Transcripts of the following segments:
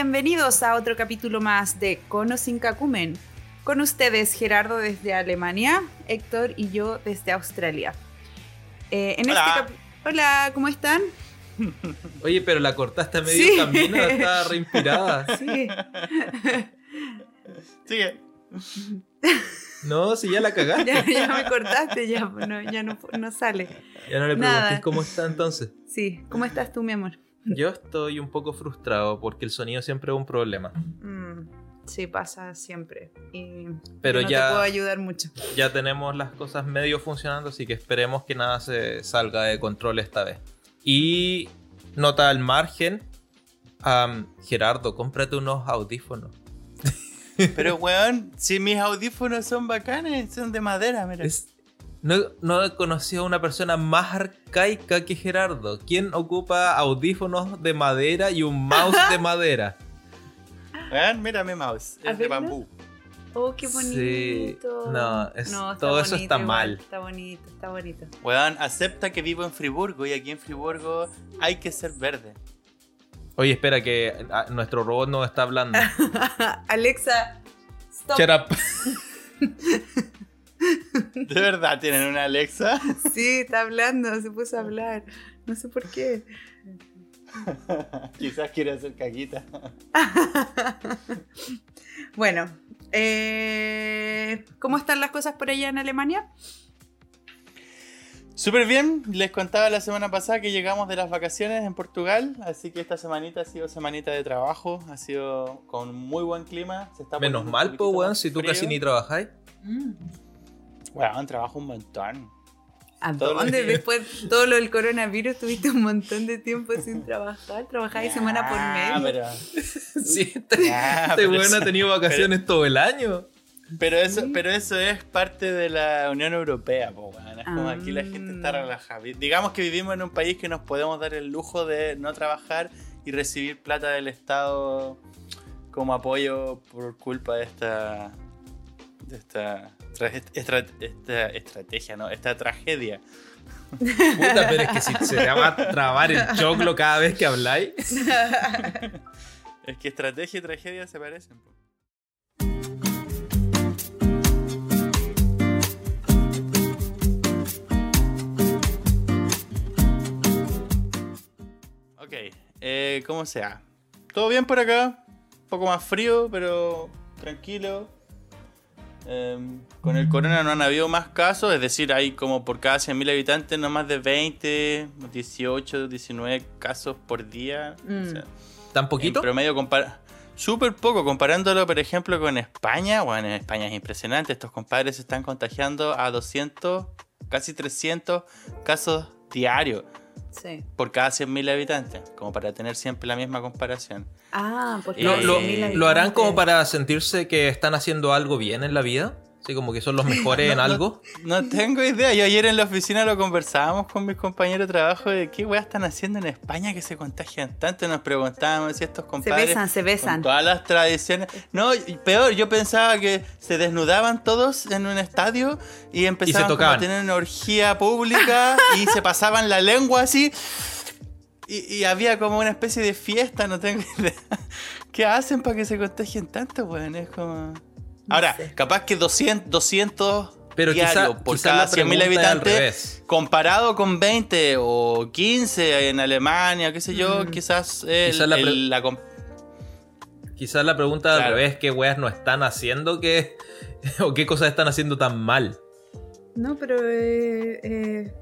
Bienvenidos a otro capítulo más de Cono sin Cacumen. Con ustedes Gerardo desde Alemania, Héctor y yo desde Australia. Eh, en Hola. Este capi- Hola, ¿cómo están? Oye, pero la cortaste a medio Sí. camino, estaba reinspirada. Sí. Sigue. No, si ya la cagaste. ya, ya me cortaste, ya, no, ya no, no sale. Ya no le Nada. pregunté cómo está entonces. Sí, ¿cómo estás tú, mi amor? Yo estoy un poco frustrado porque el sonido siempre es un problema. Mm, sí, pasa siempre. Y Pero no ya- te puedo ayudar mucho. Ya tenemos las cosas medio funcionando, así que esperemos que nada se salga de control esta vez. Y nota al margen, am, Gerardo, cómprate unos audífonos. Pero, weón, si mis audífonos son bacanes, son de madera, mira. Es- no, no he conocido a una persona más arcaica que Gerardo. ¿Quién ocupa audífonos de madera y un mouse de madera? Weón, mira mi mouse. A Es de bambú. Oh, qué Sí. bonito. No, es- todo eso está igual, mal. Está bonito, está bonito. Weón, acepta que vivo en Friburgo y aquí en Friburgo hay que ser verde. Oye, espera que ah, nuestro robot nos está hablando. Alexa, stop. Shut up. ¿De verdad tienen una Alexa? Sí, está hablando, se puso a hablar. No sé por qué. Quizás quiere hacer caquita. Bueno, eh, ¿cómo están las cosas por allá en Alemania? Súper bien, les contaba la semana pasada que llegamos de las vacaciones en Portugal, así que esta semanita ha sido semanita de trabajo, ha sido con muy buen clima. Se está Menos mal, po, weón, si tú frío. casi ni trabajáis. Weón, trabajo un montón. ¿A dónde días. después de todo lo del coronavirus tuviste un montón de tiempo sin trabajar? Trabajáis semana por Ah, medio. pero, Sí, este, Ya, este weón ha tenido vacaciones todo el año. pero eso, pero eso es parte de la Unión Europea, po, weón. Es como Ah. aquí la gente está relajada. Vi- Digamos que vivimos en un país que nos podemos dar el lujo de no trabajar y recibir plata del Estado como apoyo por culpa de esta de esta, esta estrategia, no, esta tragedia. Puta, pero es que si se te va a trabar el choclo cada vez que habláis. Es que estrategia y tragedia se parecen. Ok, eh, ¿cómo sea? ¿Todo bien por acá? Un poco más frío, pero tranquilo. Em, con el corona no han habido más casos, es decir, hay como por cada 100.000 habitantes no más de 20, 18, 19 casos por día. Mm. O sea, ¿Tan poquito? en promedio, compara súper poco, comparándolo, por ejemplo, con España. Bueno, en España es impresionante. Estos compadres se están contagiando a 200, casi 300 casos diarios Sí. por cada 100.000 habitantes, como para tener siempre la misma comparación. Ah, porque ¿Lo, Eh, lo- mil lo harán como para sentirse que están haciendo algo bien en la vida? Así como que son los mejores en No, algo. No tengo idea. Yo ayer en la oficina lo conversábamos con mis compañeros de trabajo de qué weas están haciendo en España que se contagian tanto. Nos preguntábamos si estos Se compadres besan, se con besan. todas las tradiciones. No, peor, yo pensaba que se desnudaban todos en un estadio y empezaban como a tener una orgía pública y se pasaban la lengua así. Y, y había como una especie de fiesta, no tengo idea. ¿Qué hacen para que se contagien tanto, weón? Es como... Ahora, sé. capaz que 200, 200 Pero quizá, diarios por quizá cada la 100.000 pregunta es al habitantes, comparado con 20 o 15 en Alemania, qué sé yo, Mm. quizás el- Quizás la pre- el- la Quizás la pregunta al Claro. revés, ¿qué weas no están haciendo que... o qué cosas están haciendo tan mal? No, pero eh, eh,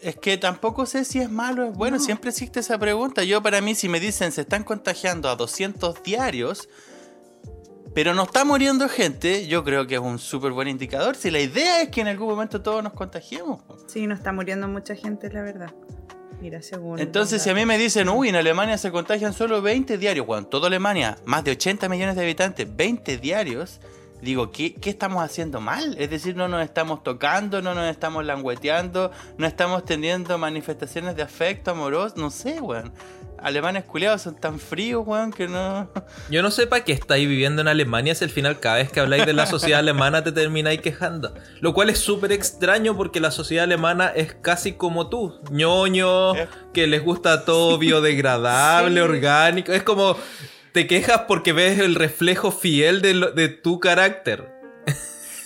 Es que tampoco sé si es malo o es bueno, No. siempre existe esa pregunta. Yo para mí, si me dicen se están contagiando a 200 diarios, pero no está muriendo gente, yo creo que es un súper buen indicador. Si la idea es que en algún momento todos nos contagiemos. sí, no está muriendo mucha gente, la verdad. Mira, según. Entonces, si a mí me dicen, uy, en Alemania se contagian solo 20 diarios, cuando toda Alemania, más de 80 millones de habitantes, 20 diarios, digo, ¿qué, qué estamos haciendo mal? Es decir, no nos estamos tocando, no nos estamos langueteando, no estamos teniendo manifestaciones de afecto amoroso, no sé, weón. Alemanes culiados son tan fríos, weón, que no... Yo no sé para qué estáis viviendo en Alemania si al final cada vez que habláis de la sociedad alemana te termináis quejando. Lo cual es súper extraño porque la sociedad alemana es casi como tú. ñoño, Eh. que les gusta todo biodegradable, Sí. orgánico. Es como... te quejas porque ves el reflejo fiel de, lo- de tu carácter.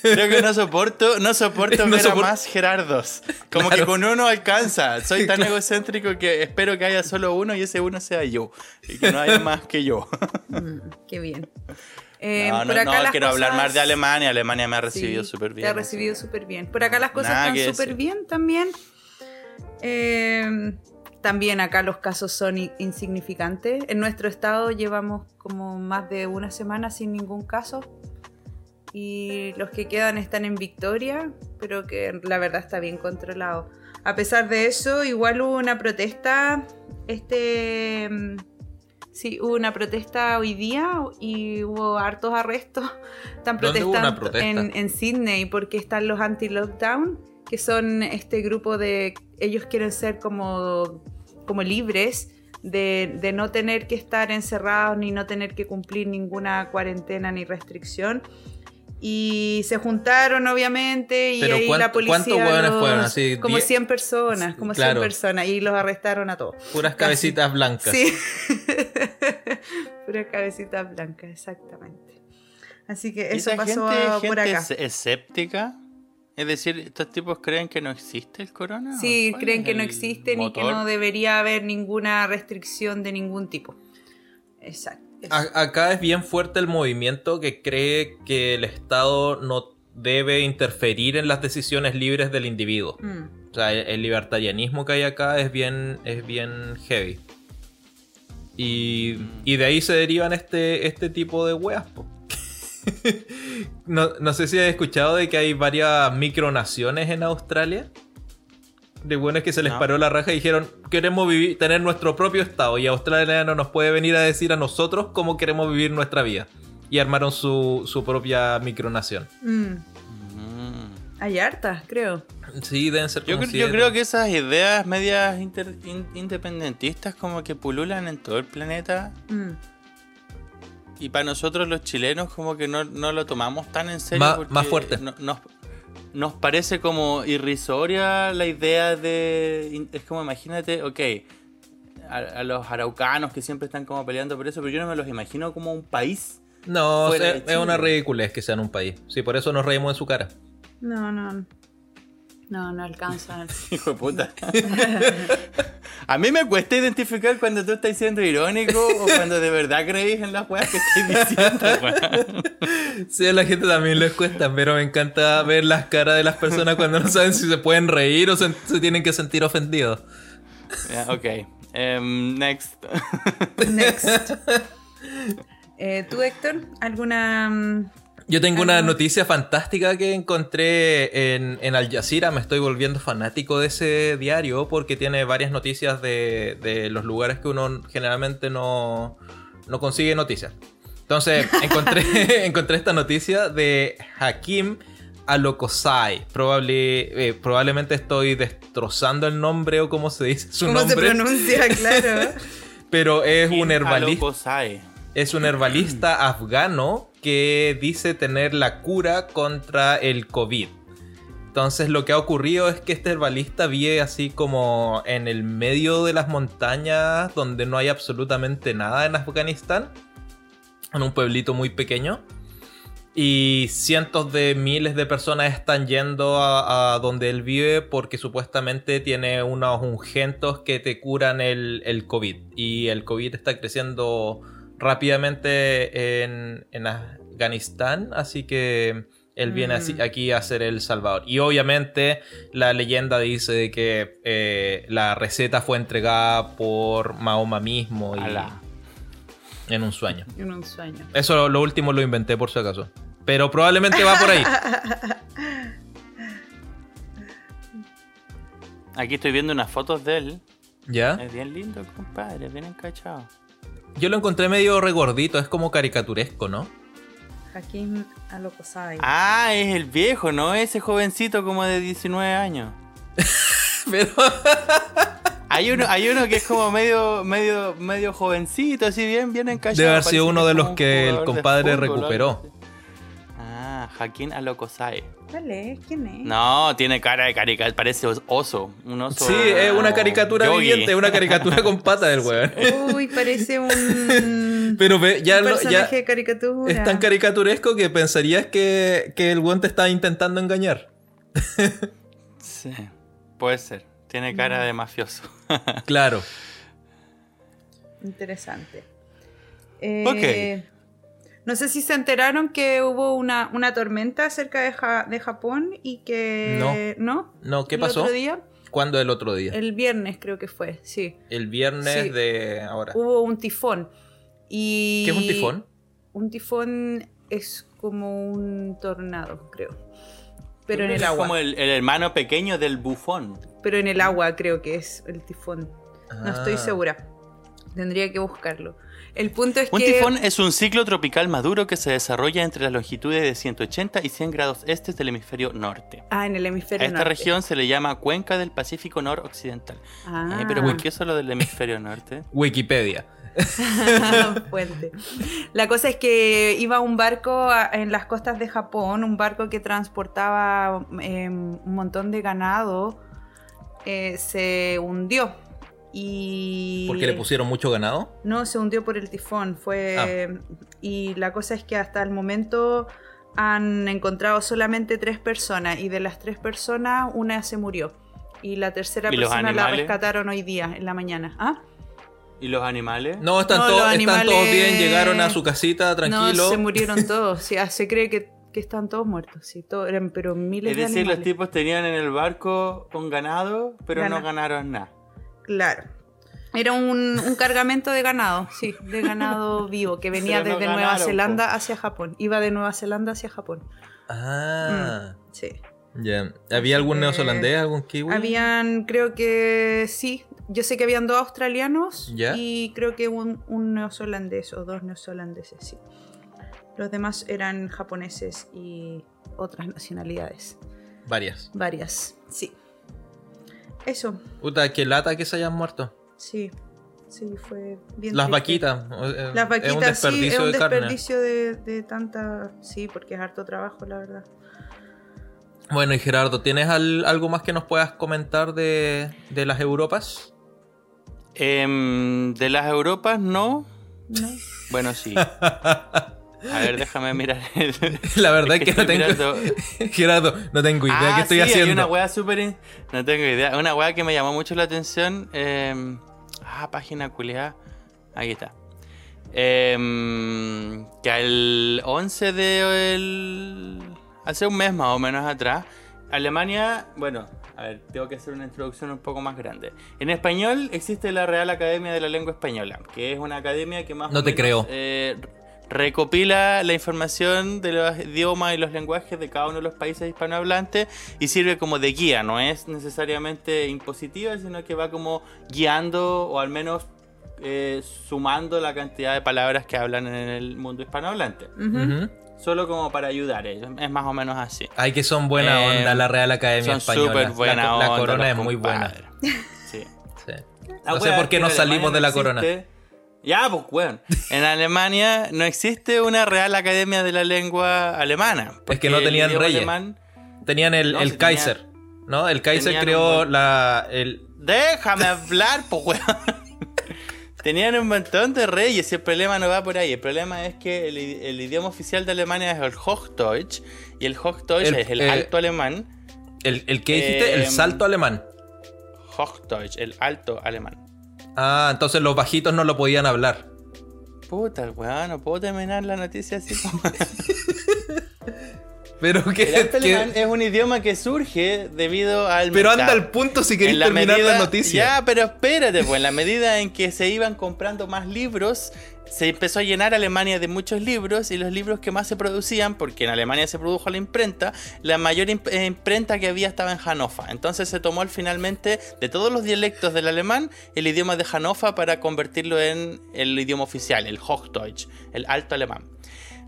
Creo que no soporto, no soporto No ver sopor- a más Gerardos. Como Claro. que con uno alcanza. Soy tan egocéntrico que espero que haya solo uno y ese uno sea yo. Y que no haya más que yo. Mm, qué bien. Eh, no, por no, acá no, las quiero hablar cosas- más de Alemania. Alemania me ha recibido Sí, súper bien. Te ha recibido súper bien. Por acá las cosas Nada están súper bien también. Eh, también acá los casos son insignificantes. En nuestro estado llevamos como más de una semana sin ningún caso. Y los que quedan están en Victoria, pero que la verdad está bien controlado. A pesar de eso, igual hubo una protesta. Este. mm, Sí, hubo una protesta hoy día y hubo hartos arrestos. Están ¿Dónde hubo una protestando protesta? en, en Sydney porque están los anti-lockdown, que son este grupo de... Ellos quieren ser como, como libres de, de no tener que estar encerrados ni no tener que cumplir ninguna cuarentena ni restricción. Y se juntaron, obviamente, y Pero ahí ¿cuánto- la policía. cuántos hueones los- fueron? Así, como diez- 100 personas, como 100 Claro. personas, y los arrestaron a todos. Puras Casi. cabecitas blancas. Sí. Pura cabecita blanca, exactamente. Así que ¿Y eso pasó gente, por gente acá. es- escéptica? Es decir, ¿estos tipos creen que no existe el corona? Sí, ¿Cuál creen que no existe ni que no debería haber ninguna restricción de ningún tipo. Exacto. A- acá es bien fuerte el movimiento que cree que el Estado no debe interferir en las decisiones libres del individuo. Mm. O sea, el, libertarianismo que hay acá es bien, es bien heavy. Y, y de ahí se derivan este, este tipo de weas. no, no sé si has escuchado de que hay varias micronaciones en Australia. De buenos que se les No. paró la raja y dijeron, queremos vivir, tener nuestro propio estado y Australia no nos puede venir a decir a nosotros cómo queremos vivir nuestra vida. Y armaron su, su propia micronación. Mm. Hay hartas, creo. Sí, deben ser Yo, yo creo que esas ideas medias inter- in- independentistas como que pululan en todo el planeta Mm. y para nosotros los chilenos como que no, no lo tomamos tan en serio. Más- porque más fuerte. no- nos, nos parece como irrisoria la idea de... Es como imagínate, ok, a, a los araucanos que siempre están como peleando por eso, pero yo no me los imagino como un país. No, es, es una ridiculez que sean un país. Sí, por eso nos reímos en su cara. No, no. No, no alcanzan. Hijo de puta. A mí me cuesta identificar cuando tú estás siendo irónico o cuando de verdad creís en las weas que estás diciendo. Sí, a la gente también les cuesta, pero me encanta ver las caras de las personas cuando no saben si se pueden reír o se, se tienen que sentir ofendidos. Ya, ok. Em, next. Next. Eh, ¿Tú, Héctor? ¿Alguna...? Yo tengo una noticia fantástica que encontré en, en Al Jazeera. Me estoy volviendo fanático de ese diario porque tiene varias noticias de, de los lugares que uno generalmente no, no consigue noticias. Entonces, encontré, encontré esta noticia de Hakim Alokosai. Probable, eh, probablemente estoy destrozando el nombre o cómo se dice su ¿Cómo se nombre. pronuncia? Claro. pero es un herbalista. Alokosai. Es un herbalista afgano que dice tener la cura contra el COVID. Entonces lo que ha ocurrido es que este herbalista vive así como en el medio de las montañas donde no hay absolutamente nada en Afganistán. En un pueblito muy pequeño. Y cientos de miles de personas están yendo a, donde él vive porque supuestamente tiene unos ungüentos que te curan el, el COVID. Y el COVID está creciendo rápidamente en, en Afganistán, así que él viene así- Mm. aquí a ser el salvador. Y obviamente la leyenda dice de que eh, la receta fue entregada por Mahoma mismo y Alá. en un sueño. En un sueño. Eso lo último lo inventé por si acaso. Pero probablemente va por ahí. Aquí estoy viendo unas fotos de él. ¿Ya? Es bien lindo, compadre, es bien encachado. Yo lo encontré medio regordito, es como caricaturesco, ¿no? Hakim Alokosai. Ah, es el viejo, ¿no? Ese jovencito como de 19 años. Pero Hay uno, hay uno que es como medio, medio, medio jovencito, así bien, bien encachado. debe haber sido uno de los que el compadre fútbol recuperó. Jaquín Alokosai. ¿Cuál es? ¿Quién es? No, tiene cara de caricatura, parece os- oso. Un oso. Sí, es una caricatura yogi. viviente, una caricatura con pata del weón. Uy, parece un. Pero ve, ya, un lo- personaje ya de caricatura. es tan caricaturesco que pensarías que, que el weón te está intentando engañar. Sí, puede ser. Tiene cara de mafioso. Claro. Interesante. Eh, No sé si se enteraron que hubo una, una tormenta cerca de, Ja- de Japón y que... ¿No? No, ¿qué El pasó? otro día, ¿Cuándo el otro día? El, el viernes creo que fue, sí. viernes Sí. de ahora. Hubo un tifón. Y ¿Qué es un tifón? Un tifón es como un tornado, creo. Pero en el Es agua. como el, el hermano pequeño del bufón. Pero en el agua creo que es el tifón. No estoy Ah. segura. Tendría que buscarlo. El punto es Un que... tifón es un ciclo tropical maduro que se desarrolla entre las longitudes de 180 y 100 grados este del hemisferio norte. Ah, en el A hemisferio esta norte. región se le llama Cuenca del Pacífico Noroccidental. Ah, Eh, pero ¿por qué solo del hemisferio norte? Wikipedia. Fuente. La cosa es que iba un barco a- en las costas de Japón, un barco que transportaba eh, un montón de ganado, eh, se hundió. Y ¿Porque le pusieron mucho ganado? No, se hundió por el tifón. Fue. Ah. Y la cosa es que hasta el momento han encontrado solamente tres personas. Y de las tres personas, una se murió. Y la tercera ¿Y los persona la rescataron hoy día, en la mañana. ¿Ah? ¿Y los animales? No, están, No, todos, los están todos animales- bien, llegaron a su casita tranquilo. No, se murieron todos. Sí, se cree que, que están todos muertos. Sí, todos, eran, pero miles Es de decir, animales. los tipos tenían en el barco un ganado, pero Gana- no ganaron nada. Claro. Era un, un cargamento de ganado, sí, de ganado vivo, que venía desde Nueva Zelanda hacia Japón. Iba de Nueva Zelanda hacia Japón. Ah, Sí. ya. ¿Había algún neozelandés, algún kiwi? Habían, creo que sí. Yo sé que habían dos australianos y creo que un, un neozelandés o dos neozelandeses, sí. Los demás eran japoneses y otras nacionalidades. Varias. Varias, sí. Eso, Puta, qué lata que se hayan muerto. sí. Sí, fue bien. Las triste. vaquitas. eh, Las es vaquitas, un sí, desperdicio es un de carne. desperdicio de, de tanta. Sí, porque es harto trabajo, la verdad. Bueno, y Gerardo, ¿tienes al- algo más que nos puedas comentar de, de las Europas? Em, de las Europas, no. ¿No? Bueno, sí. A ver, déjame mirar. el- La verdad es que, no tengo. mirando- Gerardo, no tengo idea Ah, qué estoy sí, Hay haciendo. una weá súper. in- No tengo idea. Una weá que me llamó mucho la atención. em, ah, página culiada. Aquí está. Em, que al 11 de. el- hace un mes más o menos atrás. Alemania. Bueno, a ver, tengo que hacer una introducción un poco más grande. En español existe la Real Academia de la Lengua Española, que es una academia que más No o te menos, creo. eh, recopila la información de los idiomas y los lenguajes de cada uno de los países hispanohablantes y sirve como de guía, no es necesariamente impositiva, sino que va como guiando o al menos eh, sumando la cantidad de palabras que hablan en el mundo hispanohablante. Solo como para ayudar, es es más o menos así. Ay, que son buena Eh, onda la Real Academia Son Española. súper buena la, la onda, corona es muy buena. compadres. Sí. Sí. La No sé por qué en salimos de la no corona. existe- Ya, pues, weón. En Alemania no existe una Real Academia de la Lengua Alemana. Es que no tenían reyes. alemán- Tenían el, No, Kaiser. ¿No? El Kaiser creó un la. El, Déjame hablar, pues, weón. Tenían un montón de reyes y el problema no va por ahí. El problema es que el, idioma oficial de Alemania es el Hochdeutsch y el Hochdeutsch El- es el eh, alto alemán. el, el que dijiste, el Em, salto alemán. Hochdeutsch, el alto alemán. Ah, entonces los bajitos no lo podían hablar. Puta, weón, no puedo terminar la noticia así como... Pero que. El es un idioma que surge debido al pero anda al punto si queréis terminar medida- la noticia. Ya, pero espérate, pues en la medida en que se iban comprando más libros, se empezó a llenar Alemania de muchos libros y los libros que más se producían, porque en Alemania se produjo la imprenta, la mayor imp- eh, imprenta que había estaba en Hannover. Entonces se tomó finalmente de todos los dialectos del alemán el idioma de Hannover para convertirlo en el idioma oficial, el Hochdeutsch, el alto alemán.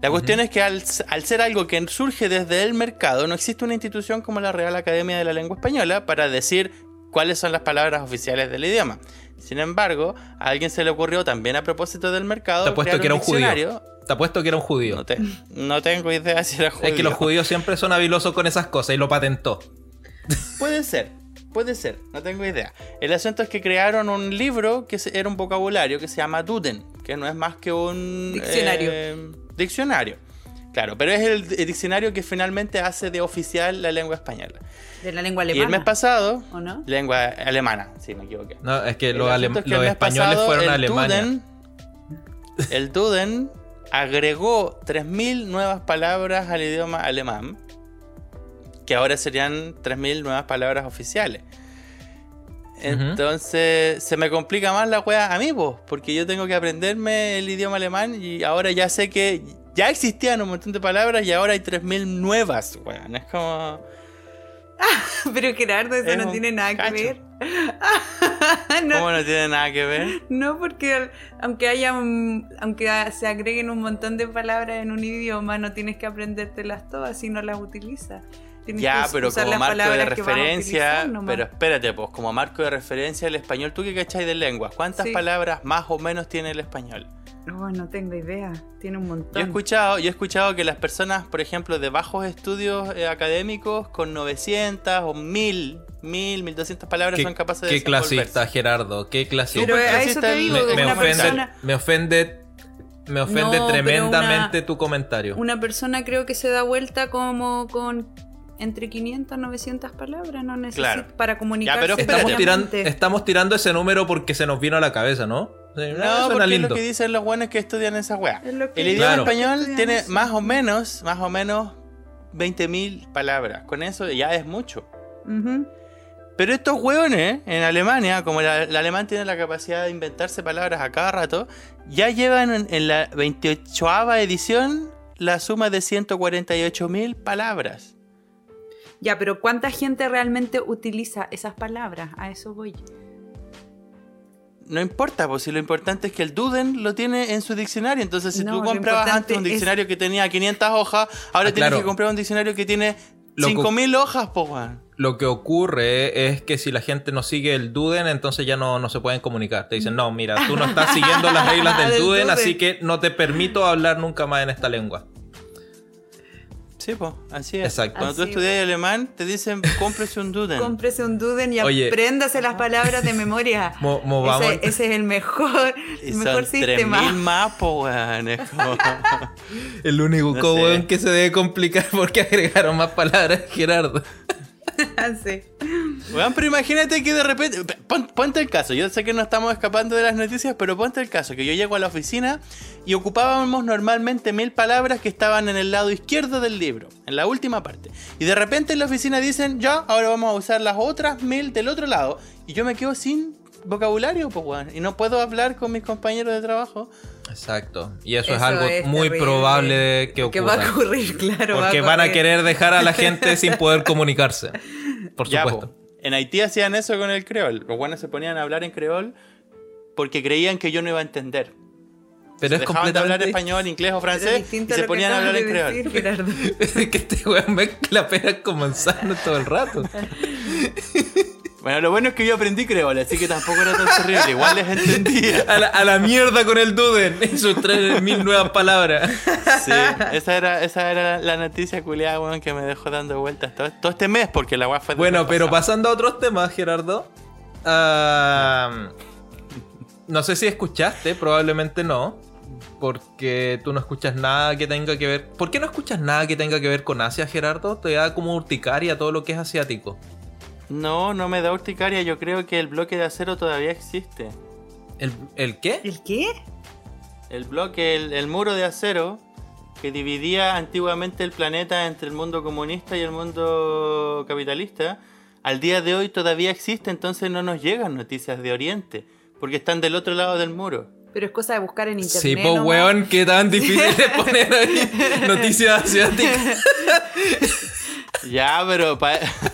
La cuestión es que al, al ser algo que surge desde el mercado, no existe una institución como la Real Academia de la Lengua Española para decir cuáles son las palabras oficiales del idioma. Sin embargo, a alguien se le ocurrió también a propósito del mercado. Te apuesto crear que era un judío. Te apuesto que era un judío. No, te- no tengo idea si era judío. Es que los judíos siempre son habilosos con esas cosas y lo patentó. Puede ser, puede ser, no tengo idea. El asunto es que crearon un libro que se- era un vocabulario que se llama Duden, que no es más que un Diccionario. eh, diccionario. Claro, pero es el, el diccionario que finalmente hace de oficial la lengua española. De la lengua Y el alemana. mes pasado, ¿O no? lengua alemana, si me equivoqué. No, es que los, alem- es que los españoles pasado fueron a Alemania. Duden- el Duden agregó 3.000 nuevas palabras al idioma alemán, que ahora serían 3.000 nuevas palabras oficiales. Entonces se me complica más la wea a mí, pues, porque yo tengo que aprenderme el idioma alemán y ahora ya sé que ya existían un montón de palabras y ahora hay 3.000 nuevas, weón. Es como... Pero Gerardo, eso Es no tiene nada cacho. que ver. no, ¿Cómo no tiene nada que ver? no, porque aunque haya un- aunque se agreguen un montón de palabras en un idioma, no tienes que aprendértelas todas si no las utilizas. Tienes Ya, que pero usar como las marco de referencia, pero espérate, pues como marco de referencia el español, ¿tú qué cacháis de lenguas? ¿Cuántas Sí. palabras más o menos tiene el español? Oh, no tengo idea. Tiene un montón. Yo he escuchado, yo he escuchado que las personas, por ejemplo, de bajos estudios eh, académicos, con 900 o 1000, 1000, 1200 palabras ¿Qué, son capaces de qué clasista, Gerardo? ¿Qué clasista? Pero a eso te digo, me, que me una ofende, persona, me ofende, me ofende No, pero tremendamente una- tu comentario. una persona creo que se da vuelta como con entre 500 y 900 palabras, no necesita Claro. para comunicarse. pero espérate. Estamos, tiran- estamos tirando ese número porque se nos vino a la cabeza, ¿no? No, porque es lindo. lo que dicen los buenos que estudian esa weá. Es El idioma Claro. español tiene eso. más o menos, más o menos 20.000 palabras. Con eso ya es mucho. Pero estos hueones en Alemania, como la- el alemán tiene la capacidad de inventarse palabras a cada rato, ya llevan en, en la 28 edición la suma de 148.000 palabras. Ya, pero ¿cuánta gente realmente utiliza esas palabras? A eso voy. No importa, pues si lo importante es que el Duden lo tiene en su diccionario. Entonces, si No, tú comprabas antes un es- diccionario que tenía 500 hojas, ahora Ah, tienes claro. que comprar un diccionario que tiene Lo que- 5000 hojas, pues, weón. Lo que ocurre es que si la gente no sigue el Duden, entonces ya no, no se pueden comunicar. Te dicen, no, mira, tú no estás siguiendo las reglas del, Del Duden, Duden. así que no te permito hablar nunca más en esta lengua. Sí, pues, así es. Exacto. Cuando tú estudias alemán, te dicen, cómprese un Duden. Cómprese un Duden y Oye. apréndase las palabras de memoria. Mo- movamos- ese, ese es el mejor, el mejor 3000 sistema. weón. Es como... El único No sé. que se debe complicar porque agregaron más palabras, Gerardo. Sí. Weón, pero imagínate que de repente. pon- ponte el caso, yo sé que no estamos escapando de las noticias, pero ponte el caso que yo llego a la oficina y ocupábamos normalmente mil palabras que estaban en el lado izquierdo del libro, en la última parte. Y de repente en la oficina dicen, ya, ahora vamos a usar las otras mil del otro lado. Y yo me quedo sin vocabulario, pues, weón. Y no puedo hablar con mis compañeros de trabajo. Exacto. Y eso, es algo es muy terrible. probable que Que va ocurra. a ocurrir, claro. va Porque van a querer dejar a la gente sin poder comunicarse. Por Ya, supuesto. En Haití hacían eso con el creol. Los buenos se ponían a hablar en creol porque creían que yo no iba a entender. Pero es Dejaban de hablar completamente... español, inglés o francés y se ponían a hablar en creol. decir, Gerardo. Es que este weón mezcla peras con manzanas todo el rato. Bueno, lo bueno es que yo aprendí creol, así que tampoco era tan terrible. Igual les entendía. A la, a la mierda con el Duden. Y sus tres mil nuevas palabras. Sí, esa era, esa era la noticia culiada, weón, que me dejó dando vueltas todo, todo este mes porque la del Bueno, pero pasado. pasando a otros temas, Gerardo. no sé si escuchaste, probablemente no. Porque tú no escuchas nada que tenga que ver. ¿Por qué no escuchas nada que tenga que ver con Asia, Gerardo? Te da como urticaria todo lo que es asiático. No, no me da urticaria. Yo creo que el bloque de acero todavía existe. ¿El, el qué? ¿El qué? El bloque, el, el muro de acero que dividía antiguamente el planeta entre el mundo comunista y el mundo capitalista, al día de hoy todavía existe, entonces no nos llegan noticias de Oriente, porque están del otro lado del muro. Pero es cosa de buscar en internet. Sí, pues weón, qué tan difícil es poner ahí noticias asiáticas. Ya, pero pa-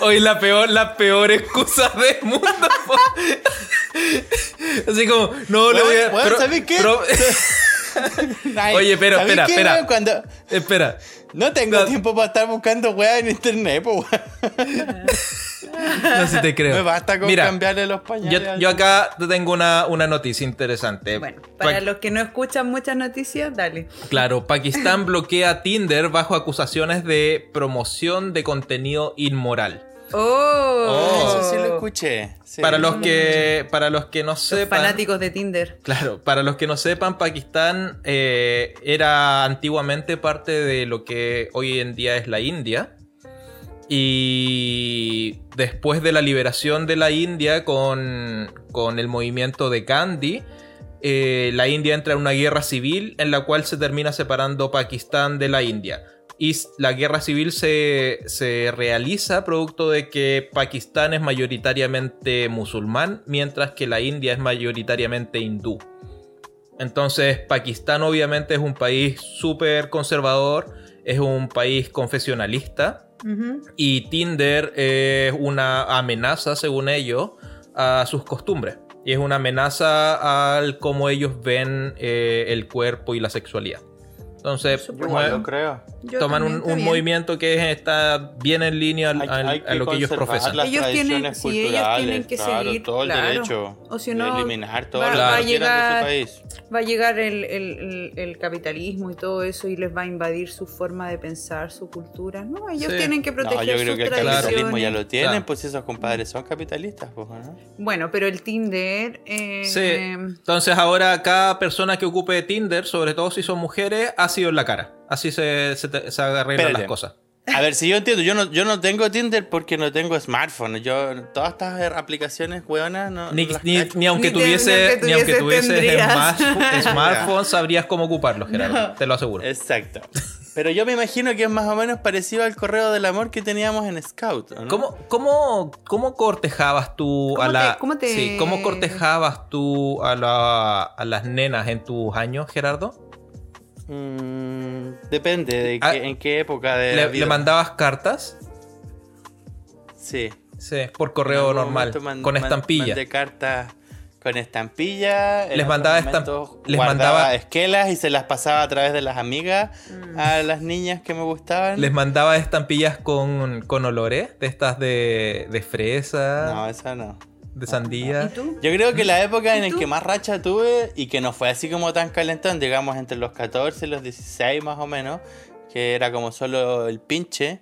Hoy la peor, la peor excusa del mundo. po. Así como, no le voy a. pero- ¿sabes qué? pero- Ay, Oye, pero ¿sabes espera, qué, espera. weón? Cuando espera. no tengo No. tiempo para estar buscando weas en internet, pues weón. No sé si te creo. Me basta con Mira, cambiarle los pañales. Yo, acá te tengo una, una noticia interesante. Bueno, para Pa- los que no escuchan muchas noticias, dale. Claro, Pakistán bloquea Tinder bajo acusaciones de promoción de contenido inmoral. Oh, Eso sí lo escuché. sí. Para los que, para los que no Los sepan, fanáticos de Tinder. Claro, para los que no sepan, Pakistán eh, era antiguamente parte de lo que hoy en día es la India. Y después de la liberación de la India con, con el movimiento de Gandhi, eh, la India entra en una guerra civil en la cual se termina separando Pakistán de la India. Y la guerra civil se, se realiza producto de que Pakistán es mayoritariamente musulmán, mientras que la India es mayoritariamente hindú. Entonces, Pakistán obviamente es un país súper conservador, es un país confesionalista. Y Tinder es una amenaza, según ellos, a sus costumbres. Y es una amenaza al cómo ellos ven eh, el cuerpo y la sexualidad. Entonces, Yo igual lo creo. Yo toman un, movimiento que está bien en línea al- Hay- a lo que ellos profesan. las Ellos tienen- ellos tienen que claro, seguir, todo el claro. derecho O si de no, eliminar todo va- lo va a quieran de su llegar- país. Va a llegar el, el- el- el capitalismo y todo eso y les va a invadir su forma de pensar, su cultura. No, ellos Sí. tienen que No, proteger yo creo sus que el tradiciones. capitalismo ya lo tienen, Claro. pues esos compadres son capitalistas, pues, ¿no? Bueno, pero el Tinder... eh, Sí. Entonces ahora cada persona que ocupe Tinder, sobre todo si son mujeres, ha sido en la cara. Así se, se, te- se arreglan Espérate. las cosas. A ver, si yo entiendo, yo no, yo no tengo Tinder porque no tengo smartphone. Yo, todas estas aplicaciones hueonas, no. Ni, no ni- ni aunque Ni te- tuviese, ni aunque aunque tuvieses smartphone, sabrías cómo ocuparlo, Gerardo. Te lo aseguro. Exacto. Pero yo me imagino que es más o menos parecido al correo del amor que teníamos en Scout, ¿o ¿no? ¿Cómo, cómo, cómo cortejabas tú ¿Cómo a la. te- cómo te- sí, ¿cómo cortejabas tú a, la- a las nenas en tus años, Gerardo? Mm, depende de Ah, qué- en qué época de la ¿Le, vida. le mandabas cartas? Sí. Sí, por correo normal, man- con estampilla. Mandé cartas con estampilla. Les mandaba les mandaba- esquelas y se las pasaba a través de las amigas Mm. a las niñas que me gustaban. Les mandaba estampillas con, con olores, de estas de, de fresa, No, esa no. De sandía. ¿Y tú? Yo creo que la época en ¿Y la que más racha tuve y que no fue así como tan calentón, digamos entre los 14 y los 16 más o menos, que era como solo el pinche,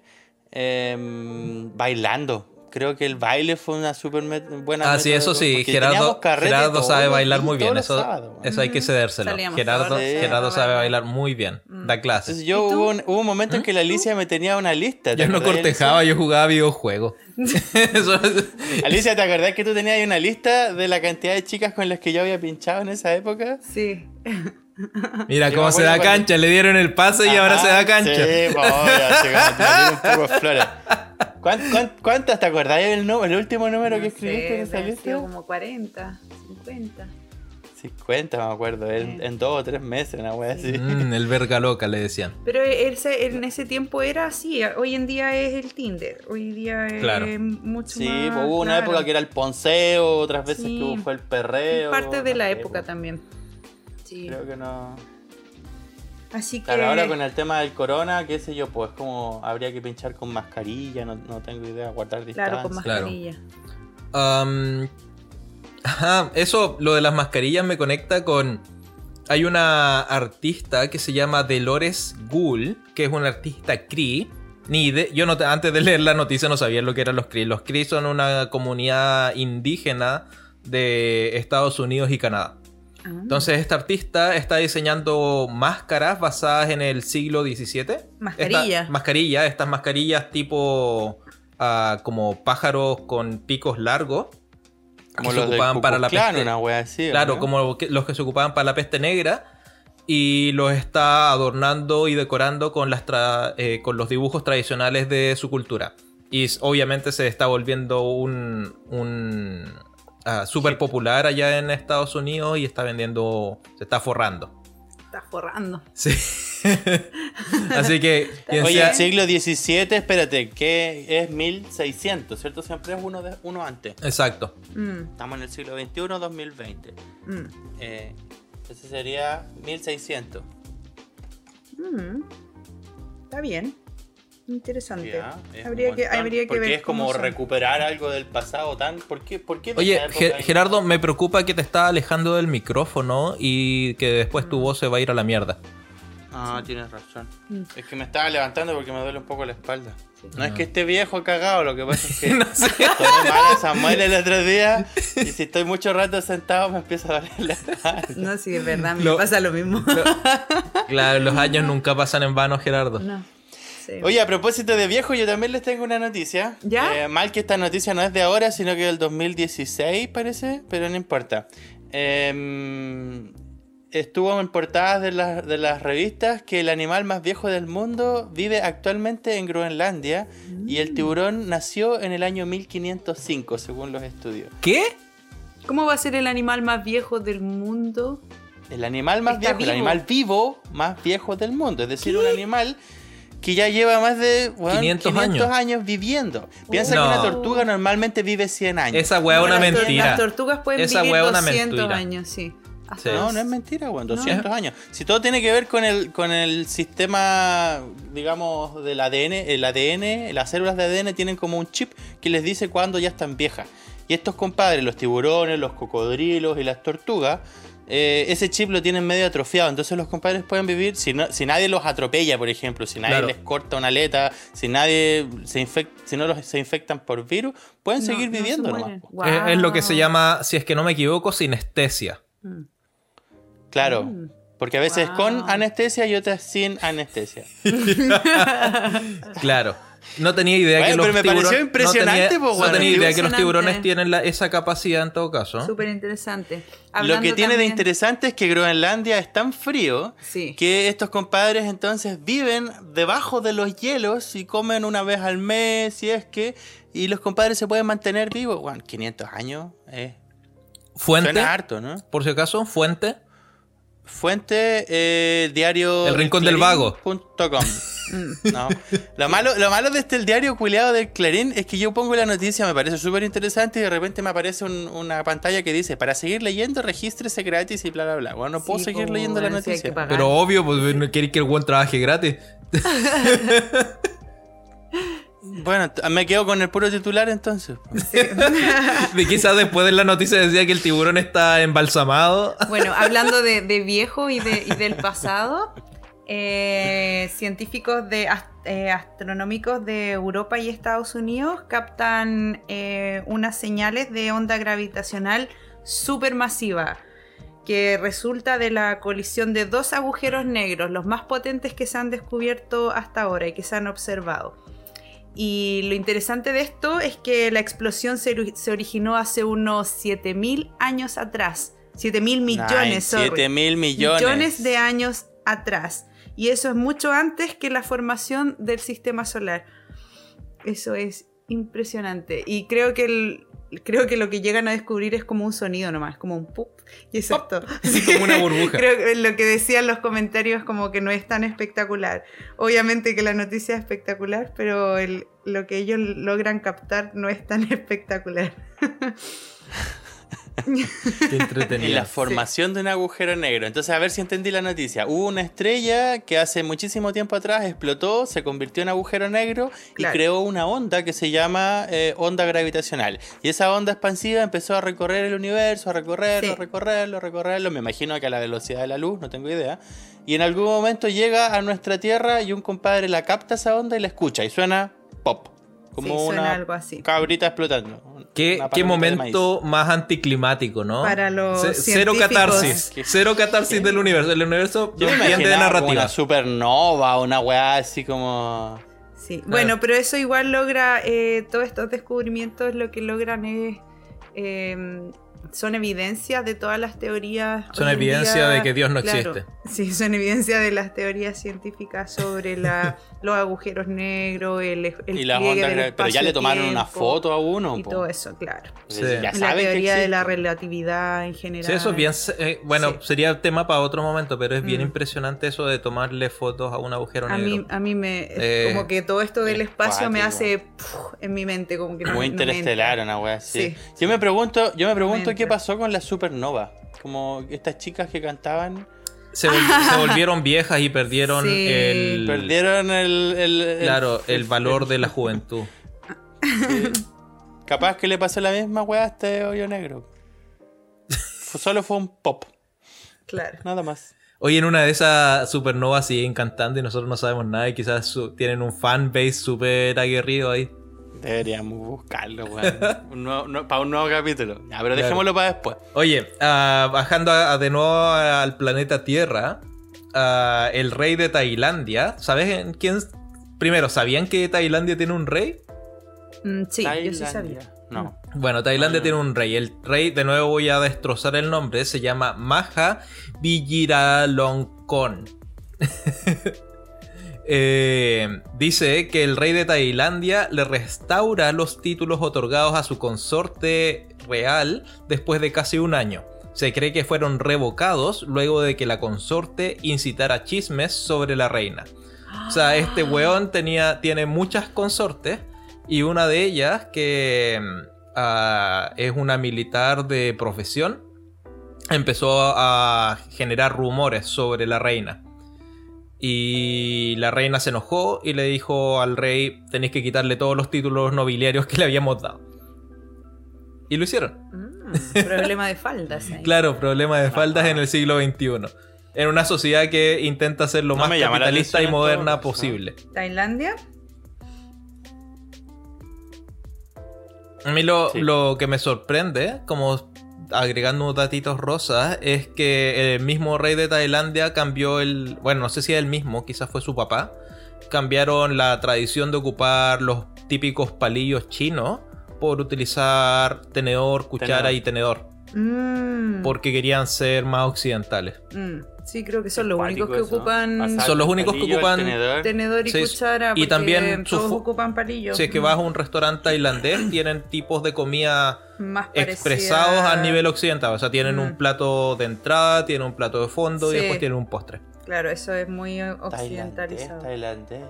em, bailando. Creo que el baile fue una súper buena Ah, sí, eso sí, Gerardo, Gerardo sabe bailar muy bien, eso, sábados. eso hay que Ujú. cedérselo. Salíamos Gerardo, Gerardo a sabe bailar. muy bien, Mm. da clases. Entonces yo ¿Y tú? hubo un, hubo un momento en que la Alicia me tenía una lista. ¿te Yo no cortejaba, yo jugaba videojuegos. Alicia, ¿te acordás que tú tenías ahí una lista de la cantidad de chicas con las que yo había pinchado en esa época? Sí. Mira cómo se da cancha, le dieron el pase y ahora se da cancha. Sí, te metí un poco de flores. ¿Cuán- cuán- ¿Cuántas te acordás del el último número que escribiste sé, en esa lista? como 40, 50. 50, me acuerdo, en, Sí. en dos o tres meses, una wea así. Mm, el verga loca le decían. Pero en ese tiempo era así, hoy en día es el Tinder, hoy día es Claro. mucho Sí, más... pues, hubo una claro. época que era el ponceo, otras veces Sí. que fue el perreo. Parte de no la sé, época pues, también. Sí. no tengo idea, guardar distancia. Claro, con Claro. mascarilla. Ajá, eso, lo de las mascarillas me conecta con. Hay una artista que se llama Dolores Gould, que es una artista Cree. Ni ide- yo no, te- antes de leer la noticia no sabía lo que eran los Cree. Los Cree son una comunidad indígena de Estados Unidos y Canadá. Ah. Entonces esta artista está diseñando máscaras basadas en el siglo XVII. Mascarilla. Esta- mascarilla, estas mascarillas tipo ah, como pájaros con picos largos. Como que se los del ocupaban para la peste. una wea así. ¿o Claro, no? como los que se ocupaban para la peste negra. Y los está adornando y decorando con, las tra- eh, con los dibujos tradicionales de su cultura. Y obviamente se está volviendo un, un ah, súper popular allá en Estados Unidos y está vendiendo, se está forrando. Está forrando. Sí. Así que, Oye, sea- el siglo XVII, espérate, que es 1600, ¿cierto? Siempre es uno, de, uno antes. Exacto. Mm, Estamos en el siglo XXI, 2020. mm, Eh, ese sería 1600. mm. Está bien. Interesante. Habría, que, habría que porque ver. es como recuperar algo del pasado tan... ¿Por qué? ¿Por qué Oye, Gerardo, me preocupa que te estás alejando del micrófono y que después tu voz se va a ir a la mierda. Ah, tienes razón. Mm. Es que me estaba levantando porque me duele un poco la espalda. No es que esté viejo cagado, lo que pasa es que No sé. tomé mal a Samuel el otro día y si estoy mucho rato sentado me empieza a doler la espalda. No, sí, es verdad, me Lo- pasa lo mismo. Claro, los años nunca pasan en vano, Gerardo. No. Sí. Oye, a propósito de viejo, yo también les tengo una noticia. ¿Ya? Eh, mal que esta noticia no es de ahora, sino que del 2016 parece, pero no importa. Eh, estuvo en portadas de, las- de las revistas que el animal más viejo del mundo vive actualmente en Groenlandia y el tiburón nació en el año 1505, según los estudios. ¿Qué? ¿Cómo va a ser el animal más viejo del mundo? El animal más Está viejo, vivo. el animal vivo más viejo del mundo. Es decir, un animal que ya lleva más de weón, 500 años. viviendo. Piensa No. que una tortuga normalmente vive 100 años. Esa weá es una las mentira. Las tortugas pueden Esa vivir weá es una 200 mentira. años, sí. No, no es mentira, weón, 200 años. Si todo tiene que ver con el, con el sistema, digamos, del ADN, el ADN, las células de ADN tienen como un chip que les dice cuándo ya están viejas. Y estos compadres, los tiburones, los cocodrilos y las tortugas, eh, ese chip lo tienen medio atrofiado. Entonces los compadres pueden vivir, si, no- si nadie los atropella, por ejemplo, si nadie Claro. les corta una aleta, si nadie se infec- si no los, se infectan por virus, pueden No, seguir no se viviendo nomás. Es, es lo que se llama, si es que no me equivoco, sinestesia. Mm. Claro. Mm. Porque a veces Wow. con anestesia y otras sin anestesia. Claro. No tenía idea Bueno, que los pero me pareció tiburones- impresionante, No tenía, pues, no bueno, tenía idea que los tiburones tienen la- esa capacidad en todo caso. Súper interesante. Lo que tiene de interesante es que Groenlandia es tan frío Sí. que estos compadres entonces viven debajo de los hielos y comen una vez al mes, si es que, y los compadres se pueden mantener vivos. Bueno, 500 años, eh, Fuente, suena harto, ¿no? por si acaso, fuente. Fuente, eh, diario... El Rincón del Vago. punto com. No. Lo malo, lo malo de este el diario culiado del Clarín es que yo pongo la noticia, me parece súper interesante y de repente me aparece un- una pantalla que dice, para seguir leyendo, regístrese gratis y bla, bla, bla. Bueno, no puedo Sí, seguir leyendo la noticia. Pero obvio, pues no queréis que el buen trabaje gratis. Bueno, me quedo con el puro titular entonces. De quizás después de la noticia decía que el tiburón está embalsamado. Bueno, hablando de, de viejo y, de, y del pasado, eh, científicos de ast- eh, astronómicos de Europa y Estados Unidos captan eh, unas señales de onda gravitacional supermasiva que resulta de la colisión de dos agujeros negros, los más potentes que se han descubierto hasta ahora y que se han observado. Y lo interesante de esto es que la explosión se, se originó hace unos 7000 años atrás. 7000 millones, sorry. 7 mil millones. millones de años atrás. Y eso es mucho antes que la formación del sistema solar. Eso es impresionante. Y creo que, el- creo que lo que llegan a descubrir es como un sonido nomás, como un pop. Y es esto. Así como una burbuja. Creo que lo que decían los comentarios como que no es tan espectacular. Obviamente que la noticia es espectacular, pero el- lo que ellos logran captar no es tan espectacular. Qué entretenido. Y la formación de un agujero negro. Entonces, a ver si entendí la noticia. Hubo una estrella que hace muchísimo tiempo atrás explotó, se convirtió en agujero negro y creó una onda que se llama eh, onda gravitacional. Y esa onda expansiva empezó a recorrer el universo, a recorrerlo, Sí. a recorrerlo, a recorrerlo. Me imagino que a la velocidad de la luz, no tengo idea. Y en algún momento llega a nuestra Tierra y un compadre la capta esa onda y la escucha y suena pop. Como Sí, suena una algo así. cabrita explotando. Qué, qué momento más anticlimático, ¿no? Para los Ce- Cero catarsis. Cero catarsis del universo. El universo Yo me de narrativa. una supernova, una weá así como. Sí, bueno, pero eso igual logra, eh, todos estos descubrimientos lo que logran es, eh, son evidencia de todas las teorías. Son evidencia día, de que Dios no claro, existe. Sí, son evidencia de las teorías científicas sobre la, los agujeros negros, el, el y las ondas. del Pero ya le tomaron una foto a uno. Y po. todo eso, claro. Sí. Ya La teoría de la relatividad en general. Sí, eso es bien. eh, bueno, Sí. sería tema para otro momento, pero es bien Mm. impresionante eso de tomarle fotos a un agujero A negro. mí, a mí me. Eh, como que todo esto del es espacio me hace. puf, en mi mente, como que Muy me- no me interestelar, una weá así. Sí. Yo me pregunto, yo me pregunto Qué pasó con la supernova. Como estas chicas que cantaban. Se, vol- se volvieron viejas y perdieron Sí. el. Perdieron el. el- el- Claro, el valor de la juventud. Capaz que le pasó la misma weá a este hoyo negro. Solo fue un pop, Claro. nada más. Hoy en una de esas supernovas siguen cantando y nosotros no sabemos nada y quizás tienen un fanbase súper aguerrido ahí. Deberíamos buscarlo, weón. No- para un nuevo capítulo. Ya, pero Claro. dejémoslo para después. Oye, ah, bajando a- a de nuevo al planeta Tierra, ah, el rey de Tailandia, ¿sabes en quién? Primero, ¿sabían que Tailandia tiene un rey? Mm, sí, yo sí sabía. No. Bueno, Tailandia Ah. tiene un rey. El rey, de nuevo voy a destrozar el nombre, se llama Maha Vajiralongkorn. Eh, dice que el rey de Tailandia le restaura los títulos otorgados a su consorte real después de casi un año. Se cree que fueron revocados luego de que la consorte incitara chismes sobre la reina. O sea, este weón tenía, tiene muchas consortes y una de ellas, que mm, ah, es una militar de profesión, empezó a generar rumores sobre la reina. Y la reina se enojó y le dijo al rey, tenéis que quitarle todos los títulos nobiliarios que le habíamos dado. Y lo hicieron. Mm, problema de faldas. ahí. Claro, problema de faldas en el siglo XXI. En una sociedad que intenta ser lo No más capitalista y moderna posible. Tailandia. A mí lo, Sí. lo que me sorprende, como agregando datitos rosas, es que el mismo rey de Tailandia cambió el... Bueno, no sé si es el mismo, quizás fue su papá. Cambiaron la tradición de ocupar los típicos palillos chinos por utilizar tenedor, cuchara Tenedor. y tenedor. Mm, Porque querían ser más occidentales. mm, sí, creo que son los únicos que ocupan Son los únicos que ocupan tenedor. tenedor y Sí, cuchara. y también todos ocupan palillos. Si es que Mm, vas a un restaurante tailandés, tienen tipos de comida más expresados a nivel occidental. O sea, tienen Mm. un plato de entrada, tienen un plato de fondo Sí. y después tienen un postre. Claro, eso es muy Tailandés, occidentalizado. tailandés.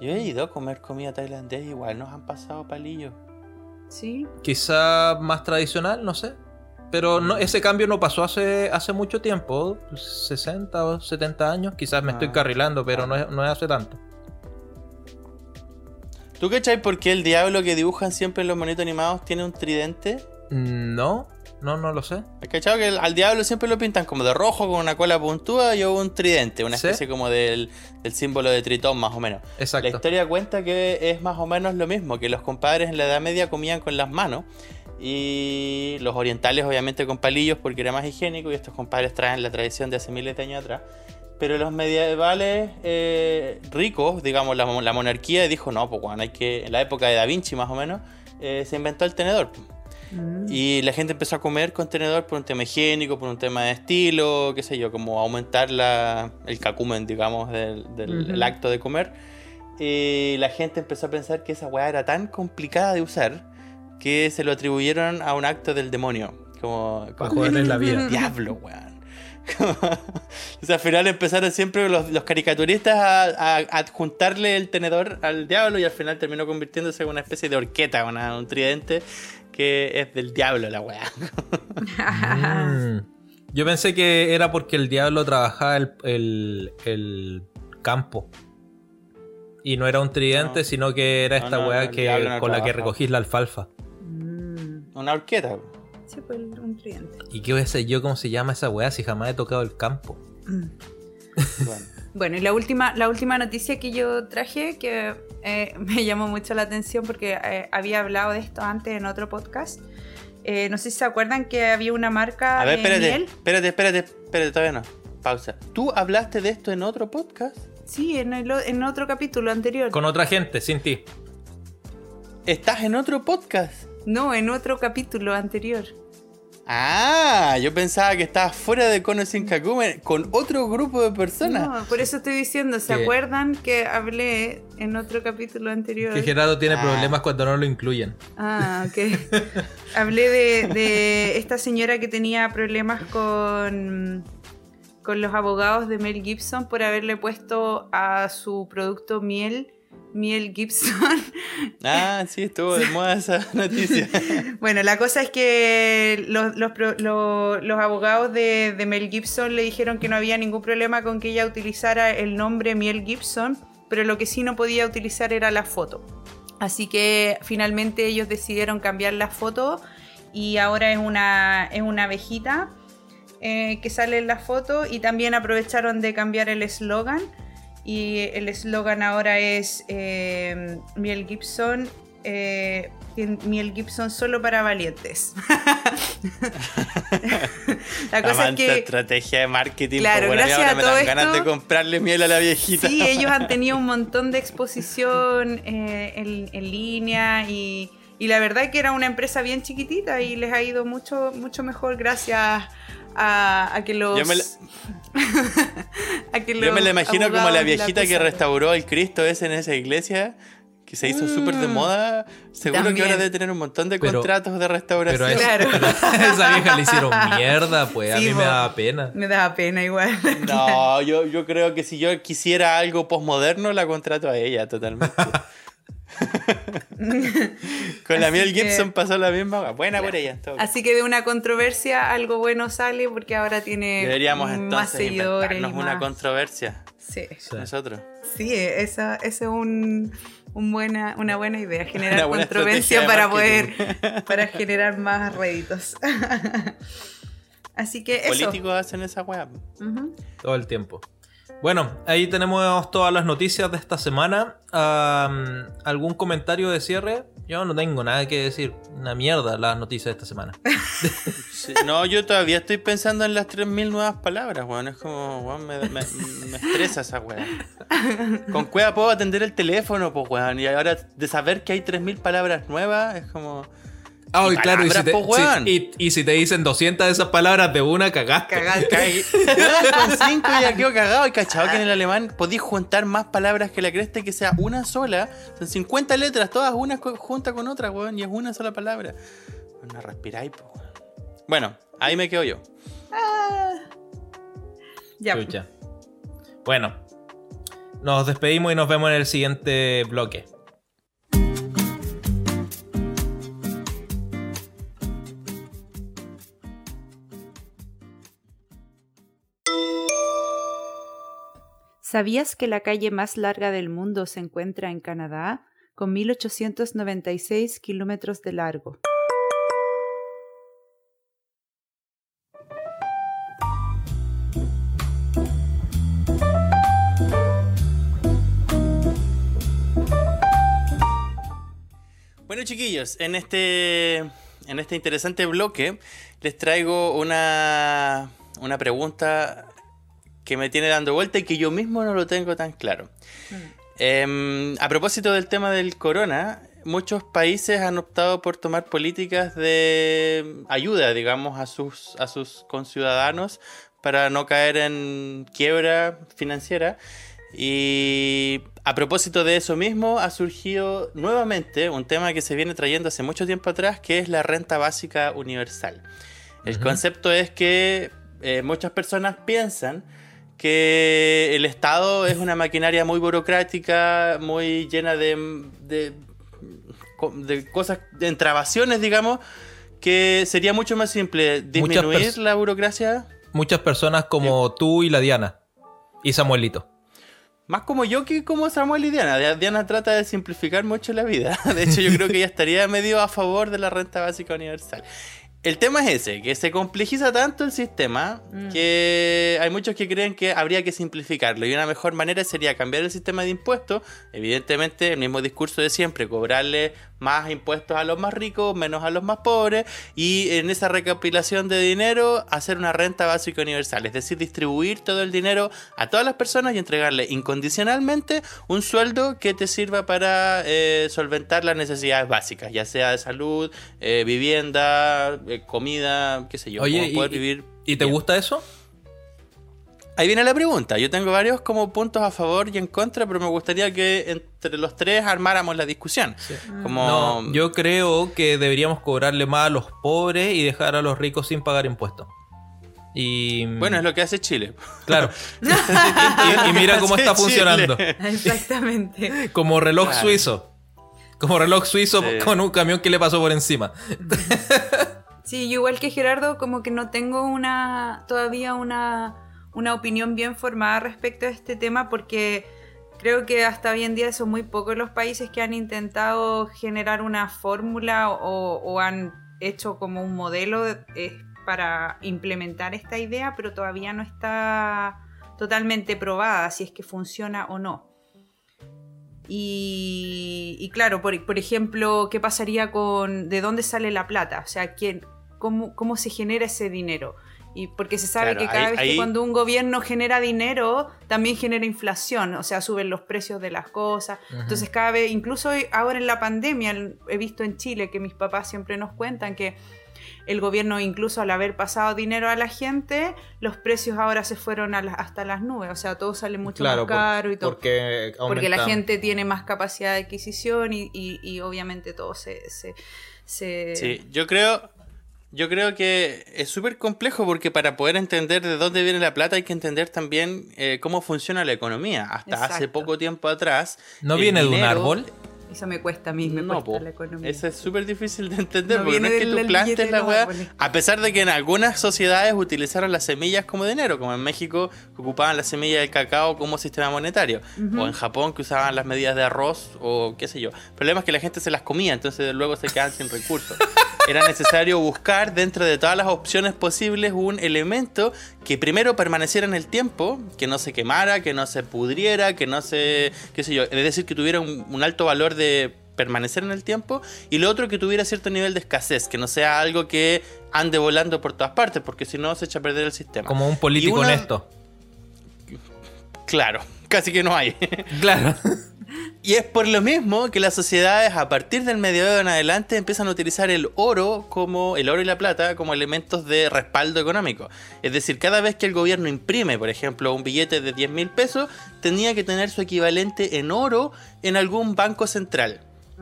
Yo he ido a comer comida tailandés, igual nos han pasado palillos. Sí. Quizá más tradicional, no sé. Pero no, ese cambio no pasó hace, hace mucho tiempo, 60 o 70 años. Quizás me estoy Ah. carrilando, pero no es, no es hace tanto. ¿Tú cachai por qué el diablo que dibujan siempre en los monitos animados tiene un tridente? No, no, no lo sé. ¿Has cachado que el- al diablo siempre lo pintan como de rojo con una cola puntúa y un tridente? Una Sí. especie como del, del símbolo de Tritón, más o menos. La Exacto. historia cuenta que es más o menos lo mismo, que los compadres en la Edad Media comían con las manos y los orientales obviamente con palillos porque era más higiénico y estos compadres traen la tradición de hace miles de años atrás. Pero los medievales eh, ricos, digamos la, la monarquía, dijo, no, pues bueno, hay que, en la época de Da Vinci más o menos, eh, se inventó el tenedor. Mm. Y la gente empezó a comer con tenedor por un tema higiénico, por un tema de estilo, qué sé yo, como aumentar la, el cacumen, digamos, del, del- Ujú. el acto de comer. Y la gente empezó a pensar que esa weá era tan complicada de usar que se lo atribuyeron a un acto del demonio. Como, Para como joderles la el vida. diablo, weón. o sea, al final empezaron siempre los, los caricaturistas a, a adjuntarle el tenedor al diablo y al final terminó convirtiéndose en una especie de horqueta, una- un tridente que es del diablo la weá. Mm. Yo pensé que era porque el diablo trabajaba el, el- el campo. Y no era un tridente, No. sino que era No, esta no, weá que, con la que recogís la alfalfa. Una horqueta. Sí, pues un tridente. ¿Y qué voy a hacer yo cómo se llama esa weá si jamás he tocado el campo? Mm. Bueno. Bueno, y la última, la última noticia que yo traje, que eh, me llamó mucho la atención porque eh, había hablado de esto antes en otro podcast. Eh, no sé si se acuerdan que había una marca A ver, de espérate, miel. espérate, espérate, espérate, todavía no. Pausa. ¿Tú hablaste de esto en otro podcast? Sí, en, el en otro capítulo anterior. Con otra gente, sin ti. ¿Estás en otro podcast? No, en otro capítulo anterior. Ah, yo pensaba que estabas fuera de Cono sin Kakumen con otro grupo de personas. No, por eso estoy diciendo, ¿se ¿Qué? acuerdan que hablé en otro capítulo anterior? Que Gerardo tiene Ah. problemas cuando no lo incluyen. Ah, ok. Hablé de, de esta señora que tenía problemas con, con los abogados de Mel Gibson por haberle puesto a su producto miel, miel Gibson. Ah, sí, estuvo de moda esa noticia. bueno, la cosa es que los, los abogados de, de Mel Gibson le dijeron que no había ningún problema con que ella utilizara el nombre Miel Gibson, pero lo que sí no podía utilizar era la foto. Así que finalmente ellos decidieron cambiar la foto y ahora es una, es una abejita eh, que sale en la foto y también aprovecharon de cambiar el eslogan y el eslogan ahora es eh, Miel Gibson eh, Miel Gibson solo para valientes. la cosa es que. estrategia de marketing. Claro, gracias a todo esto, ganas de comprarle miel a la viejita. Sí, ellos han tenido un montón de exposición eh, en, línea y, la verdad que era una empresa bien chiquitita y les ha ido mucho, mucho mejor gracias a, que los. Yo me Yo me la imagino como la viejita que restauró el Cristo ese en esa iglesia que se hizo súper de mm. moda, seguro que ahora debe tener un montón de contratos de restauración. Pero claro. esa vieja le hicieron mierda, pues a mí me daba pena. Me daba pena igual. No, yo, yo creo que si yo quisiera algo postmoderno, la contrato a ella totalmente. Con la miel Gibson pasó la misma. Buena por ella. Así que de una controversia algo bueno sale porque ahora tiene Deberíamos entonces más seguidores. una controversia. Sí. Nosotros. Sí, esa, es un, buena, una buena idea, generar controversia para poder para generar más réditos. Así que eso. Políticos hacen esa weá. Todo el tiempo. Bueno, ahí tenemos todas las noticias de esta semana. ¿Algún comentario de cierre? Yo no tengo nada que decir. Una mierda las noticias de esta semana. no, yo todavía estoy pensando en las 3.000 nuevas palabras, weón. Es como, weón, me, estresa esa weón. Con cueva puedo atender el teléfono, pues, weón. Y ahora de saber que hay 3.000 palabras nuevas, es como... Ah, y claro, y si, te, y, si, te, dicen 200 de esas palabras de una, cagaste. Cagaste. con 5 ya quedo cagado. Y cachado que en el alemán podéis juntar más palabras que la cresta que sea una sola. Son 50 letras, todas una junta con otra, weón. Y es una sola palabra. Bueno, respiráis, pues, Bueno, ahí me quedo yo. Ah. Ya. Bueno, nos despedimos y nos vemos en el siguiente bloque. ¿Sabías que la calle más larga del mundo se encuentra en Canadá, con 1896 kilómetros de largo? Bueno chiquillos, en este, en este interesante bloque les traigo una, una pregunta que me tiene dando vuelta y que yo mismo no lo tengo tan claro. Mm. Em, a propósito del tema del corona, muchos países han optado por tomar políticas de ayuda, digamos, a sus, a sus conciudadanos para no caer en quiebra financiera. Y a propósito de eso mismo, ha surgido nuevamente un tema que se viene trayendo hace mucho tiempo atrás, que es la renta básica universal. El concepto es que eh, muchas personas piensan que el Estado es una maquinaria muy burocrática, muy llena de, de, cosas, de entrabaciones, digamos, que sería mucho más simple disminuir la burocracia. Muchas personas como tú y la Diana y Samuelito. Más como yo que como Samuel y Diana. Diana trata de simplificar mucho la vida. De hecho, yo creo que ella estaría medio a favor de la renta básica universal. El tema es ese, que se complejiza tanto el sistema mm. que hay muchos que creen que habría que simplificarlo y una mejor manera sería cambiar el sistema de impuestos, evidentemente el mismo discurso de siempre, cobrarle más impuestos a los más ricos, menos a los más pobres y en esa recopilación de dinero hacer una renta básica universal, es decir, distribuir todo el dinero a todas las personas y entregarle incondicionalmente un sueldo que te sirva para eh, solventar las necesidades básicas, ya sea de salud, eh, vivienda, eh, comida, qué sé yo, Oye, poder y, vivir. ¿Y te gusta eso? Ahí viene la pregunta. Yo tengo varios como puntos a favor y en contra, pero me gustaría que entre los tres armáramos la discusión. Como... yo creo que deberíamos cobrarle más a los pobres y dejar a los ricos sin pagar impuestos. Y... Bueno, es lo que hace Chile. Claro. y, mira cómo está funcionando. Exactamente. Como reloj suizo. Como reloj suizo con un camión que le pasó por encima. Sí, igual que Gerardo, como que no tengo una todavía una, una opinión bien formada respecto a este tema porque creo que hasta hoy en día son muy pocos los países que han intentado generar una fórmula o, han hecho como un modelo eh, para implementar esta idea, pero todavía no está totalmente probada si es que funciona o no. Y, claro, por, ejemplo, ¿qué pasaría con de dónde sale la plata? O sea, ¿quién, cómo se genera ese dinero? Y porque se sabe que cada vez que cuando un gobierno genera dinero, también genera inflación, o sea, suben los precios de las cosas. Entonces, cada vez, incluso ahora en la pandemia, he visto en Chile que mis papás siempre nos cuentan que el gobierno, incluso al haber pasado dinero a la gente, los precios ahora se fueron hasta las nubes. O sea, todo sale mucho más caro y todo. Porque, porque, la gente tiene más capacidad de adquisición y, obviamente todo se, se, Sí, yo creo, yo creo que es súper complejo porque para poder entender de dónde viene la plata hay que entender también eh, cómo funciona la economía. Hasta hace poco tiempo atrás. ¿No viene de un árbol? Eso me cuesta a mí, me cuesta la economía. Eso es súper difícil de entender, porque no es que tú plantes la weá, a pesar de que en algunas sociedades utilizaron las semillas como dinero, como en México que ocupaban las semillas del cacao como sistema monetario, o en Japón que usaban las medidas de arroz, o qué sé yo. El problema es que la gente se las comía, entonces luego se quedan sin recursos. Era necesario buscar dentro de todas las opciones posibles un elemento que primero permaneciera en el tiempo, que no se quemara, que no se pudriera, que no se, qué sé yo, es decir, que tuviera un, alto valor de permanecer en el tiempo y lo otro que tuviera cierto nivel de escasez, que no sea algo que ande volando por todas partes, porque si no se echa a perder el sistema. Como un político honesto. Claro, casi que no hay. Claro. Y es por lo mismo que las sociedades a partir del medioevo en adelante empiezan a utilizar el oro como el oro y la plata como elementos de respaldo económico. Es decir, cada vez que el gobierno imprime, por ejemplo, un billete de 10 mil pesos, tenía que tener su equivalente en oro en algún banco central.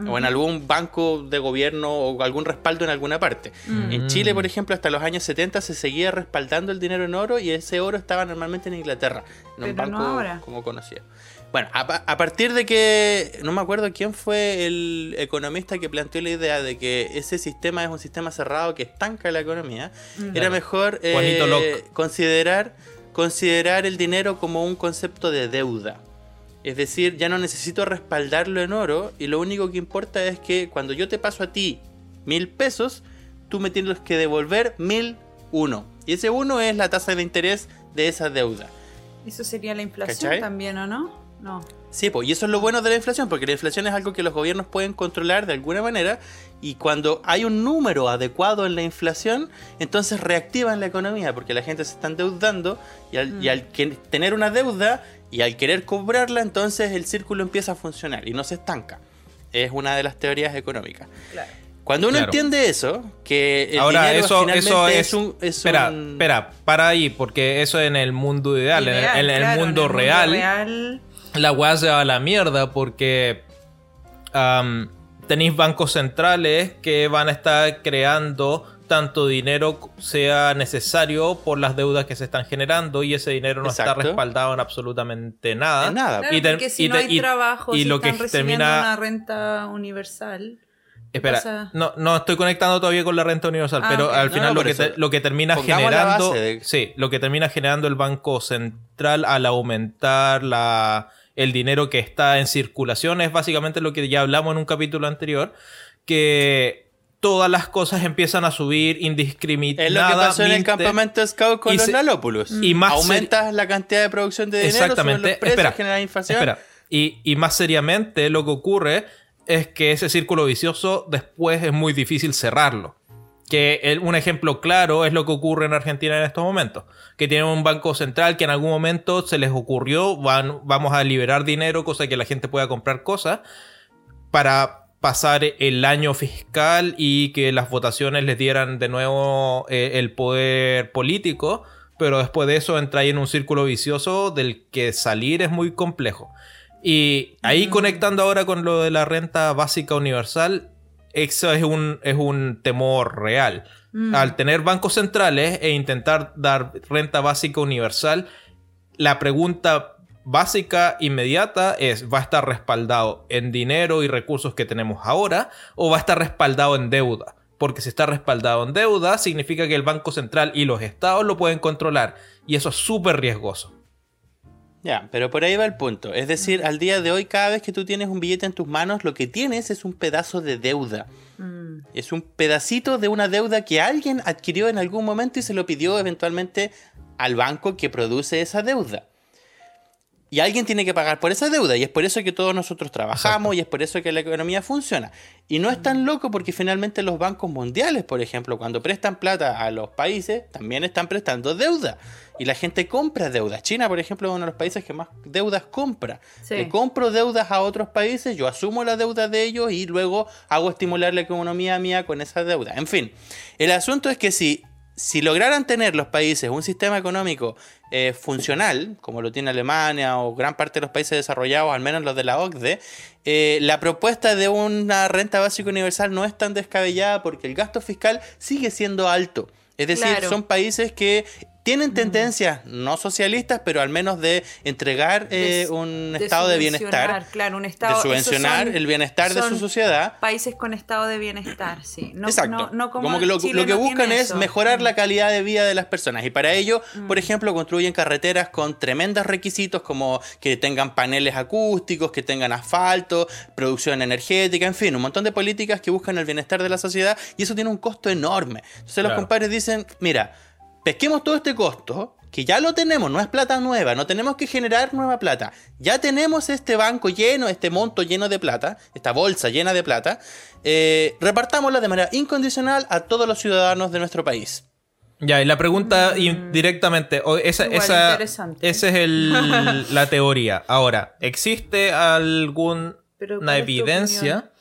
O en algún banco de gobierno o algún respaldo en alguna parte. En Chile, por ejemplo, hasta los años 70 se seguía respaldando el dinero en oro y ese oro estaba normalmente en Inglaterra, en un banco como conocido. Bueno, a, partir de que, no me acuerdo quién fue el economista que planteó la idea de que ese sistema es un sistema cerrado que estanca la economía, mm. era mejor eh, considerar, considerar el dinero como un concepto de deuda. Es decir, ya no necesito respaldarlo en oro y lo único que importa es que cuando yo te paso a ti mil pesos, tú me tienes que devolver mil uno. Y ese uno es la tasa de interés de esa deuda. Eso sería la inflación también, ¿o no? No. Sí, pues, y eso es lo bueno de la inflación, porque la inflación es algo que los gobiernos pueden controlar de alguna manera, y cuando hay un número adecuado en la inflación, entonces reactivan la economía, porque la gente se está endeudando, y al, mm. tener una deuda y al querer cobrarla, entonces el círculo empieza a funcionar y no se estanca. Es una de las teorías económicas. Cuando uno entiende eso, que el Ahora, eso, eso es, un, espera, espera, para ahí, porque eso en el mundo ideal, en, el, mundo, real la weá se va a la mierda porque tenéis bancos centrales que van a estar creando tanto dinero sea necesario por las deudas que se están generando y ese dinero no está respaldado en absolutamente nada. nada. y porque si no hay trabajo, y lo que termina una renta universal. Espera, no, no estoy conectando todavía con la renta universal, ah, pero al final lo, que lo que termina generando. Sí, lo que termina generando el Banco Central al aumentar la, el dinero que está en circulación. Es básicamente lo que ya hablamos en un capítulo anterior, que todas las cosas empiezan a subir indiscriminadamente. Es lo que pasó en el campamento Scout con los Nalópulos. Y más Aumentas la cantidad de producción de dinero, Exactamente. los precios, espera, inflación. Espera. Y, y más seriamente lo que ocurre es que ese círculo vicioso después es muy difícil cerrarlo. Que un ejemplo claro es lo que ocurre en Argentina en estos momentos. Que tienen un banco central que en algún momento se les ocurrió, van, vamos a liberar dinero, cosa que la gente pueda comprar cosas, para pasar el año fiscal y que las votaciones les dieran de nuevo eh, el poder político. Pero después de eso entra ahí en un círculo vicioso del que salir es muy complejo. Y ahí conectando ahora con lo de la renta básica universal, eso es un, es un temor real. Mm. Al tener bancos centrales e intentar dar renta básica universal, la pregunta básica inmediata es, ¿va a estar respaldado en dinero y recursos que tenemos ahora o va a estar respaldado en deuda? Porque si está respaldado en deuda, significa que el Banco Central y los estados lo pueden controlar. Y eso es súper riesgoso. Ya, pero por ahí va el punto. Es decir, al día de hoy, cada vez que tú tienes un billete en tus manos, lo que tienes es un pedazo de deuda. Mm. Es un pedacito de una deuda que alguien adquirió en algún momento y se lo pidió eventualmente al banco que produce esa deuda. Y alguien tiene que pagar por esa deuda. Y es por eso que todos nosotros trabajamos y es por eso que la economía funciona. Y no es tan loco porque finalmente los bancos mundiales, por ejemplo, cuando prestan plata a los países, también están prestando deuda. Y la gente compra deudas. China, por ejemplo, es uno de los países que más deudas compra. Sí. Le compro deudas a otros países, yo asumo la deuda de ellos y luego hago estimular la economía mía con esa deuda. En fin, el asunto es que si, si lograran tener los países un sistema económico eh, funcional, como lo tiene Alemania o gran parte de los países desarrollados, al menos los de la OCDE, eh, la propuesta de una renta básica universal no es tan descabellada porque el gasto fiscal sigue siendo alto. Es decir, Claro. son países que tienen tendencias no socialistas, pero al menos de entregar eh, un de estado de bienestar, Claro, un estado. de subvencionar son- el bienestar de su sociedad. Países con estado de bienestar, sí. No, Exacto. no- no como, como que lo, que buscan es eso. mejorar Mm. la calidad de vida de las personas. Y para ello, por ejemplo, construyen carreteras con tremendos requisitos como que tengan paneles acústicos, que tengan asfalto, producción energética, en fin, un montón de políticas que buscan el bienestar de la sociedad y eso tiene un costo enorme. Entonces los compadres dicen, mira, pesquemos todo este costo. Que ya lo tenemos, no es plata nueva, no tenemos que generar nueva plata. Ya tenemos este banco lleno, este monto lleno de plata, esta bolsa llena de plata. eh, repartámosla de manera incondicional a todos los ciudadanos de nuestro país. Ya, y la pregunta in- directamente, o esa, Igual, esa, esa es el- la teoría. Ahora, ¿existe alguna Pero, ¿cuál es tu evidencia?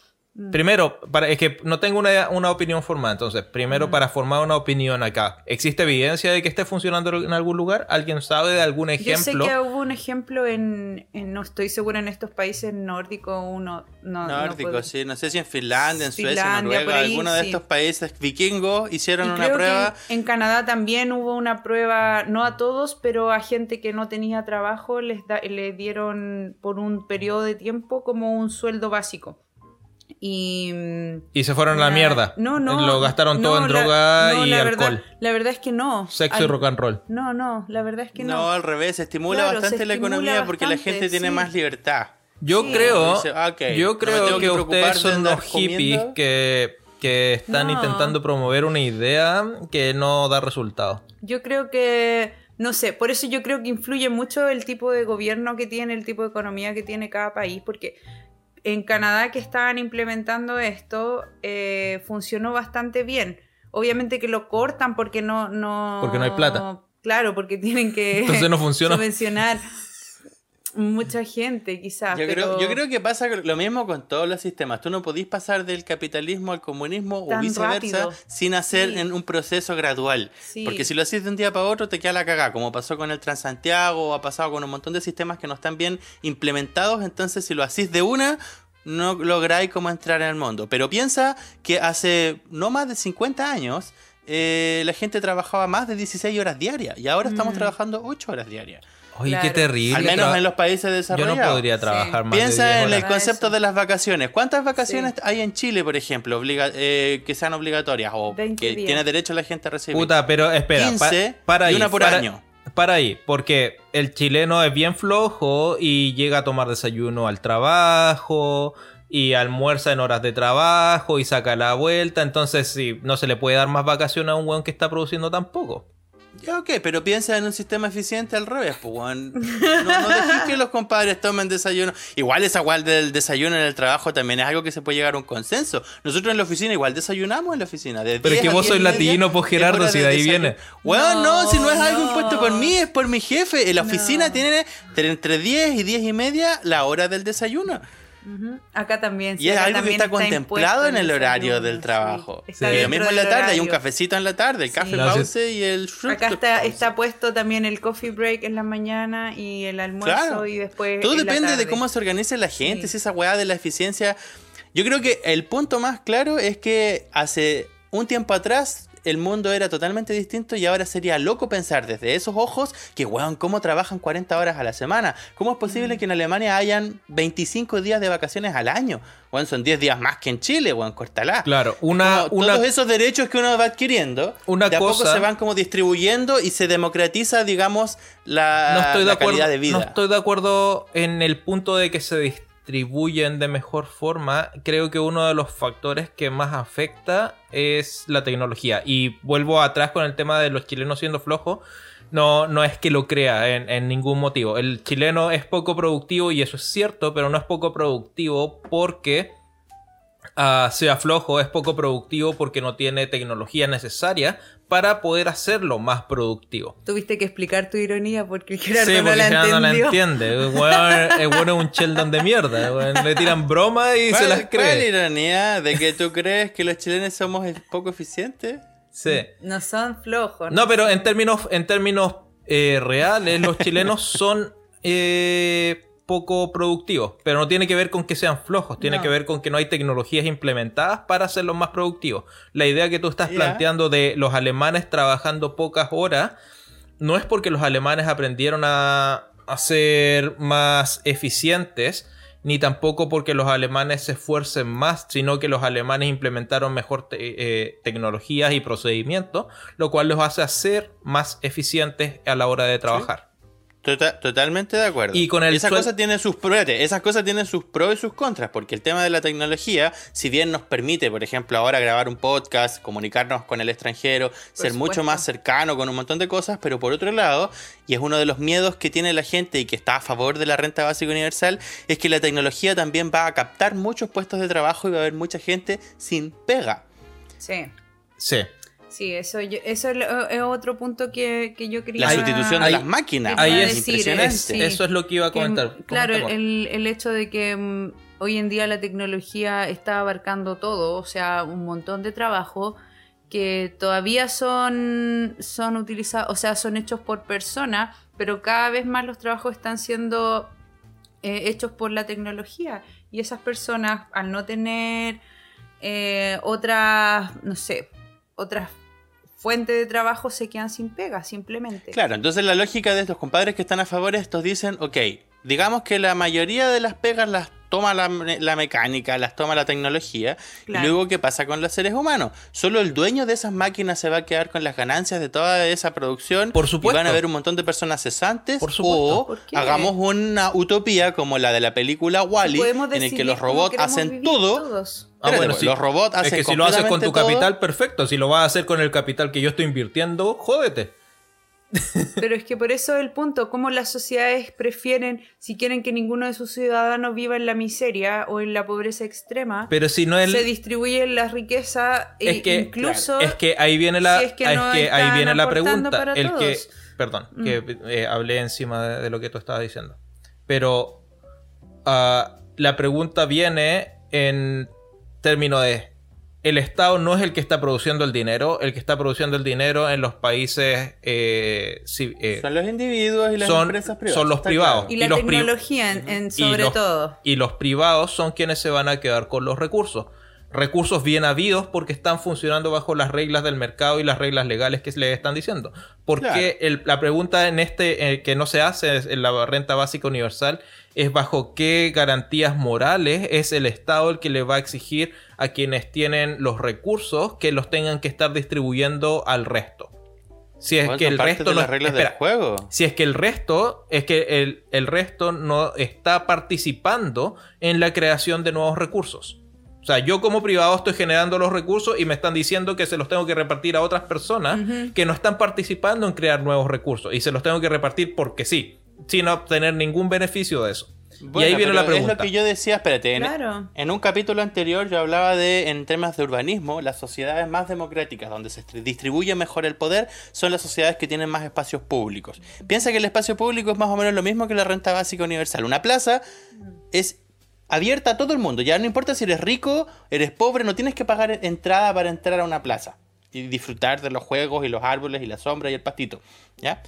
Opinión? Primero, para, es que no tengo una, una opinión formada, entonces, primero para formar una opinión acá, ¿existe evidencia de que esté funcionando en algún lugar? ¿Alguien sabe de algún Yo sé ejemplo? que hubo un ejemplo en, en- no estoy segura en estos países nórdicos, uno no, no Nórdico, puedo- sí, no sé si en Finlandia, en Suecia, Finlandia, Noruega, ahí, alguno de sí. estos países vikingos hicieron Y una creo prueba. que en, en Canadá también hubo una prueba, no a todos, pero a gente que no tenía trabajo les, da- les dieron por un periodo de tiempo como un sueldo básico. Y, mm, Y se fueron a la la- mierda. No, no. Lo gastaron todo no, en la- droga no, y la alcohol. Verdad, la verdad es que no. Sexo Al- y rock and roll. No, no, la verdad es que no. No, al revés, se estimula Claro, bastante se la economía porque la gente tiene más libertad. Yo Sí. creo, Dice, ah, yo creo que, ustedes de son unos hippies comiendo. que, que están No. intentando promover una idea que no da resultado. Yo creo que, no sé, por eso yo creo que influye mucho el tipo de gobierno que tiene, el tipo de economía que tiene cada país, porque en Canadá que estaban implementando esto eh, funcionó bastante bien. Obviamente que lo cortan porque no, no... Porque no hay plata. Claro, porque tienen que Entonces no funciona. subvencionar mucha gente, quizás. Yo, pero creo, yo creo que pasa lo mismo con todos los sistemas. Tú no podís pasar del capitalismo al comunismo o Tan viceversa rápido. sin hacer Sí. en un proceso gradual. Sí. Porque si lo haces de un día para otro te queda la cagada, como pasó con el Transantiago o ha pasado con un montón de sistemas que no están bien implementados. Entonces si lo hacís de una, no lográis como entrar en el mundo. Pero piensa que hace no más de 50 años eh, la gente trabajaba más de 16 horas diarias y ahora estamos Mm. trabajando 8 horas diarias. Oye, Claro. qué terrible. Al menos en los países Yo desarrollados. no podría trabajar más Piensa 10 en horas. el concepto de las vacaciones. ¿Cuántas vacaciones hay en Chile, por ejemplo, obliga- eh, que sean obligatorias o 20 que días. tiene derecho la gente a recibir? Puta, pero espera, pa- 15 para ahí. y una por para, año. Para ahí, porque el chileno es bien flojo y llega a tomar desayuno al trabajo y almuerza en horas de trabajo y saca la vuelta, entonces sí, no se le puede dar más vacaciones a un weón que está produciendo tampoco. Ya, ok, pero piensa en un sistema eficiente al revés, pues, weón. No, no dejes que los compadres tomen desayuno. Igual esa igual del desayuno en el trabajo también es algo que se puede llegar a un consenso. Nosotros en la oficina igual desayunamos en la oficina. de Pero es 10 que vos 10 sois latino, pues, es Gerardo, si de ahí desayuno. viene. Weón, no, si no es algo No. impuesto por mí, es por mi jefe. En la oficina No. tiene entre- entre 10 y 10 y media la hora del desayuno. Ujú. Acá también. sí, Y es algo que está contemplado en el horario del sí. trabajo. Está Y lo mismo en la tarde, hay un cafecito en la tarde, el Sí. café Gracias. pause y el Acá está, pause. está puesto también el coffee break en la mañana y el almuerzo Claro. y después. Todo en la depende de cómo se organice la gente, Sí. si esa weá de la eficiencia. Yo creo que el punto más claro es que hace un tiempo atrás el mundo era totalmente distinto y ahora sería loco pensar desde esos ojos que, weón, ¿cómo trabajan 40 horas a la semana? ¿Cómo es Mm. posible que en Alemania hayan 25 días de vacaciones al año? Weón, son 10 días más que en Chile, weón, cortala. Claro, una, Como una, Todos esos derechos que uno va adquiriendo, Una de a poco se van como distribuyendo y se democratiza, digamos, la, no estoy de la acuerdo, calidad de vida. No estoy de acuerdo en el punto de que se dis- distribuyen de mejor forma, creo que uno de los factores que más afecta es la tecnología. Y vuelvo atrás con el tema de los chilenos siendo flojos. No, no es que lo crea en, en ningún motivo. El chileno es poco productivo y eso es cierto, pero no es poco productivo porque ah, sea flojo, es poco productivo porque no tiene tecnología necesaria para poder hacerlo más productivo. Tuviste que explicar tu ironía porque Gerardo Sí, no, porque la Gerardo no la entiende. El es un Sheldon de mierda. Le tiran bromas y se ¿Cuál, las cuál es la cree. ironía de que tú crees que los chilenos somos poco eficientes? Sí. No son flojos. No, pero en términos, en términos eh, reales, los chilenos son eh, poco productivos. Pero no tiene que ver con que sean flojos, tiene No. que ver con que no hay tecnologías implementadas para hacerlos más productivos. La idea que tú estás planteando de los alemanes trabajando pocas horas no es porque los alemanes aprendieron a, a ser más eficientes, ni tampoco porque los alemanes se esfuercen más, sino que los alemanes implementaron mejor te- eh, tecnologías y procedimientos, lo cual los hace ser más eficientes a la hora de trabajar. Tota- totalmente de acuerdo. Y con el esas cosas tienen sus pros, espérate, esas cosas tienen sus pros y sus contras, porque el tema de la tecnología, si bien nos permite, por ejemplo, ahora grabar un podcast, comunicarnos con el extranjero, ser mucho más cercano con un montón de cosas, pero por otro lado, y es uno de los miedos que tiene la gente y que está a favor de la renta básica universal, es que la tecnología también va a captar muchos puestos de trabajo y va a haber mucha gente sin pega. Sí. Sí. Sí, eso, yo- eso es lo- es otro punto que, que yo quería La sustitución de ahí- las máquinas. Ahí es es- impresionante. sí. Eso es lo que iba a que, comentar. claro, el, el hecho de que mm, hoy en día la tecnología está abarcando todo, o sea, un montón de trabajo que todavía son, son utilizados, o sea, son hechos por personas, pero cada vez más los trabajos están siendo eh, hechos por la tecnología. Y esas personas, al no tener eh, otras, no sé, otras fuentes de trabajo, se quedan sin pega, simplemente. Claro, entonces la lógica de estos compadres que están a favor, estos dicen, ok, digamos que la mayoría de las pegas las toma la, la mecánica, las toma la tecnología, Claro. y luego ¿qué pasa con los seres humanos? Solo el dueño de esas máquinas se va a quedar con las ganancias de toda esa producción. Por Y supuesto. van a haber un montón de personas cesantes. Por supuesto. O hagamos una utopía como la de la película Wally, Podemos en el que decidir los cómo robots hacen todo. todos. Ah, Espérate, bueno, pues, sí. los robots Es hacen que si lo haces con tu todo. capital, perfecto. Si lo vas a hacer con el capital que yo estoy invirtiendo, jódete. Pero es que por eso es el punto, cómo las sociedades prefieren, si quieren que ninguno de sus ciudadanos viva en la miseria o en la pobreza extrema, Pero si no es. se distribuyen la riqueza e que, incluso Es que ahí viene la, si es que es no que ahí viene la pregunta. El que, todos. perdón, Mm. que eh, hablé encima de, de lo que tú estabas diciendo. Pero ah, la pregunta viene en términos de el Estado no es el que está produciendo el dinero, el que está produciendo el dinero en los países eh, eh, Son los individuos y las son- empresas privadas. son los privados. y y la los tecnología en, en y sobre los- todo. Y los privados son quienes se van a quedar con los recursos. Recursos bien habidos porque están funcionando bajo las reglas del mercado y las reglas legales que les están diciendo. Porque el- la pregunta en este eh, que no se hace es- en la renta básica universal es bajo qué garantías morales es el Estado el que le va a exigir a quienes tienen los recursos que los tengan que estar distribuyendo al resto. Si es Bueno, que el resto de no las reglas espera, del juego. si es que el resto, es que el, el resto no está participando en la creación de nuevos recursos. O sea, yo como privado estoy generando los recursos y me están diciendo que se los tengo que repartir a otras personas que no están participando en crear nuevos recursos. Y se los tengo que repartir porque sí, sin obtener ningún beneficio de eso. y ahí viene la pregunta. Es lo que yo decía, espérate, en, Claro. en un capítulo anterior yo hablaba de, en temas de urbanismo, las sociedades más democráticas, donde se distri- distribuye mejor el poder, son las sociedades que tienen más espacios públicos. Piensa que el espacio público es más o menos lo mismo que la renta básica universal. Una plaza es abierta a todo el mundo, ya no importa si eres rico, eres pobre, no tienes que pagar entrada para entrar a una plaza y disfrutar de los juegos y los árboles y la sombra y el pastito, ¿ya?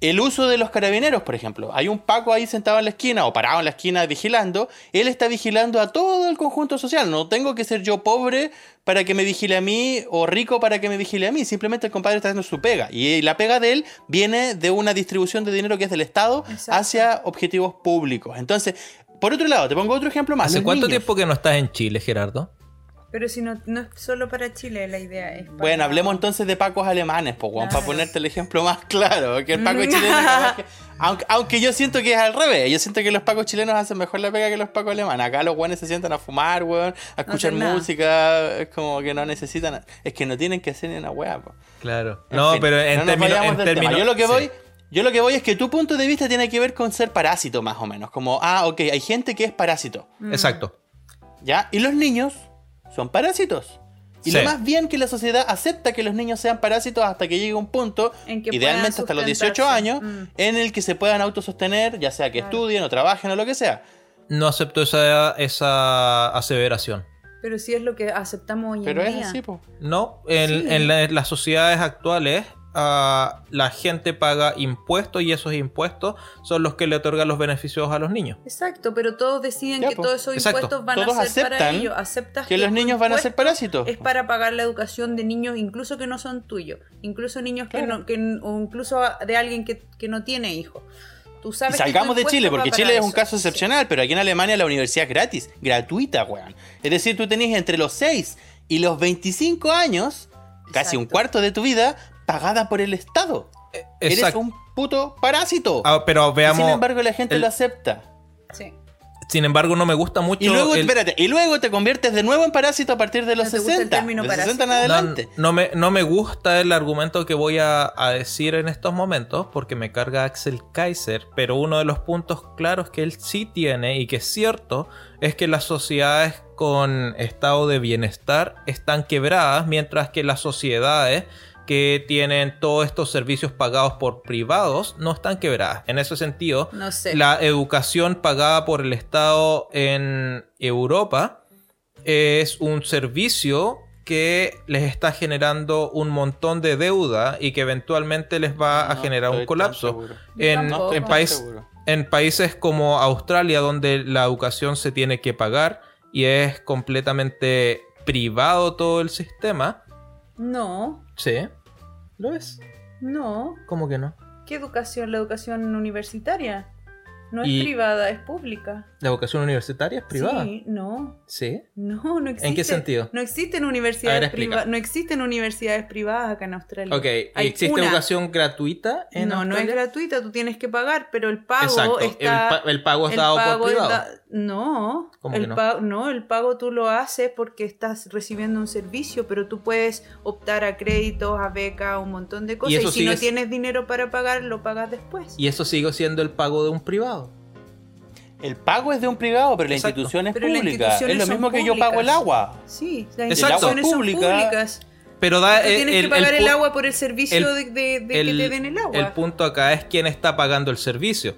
El uso de los carabineros, por ejemplo. Hay un Paco ahí sentado en la esquina o parado en la esquina vigilando. Él está vigilando a todo el conjunto social. No tengo que ser yo pobre para que me vigile a mí o rico para que me vigile a mí. Simplemente el compadre está haciendo su pega. Y la pega de él viene de una distribución de dinero que es del Estado Exacto. hacia objetivos públicos. Entonces, por otro lado, te pongo otro ejemplo más. ¿Hace cuánto niños. tiempo que no estás en Chile, Gerardo? Pero si no, no es solo para Chile, la idea es. para- Bueno, hablemos entonces de pacos alemanes, pues, para Claro. ponerte el ejemplo más claro. Que el paco chileno. capaz que- aunque, aunque yo siento que es al revés. Yo siento que los pacos chilenos hacen mejor la pega que los pacos alemanes. Acá los guanes se sientan a fumar, weón, a escuchar música. Es como que no necesitan. Es que no tienen que hacer ni una weá, po. Claro. En No, fin, pero en no nos términos. Yo lo que sí. voy. Yo lo que voy es que tu punto de vista tiene que ver con ser parásito, más o menos. Como, ah, ok, hay gente que es parásito. Mm. Exacto. ¿Ya? Y los niños son parásitos. Y Sí. lo más bien que la sociedad acepta que los niños sean parásitos hasta que llegue un punto, En que idealmente hasta los 18 sustentarse. años, Mm. en el que se puedan autosostener, ya sea que Claro. estudien o trabajen o lo que sea. No acepto esa, esa aseveración. Pero sí es lo que aceptamos hoy Pero en es día. así, po. No, en, Sí. en la- en las sociedades actuales ah, la gente paga impuestos y esos impuestos son los que le otorgan los beneficios a los niños. Exacto, pero todos deciden Ya, que todos esos Exacto. impuestos van Todos a ser para aceptan ellos. Aceptas Que los niños van a ser parásitos. Es para pagar la educación de niños, incluso que no son tuyos. Incluso niños que no, que, o incluso de alguien que, que no tiene hijos. Tú Y sabes salgamos de Chile, porque Chile es un caso Sí. excepcional, pero aquí en Alemania la universidad es gratis, gratuita, weón. Es decir, tú tenés entre los 6 y los 25 años, casi un cuarto de tu vida, pagada por el Estado. Eres Exacto. un puto parásito. Ah, pero Y veamos. sin embargo, la gente el- lo acepta. Sí. Sin embargo, no me gusta mucho. Y luego, el- espérate, y luego te conviertes de nuevo en parásito a partir de los ¿No te gusta el 60. término de 60 en parásito? No, adelante. no me, no me gusta el argumento que voy a, a decir en estos momentos porque me carga Axel Kaiser, pero uno de los puntos claros que él sí tiene y que es cierto es que las sociedades con estado de bienestar están quebradas mientras que las sociedades que tienen todos estos servicios pagados por privados no están quebradas. En ese sentido, No sé. la educación pagada por el Estado en Europa es un servicio que les está generando un montón de deuda y que eventualmente les va a No generar un colapso. En, país- seguro. en países como Australia, donde la educación se tiene que pagar y es completamente privado todo el sistema. No, Sí. ¿Lo es? no. ¿Cómo que no? ¿Qué educación? La educación universitaria. No es Y- privada, es pública. ¿La educación universitaria es privada? Sí, no. Sí. No, no existe. ¿En qué sentido? No existen universidades privadas. No existen universidades privadas acá en Australia. Ok. ¿y Hay ¿Existe una. educación gratuita en No, no es Australia? gratuita, tú tienes que pagar, pero el pago Exacto. está. el, pa- el pago es el dado pago por privado. da- No, ¿Cómo el que no? pago, no, el pago tú lo haces porque estás recibiendo un servicio, pero tú puedes optar a créditos, a becas, un montón de cosas. Y, eso si no tienes dinero para pagar, lo pagas después. Y eso sigue siendo el pago de un privado. El pago es de un privado, pero Exacto. la institución es Pero pública. Es lo mismo que yo pago el agua. Sí, las Exacto. instituciones son Pública, públicas. Pero da tienes el, que pagar el, pu- agua por el servicio el- de, de- de que el- te den el agua. el punto acá es quién está pagando el servicio.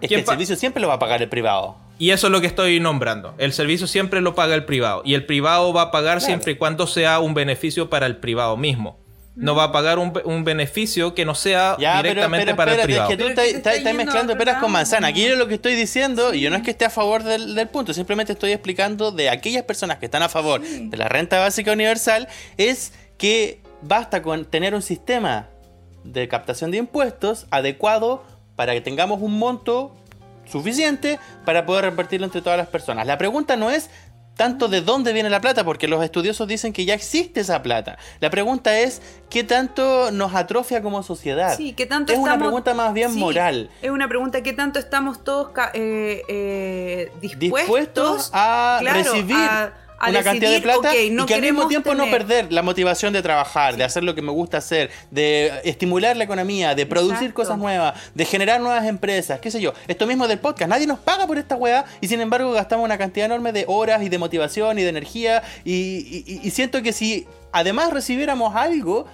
Es que ¿Quién el servicio siempre lo va a pagar el privado. Y eso es lo que estoy nombrando. El servicio siempre lo paga el privado. Y el privado va a pagar Claro. siempre y cuando sea un beneficio para el privado mismo. No va a pagar un, un beneficio que no sea Ya, pero, directamente pero para el privado. es que tú Pero estás, está mezclando peras con manzana. Aquí yo lo que estoy diciendo, y yo no es que esté a favor del, del punto, simplemente estoy explicando de aquellas personas que están a favor Sí. de la renta básica universal, es que basta con tener un sistema de captación de impuestos adecuado para que tengamos un monto suficiente para poder repartirlo entre todas las personas. La pregunta no es tanto de dónde viene la plata, porque los estudiosos dicen que ya existe esa plata. La pregunta es qué tanto nos atrofia como sociedad. Sí, ¿qué tanto es una pregunta más bien Sí, moral. Es una pregunta, ¿qué tanto estamos todos eh, eh, dispuestos, Dispuestos a claro, recibir a- a una cantidad de plata no y que al mismo tiempo no perder la motivación de trabajar, de hacer lo que me gusta hacer, de estimular la economía, de producir Exacto. cosas nuevas, de generar nuevas empresas, qué sé yo. Esto mismo del podcast, nadie nos paga por esta weá y sin embargo gastamos una cantidad enorme de horas y de motivación y de energía y, y- y siento que si además recibiéramos algo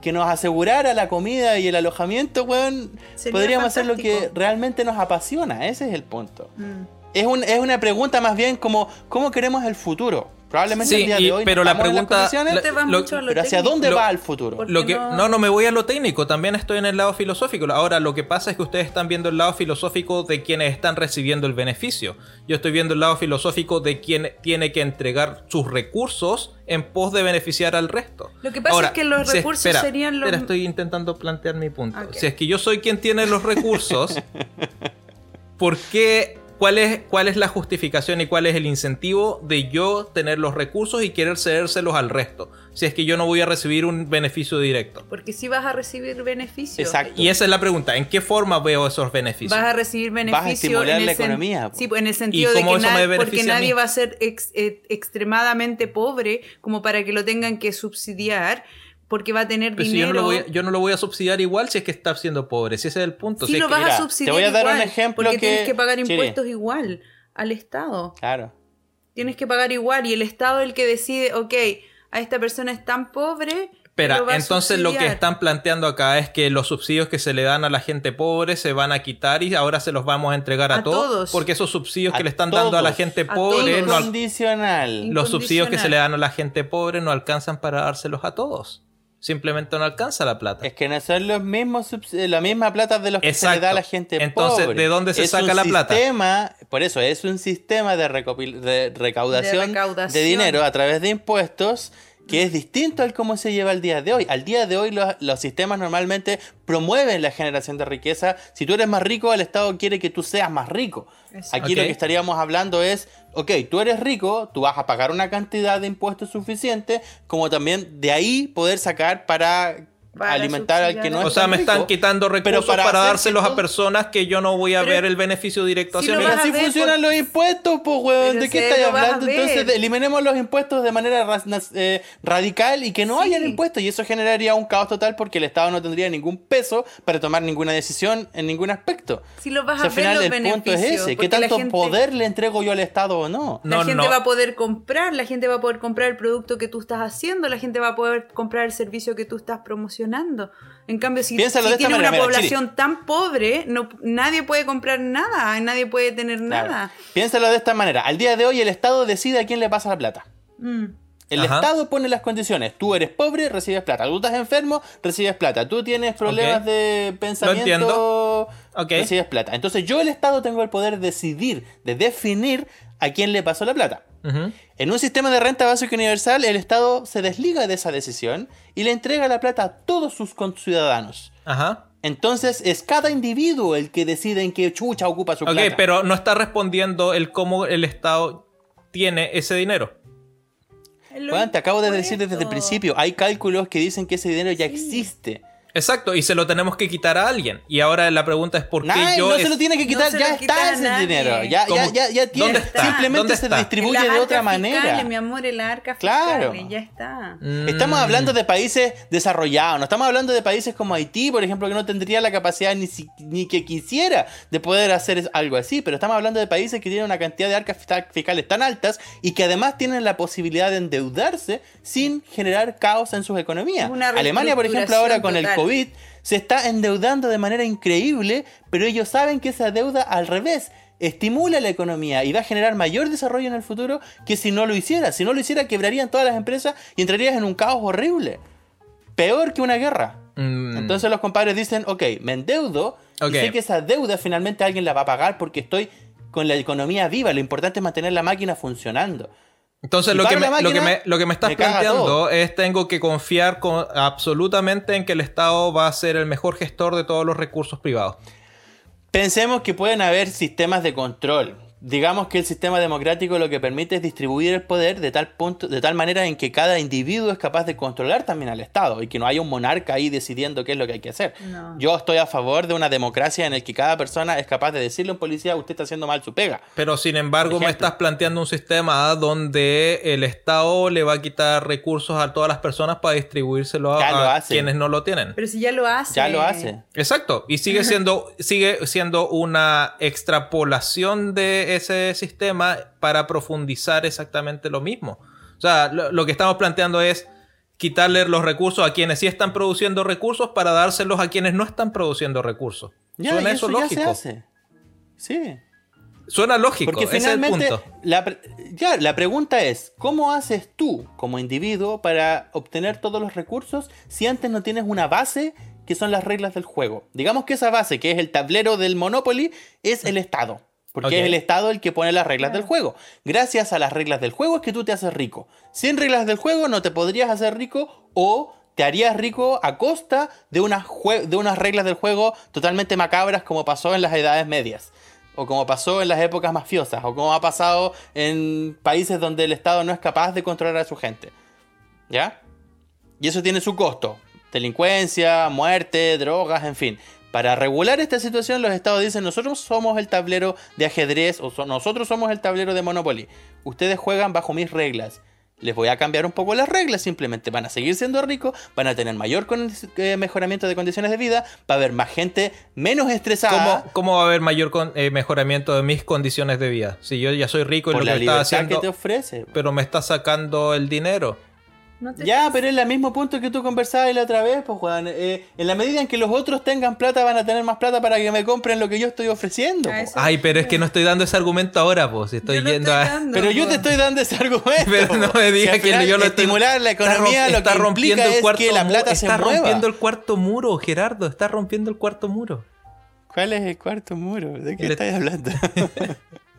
que nos asegurara la comida y el alojamiento, weón, Sería podríamos hacer lo que realmente nos apasiona, ese es el punto. Mm. Es, un- es una pregunta más bien como, ¿cómo queremos el futuro? Probablemente Sí, el día y- de hoy pero la estamos en las pregunta- la- Te vas lo- mucho a lo pero ¿hacia técnico. dónde Lo- va el futuro? Lo que, no- no, no me voy a lo técnico, también estoy en el lado filosófico. Ahora, lo que pasa es que ustedes están viendo el lado filosófico de quienes están recibiendo el beneficio. Yo estoy viendo el lado filosófico de quien tiene que entregar sus recursos en pos de beneficiar al resto. Lo que pasa es que los si- recursos serían los- Espera, estoy intentando plantear mi punto. Ok. Si es que yo soy quien tiene los recursos, ¿por qué ¿cuál es, ¿cuál es la justificación y cuál es el incentivo de yo tener los recursos y querer cedérselos al resto? Si es que yo no voy a recibir un beneficio directo. Porque si vas a recibir beneficios. Exacto. Y esa es la pregunta, ¿en qué forma veo esos beneficios? Vas a recibir beneficios. estimular en la el economía. Sí, pues, en el sentido ¿Y de cómo que eso me na- porque a nadie va a ser ex- eh, extremadamente pobre como para que lo tengan que subsidiar porque va a tener Pero si yo, no dinero. lo voy a, yo no lo voy a subsidiar igual si es que está siendo pobre, si ese es el punto. Sí si es lo que- vas mira, a te subsidiar voy a dar un igual, ejemplo porque que- tienes que pagar Chile. impuestos igual al Estado. Claro. Tienes que pagar igual y el Estado es el que decide, ok, a esta persona es tan pobre. Espera, lo va a entonces lo que están planteando acá es que los subsidios que se le dan a la gente pobre se van a quitar y ahora se los vamos a entregar a, A todos, todos. Porque esos subsidios A que le están dando a la gente A pobre, no los subsidios que se le dan a la gente pobre no alcanzan para dárselos a todos. Simplemente no alcanza la plata. Es que no son los mismos eh, la misma plata de los que se le da a la gente Entonces, pobre. ¿de dónde se Es saca un la plata? Sistema, por eso, es un sistema de, recopil- de recaudación, De recaudación. de dinero a través de impuestos que es distinto al cómo se lleva al día de hoy. Al día de hoy los, los sistemas normalmente promueven la generación de riqueza. Si tú eres más rico, el Estado quiere que tú seas más rico. Eso. Aquí lo que estaríamos hablando es, ok, tú eres rico, tú vas a pagar una cantidad de impuestos suficiente, como también de ahí poder sacar para, Para alimentar al que no es o sea, me están rico. quitando Pero recursos para para, dárselos a personas que yo no voy a Pero- ver el beneficio directo Si hacia mí. A así ver funcionan por- los impuestos, pues, weón. Pero ¿De qué si estáis hablando? Entonces, eliminemos los impuestos de manera eh, radical y que no Sí. hayan impuestos. Y eso generaría un caos total porque el Estado no tendría ningún peso para tomar ninguna decisión en ningún aspecto. Si lo vas O sea, a al ver final, los el punto es beneficios, ese. ¿Qué tanto gente- poder le entrego yo al Estado o no? La No, gente no. va a poder comprar, la gente va a poder comprar el producto que tú estás haciendo, la gente va a poder comprar el servicio que tú estás promocionando. En cambio, si, si manera, una mira, población tan pobre, no, nadie puede comprar nada, nadie puede tener Claro. nada. Piénsalo de esta manera. Al día de hoy, el Estado decide a quién le pasa la plata. Mm. El Ajá. Estado pone las condiciones. Tú eres pobre, recibes plata. Tú estás enfermo, recibes plata. Tú tienes problemas de pensamiento, recibes plata. Entonces yo, el Estado, tengo el poder de decidir, de definir a quién le pasó la plata. Ujú. En un sistema de renta básica universal, el Estado se desliga de esa decisión y le entrega la plata a todos sus conciudadanos. Ajá. Entonces es cada individuo el que decide en qué chucha ocupa su Ok, plata. pero no está respondiendo el cómo el Estado tiene ese dinero. Juan, te acabo de decir desde el principio, hay cálculos que dicen que ese dinero ya existe. Exacto, y se lo tenemos que quitar a alguien. Y ahora la pregunta es por qué yo. no es- se lo tiene que quitar, ya está ese nadie. dinero. Ya, ya, ya, ya tiene. ¿Dónde está? Simplemente ¿Dónde se distribuye de otra manera. fiscales, mi amor, en las arcas Claro. fiscales, ya está. Mm. Estamos hablando de países desarrollados, no estamos hablando de países como Haití, por ejemplo, que no tendría la capacidad ni, si- ni que quisiera de poder hacer algo así, pero estamos hablando de países que tienen una cantidad de arcas fisca- fiscales tan altas y que además tienen la posibilidad de endeudarse sin generar caos en sus economías. Una Alemania, por ejemplo, ahora con el reestructuración COVID se está endeudando de manera increíble, pero ellos saben que esa deuda al revés estimula la economía y va a generar mayor desarrollo en el futuro que si no lo hiciera. Si no lo hiciera, quebrarían todas las empresas y entrarías en un caos horrible. Peor que una guerra. Mm. Entonces los compadres dicen, ok, me endeudo Ok. y sé que esa deuda finalmente alguien la va a pagar porque estoy con la economía viva. Lo importante es mantener la máquina funcionando. Entonces lo que, me, lo, que me, lo que me estás me planteando es tengo que confiar con- absolutamente en que el Estado va a ser el mejor gestor de todos los recursos privados. Pensemos que pueden haber sistemas de control. Digamos que el sistema democrático lo que permite es distribuir el poder de tal punto, de tal manera en que cada individuo es capaz de controlar también al Estado y que no haya un monarca ahí decidiendo qué es lo que hay que hacer. No. Yo estoy a favor de una democracia en el que cada persona es capaz de decirle a un policía usted está haciendo mal su pega. Pero sin embargo me estás planteando un sistema donde el Estado le va a quitar recursos a todas las personas para distribuírselo a, a quienes no lo tienen. Pero si ya lo hace. Ya lo hace. Exacto, y sigue siendo, sigue siendo una extrapolación de ese sistema para profundizar exactamente lo mismo. O sea, lo, lo que estamos planteando es quitarle los recursos a quienes sí están produciendo recursos para dárselos a quienes no están produciendo recursos. Ya, Suena eso, eso ya lógico. se hace. Sí. Suena lógico, Porque ese es el punto. la, ya, la pregunta es, ¿cómo haces tú como individuo para obtener todos los recursos si antes no tienes una base que son las reglas del juego? Digamos que esa base, que es el tablero del Monopoly, es el Estado. Porque es el Estado el que pone las reglas del juego. Gracias a las reglas del juego es que tú te haces rico. Sin reglas del juego no te podrías hacer rico o te harías rico a costa de unas, de unas reglas del juego totalmente macabras como pasó en las edades medias. o como pasó en las épocas mafiosas, o como ha pasado en países donde el Estado no es capaz de controlar a su gente. ¿Ya? Y eso tiene su costo. Delincuencia, muerte, drogas, en fin. Para regular esta situación, los estados dicen, nosotros somos el tablero de ajedrez o nosotros somos el tablero de Monopoly. Ustedes juegan bajo mis reglas. Les voy a cambiar un poco las reglas, simplemente van a seguir siendo ricos, van a tener mayor eh, mejoramiento de condiciones de vida, va a haber más gente menos estresada. ¿Cómo, va a haber mayor eh, mejoramiento de mis condiciones de vida? Si yo ya soy rico y lo que está haciendo, que te ofrece. Pero me está sacando el dinero ya, pero es el mismo punto que tú conversabas la otra vez, pues Juan. Eh, en la medida en que los otros tengan plata, van a tener más plata para que me compren lo que yo estoy ofreciendo. Ay, pero es que no estoy dando ese argumento ahora, pues. Estoy yendo a. pero yo te estoy dando ese argumento. Pero no me digas que yo lo estoy. Estimular la economía, lo está que rompiendo el cuarto que la plata Está rompiendo el cuarto muro, Gerardo. Está rompiendo el cuarto muro. ¿Cuál es el cuarto muro? ¿De qué estás hablando?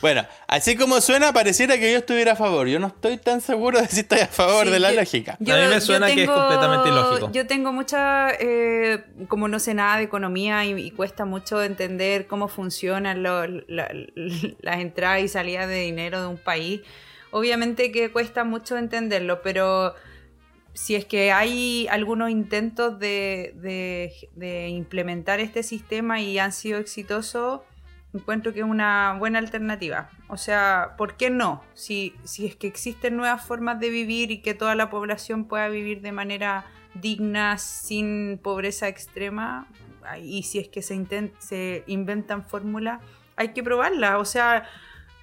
Bueno, así como suena, pareciera que yo estuviera a favor. Yo no estoy tan seguro de si estoy a favor de la lógica. a mí me suena que es completamente ilógico. Yo tengo mucha, eh, como no sé nada de economía y, cuesta mucho entender cómo funcionan las entradas y salidas de dinero de un país. Obviamente que cuesta mucho entenderlo, pero si es que hay algunos intentos de, de implementar este sistema y han sido exitosos, encuentro que es una buena alternativa. O sea, ¿por qué no? Si, si es que existen nuevas formas de vivir y que toda la población pueda vivir de manera digna, sin pobreza extrema, y si es que se, se inventan fórmulas, hay que probarlas. O sea,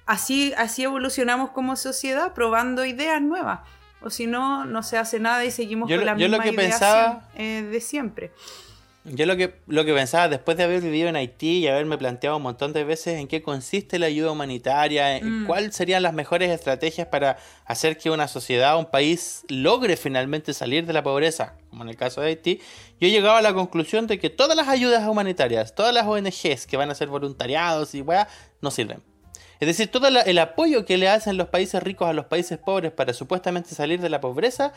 así, así evolucionamos como sociedad, probando ideas nuevas. O si no, no se hace nada y seguimos con la misma idea eh, de siempre. Yo lo que, lo que pensaba después de haber vivido en Haití y haberme planteado un montón de veces en qué consiste la ayuda humanitaria, en mm. cuáles serían las mejores estrategias para hacer que una sociedad, un país logre finalmente salir de la pobreza, como en el caso de Haití, yo he llegado a la conclusión de que todas las ayudas humanitarias, todas las ONGs que van a ser voluntariados y weá, no sirven. Es decir, todo el apoyo que le hacen los países ricos a los países pobres para supuestamente salir de la pobreza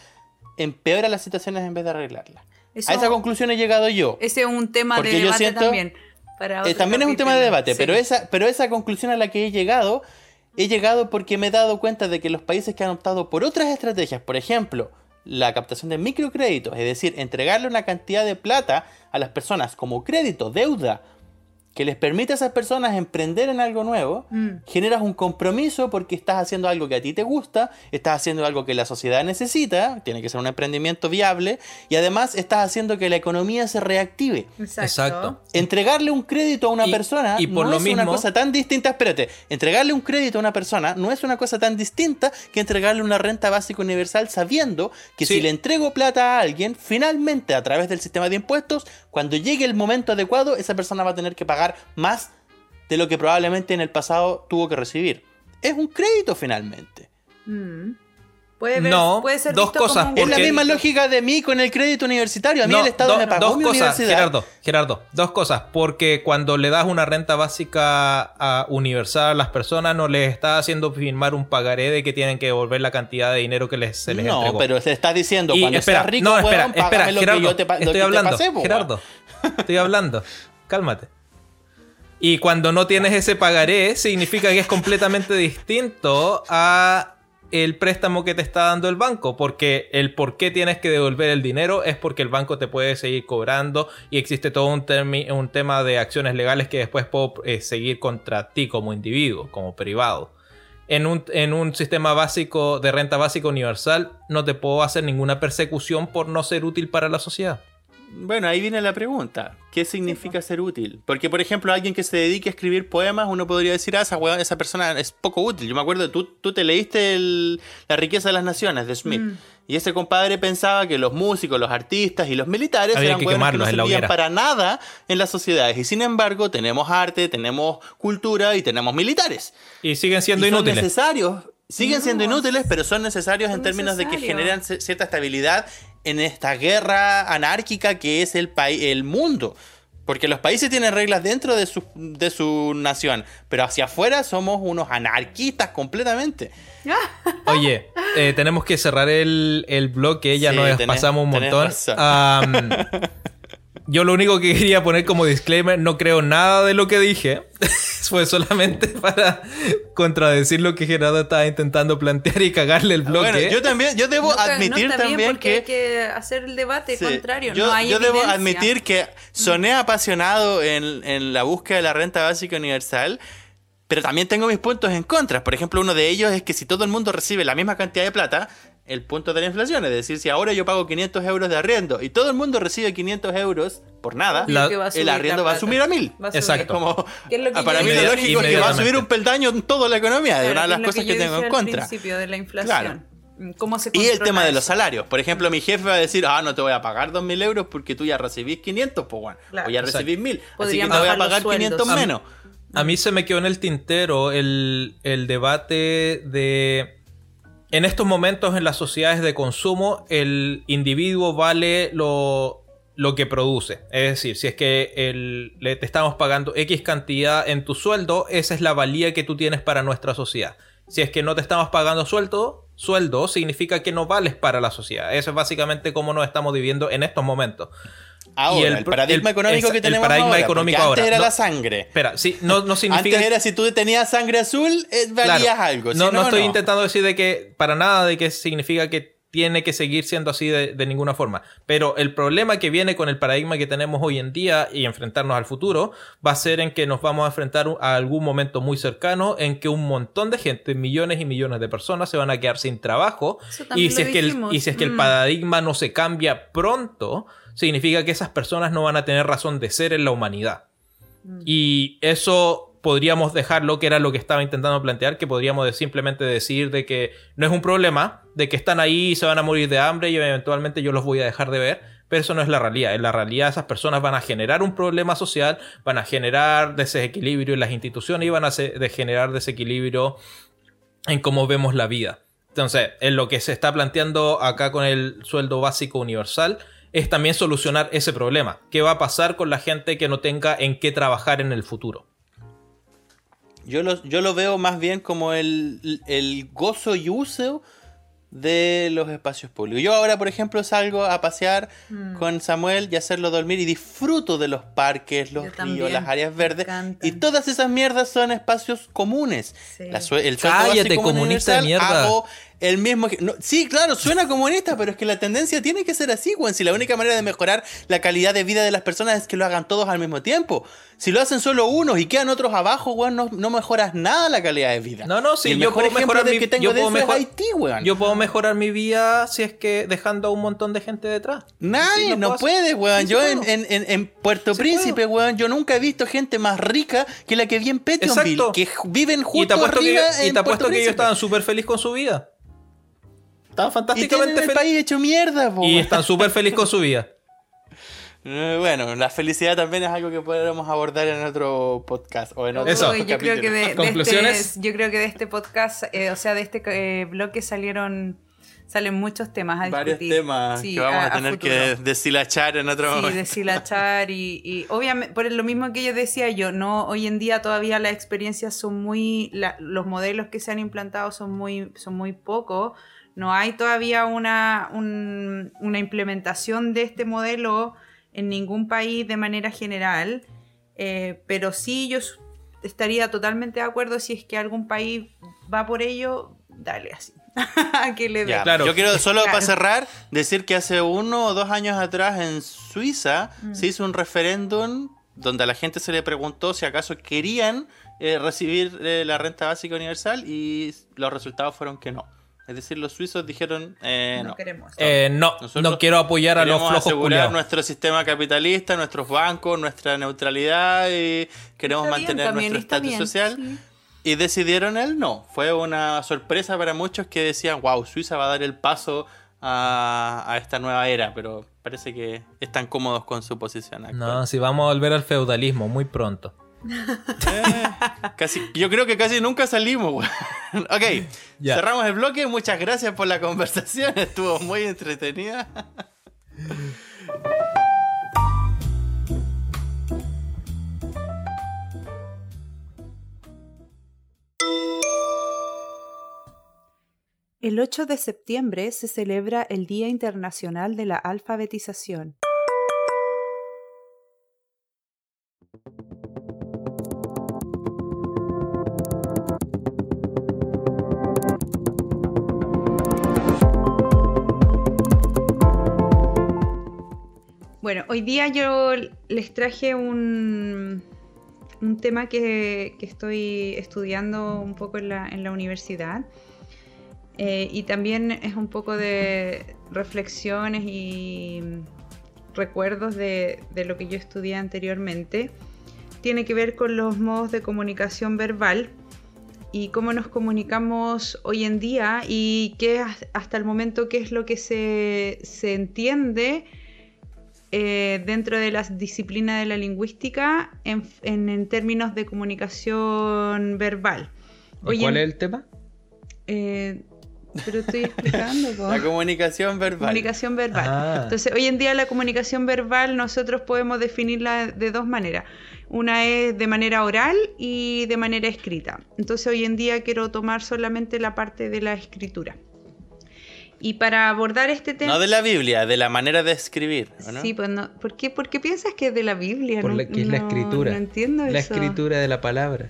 empeora las situaciones en vez de arreglarlas a esa conclusión he llegado yo. Ese es un tema de debate también. Eh, también es un tema de debate, pero, esa, pero esa conclusión a la que he llegado, he llegado porque me he dado cuenta de que los países que han optado por otras estrategias, por ejemplo, la captación de microcréditos, es decir, entregarle una cantidad de plata a las personas como crédito, deuda, que les permite a esas personas emprender en algo nuevo, mm. generas un compromiso porque estás haciendo algo que a ti te gusta, estás haciendo algo que la sociedad necesita, tiene que ser un emprendimiento viable, y además estás haciendo que la economía se reactive. Exacto. Entregarle un crédito a una persona y por no es una cosa tan distinta, espérate, entregarle un crédito a una persona no es una cosa tan distinta que entregarle una renta básica universal sabiendo que si le entrego plata a alguien, finalmente a través del sistema de impuestos, cuando llegue el momento adecuado, esa persona va a tener que pagar más de lo que probablemente en el pasado tuvo que recibir. Es un crédito finalmente. Mm. Puede, no, puede ser dos cosas. Es la misma lógica de mí con el crédito universitario. A mí el Estado me pagó dos mi cosas, universidad. Gerardo, Gerardo, dos cosas. Porque cuando le das una renta básica universal a las personas, no les está haciendo firmar un pagaré de que tienen que devolver la cantidad de dinero que les, se les no, No, pero se está diciendo, cuando espera, rico, no, espera, espera, Gerardo, estoy hablando, Gerardo, estoy hablando. Cálmate. Y cuando no tienes ese pagaré, significa que es completamente distinto a el préstamo que te está dando el banco, porque el por qué tienes que devolver el dinero es porque el banco te puede seguir cobrando y existe todo un, tema de acciones legales que después puedo eh, seguir contra ti como individuo, como privado. En un, en un, sistema básico de renta básica universal no te puedo hacer ninguna persecución por no ser útil para la sociedad. Bueno, ahí viene la pregunta. ¿Qué significa ser útil? Porque, por ejemplo, alguien que se dedique a escribir poemas, uno podría decir, ah, esa, esa persona es poco útil. Yo me acuerdo, tú, tú te leíste La riqueza de las naciones de Smith. Mm. Y ese compadre pensaba que los músicos, los artistas y los militares eran que, que no servían para nada en las sociedades. Y sin embargo, tenemos arte, tenemos cultura y tenemos militares. Y siguen siendo inútiles. Son necesarios. Siguen siendo inútiles, pero son necesarios en términos de que generan cierta estabilidad en esta guerra anárquica que es el, el mundo. Porque los países tienen reglas dentro de su, de su nación, pero hacia afuera somos unos anarquistas completamente. Oye, eh, tenemos que cerrar el, el bloque, ya nos pasamos un montón. yo lo único que quería poner como disclaimer, no creo nada de lo que dije. Fue solamente para contradecir lo que Gerardo estaba intentando plantear y cagarle el bloque. Bueno, yo también, yo debo No no admitir bien también porque que... hay que hacer el debate Sí. contrario. Yo, no hay yo debo admitir que soné apasionado en, en la búsqueda de la renta básica universal, pero también tengo mis puntos en contra. Por ejemplo, uno de ellos es que si todo el mundo recibe la misma cantidad de plata, el punto de la inflación, es decir, si ahora yo pago 500 euros de arriendo y todo el mundo recibe 500 euros por nada, La- el arriendo va a subir a mil. Exacto. Como, ¿Qué es lo que para mí lo lógico es que va a subir un peldaño en toda la economía, Claro, de una de las cosas que, tengo en contra. principio de la inflación. ¿Cómo se Y el tema de los salarios. Por ejemplo, mi jefe va a decir, ah, no te voy a pagar 2.000 euros porque tú ya recibís 500, pues bueno. Claro. o ya recibís 1.000. Así que te voy a pagar 500 sueldos. menos. A mí se me quedó en el tintero el, el debate de... En estos momentos en las sociedades de consumo, el individuo vale lo, que produce. Es decir, si es que le, te estamos pagando X cantidad en tu sueldo, esa es la valía que tú tienes para nuestra sociedad. Si es que no te estamos pagando sueldo, sueldo significa que no vales para la sociedad. Eso es básicamente cómo nos estamos viviendo en estos momentos. Ahora, Y el paradigma el- económico que el tenemos paradigma ahora, económico antes ahora. era No. la sangre. Espera, sí, no, no significa... Antes era si tú tenías sangre azul, eh, valías Claro. algo. Si No, no, estoy no. intentando decir de que para nada de que significa que tiene que seguir siendo así de, de ninguna forma. Pero el problema que viene con el paradigma que tenemos hoy en día y enfrentarnos al futuro va a ser en que nos vamos a enfrentar a algún momento muy cercano en que un montón de gente, millones y millones de personas se van a quedar sin trabajo Eso y también si, lo es que el, y si es que el paradigma no se cambia pronto, significa que esas personas no van a tener razón de ser en la humanidad. Mm. Y eso podríamos dejarlo, que era lo que estaba intentando plantear, que podríamos de- simplemente decir de que no es un problema, de que están ahí y se van a morir de hambre y eventualmente yo los voy a dejar de ver, pero eso no es la realidad. En la realidad esas personas van a generar un problema social, van a generar desequilibrio en las instituciones y van a de generar desequilibrio en cómo vemos la vida. Entonces, en lo que se está planteando acá con el sueldo básico universal es también solucionar ese problema. ¿Qué va a pasar con la gente que no tenga en qué trabajar en el futuro? Yo lo, yo lo veo más bien como el, el gozo y uso de los espacios públicos. Yo ahora, por ejemplo, salgo a pasear Mm. con Samuel y hacerlo dormir y disfruto de los parques, los Yo ríos, también, las áreas verdes. Y todas esas mierdas son espacios comunes. Sí. La el Cállate, básico comunista de mierda. hago el mismo... no, sí, claro, suena comunista, pero es que la tendencia tiene que ser así, weón. Si la única manera de mejorar la calidad de vida de las personas es que lo hagan todos al mismo tiempo. Si lo hacen solo unos y quedan otros abajo, weón, no, no mejoras nada la calidad de vida. No, no, sí, el yo mejor puedo mejorar mi- que tengo yo de puedo es Haití, weón. Yo puedo mejorar mi vida si es que dejando a un montón de gente detrás. Nadie, Sí, no puedo puede. Sí, sí yo en, en- en- en Puerto Príncipe, weón, yo nunca he visto gente más rica que la que vi en Petionville, Exacto. que viven Y te justo apuesto que, arriba y te apuesto que ellos estaban súper felices con su vida. Tienen fantásticamente el felices. país hecho mierda, po, Y están súper felices con su vida. Eh, Bueno, la felicidad también es algo que podremos abordar en otro podcast o en otro Eso. Yo creo que de, de ¿Conclusiones? este, yo creo que de este podcast, eh, o sea, de este eh, bloque salieron salen muchos temas a varios discutir. temas Sí, que vamos a, tener futuro. que deshilachar en otro Sí, momento. deshilachar y, y obviamente, por lo mismo que yo decía yo, no, hoy en día todavía las experiencias son muy, la- los modelos que se han implantado son muy, son muy pocos, no hay todavía una, un- una implementación de este modelo en ningún país de manera general, eh, pero sí yo estaría totalmente de acuerdo si es que algún país va por ello, dale así, que le. Ya, Claro. Yo quiero solo Claro. para cerrar decir que hace uno o dos años atrás en Suiza Mm. se hizo un referéndum donde a la gente se le preguntó si acaso querían eh, recibir eh, la renta básica universal y los resultados fueron que no. Es decir, los suizos dijeron eh, no, no. queremos. Eh, no, Nosotros no quiero apoyar a los Queremos flojos asegurar culiados. nuestro sistema capitalista, nuestros bancos, nuestra neutralidad y queremos Está mantener también, nuestro estatus bien, social. sí. Y decidieron el no. Fue una sorpresa para muchos que decían, wow, Suiza va a dar el paso a, a esta nueva era, pero parece que están cómodos con su posición actual. No, si vamos a volver al feudalismo muy pronto. Eh, casi, yo creo que casi nunca salimos. ok, Ya. cerramos el bloque. Muchas gracias por la conversación. Estuvo muy entretenida. El 8 de septiembre se celebra el Día Internacional de la Alfabetización. Bueno, hoy día yo les traje un, un tema que, que estoy estudiando un poco en la, en la universidad. Eh, y también es un poco de reflexiones y recuerdos de, de lo que yo estudié anteriormente. Tiene que ver con los modos de comunicación verbal y cómo nos comunicamos hoy en día y qué has- hasta el momento qué es lo que se, se entiende eh, dentro de la disciplina de la lingüística en, en- en términos de comunicación verbal. ¿Y Hoy cuál es el tema? eh, pero estoy explicando. La comunicación verbal. Comunicación verbal. Ah. Entonces, hoy en día la comunicación verbal nosotros podemos definirla de dos maneras. Una es de manera oral y de manera escrita. Entonces, hoy en día quiero tomar solamente la parte de la escritura. Y para abordar este tema... No de la Biblia, de la manera de escribir, ¿o no? Sí, pues no. ¿Por qué, por qué piensas que es de la Biblia? Por No- la, que es la escritura. No entiendo La eso. escritura de la palabra.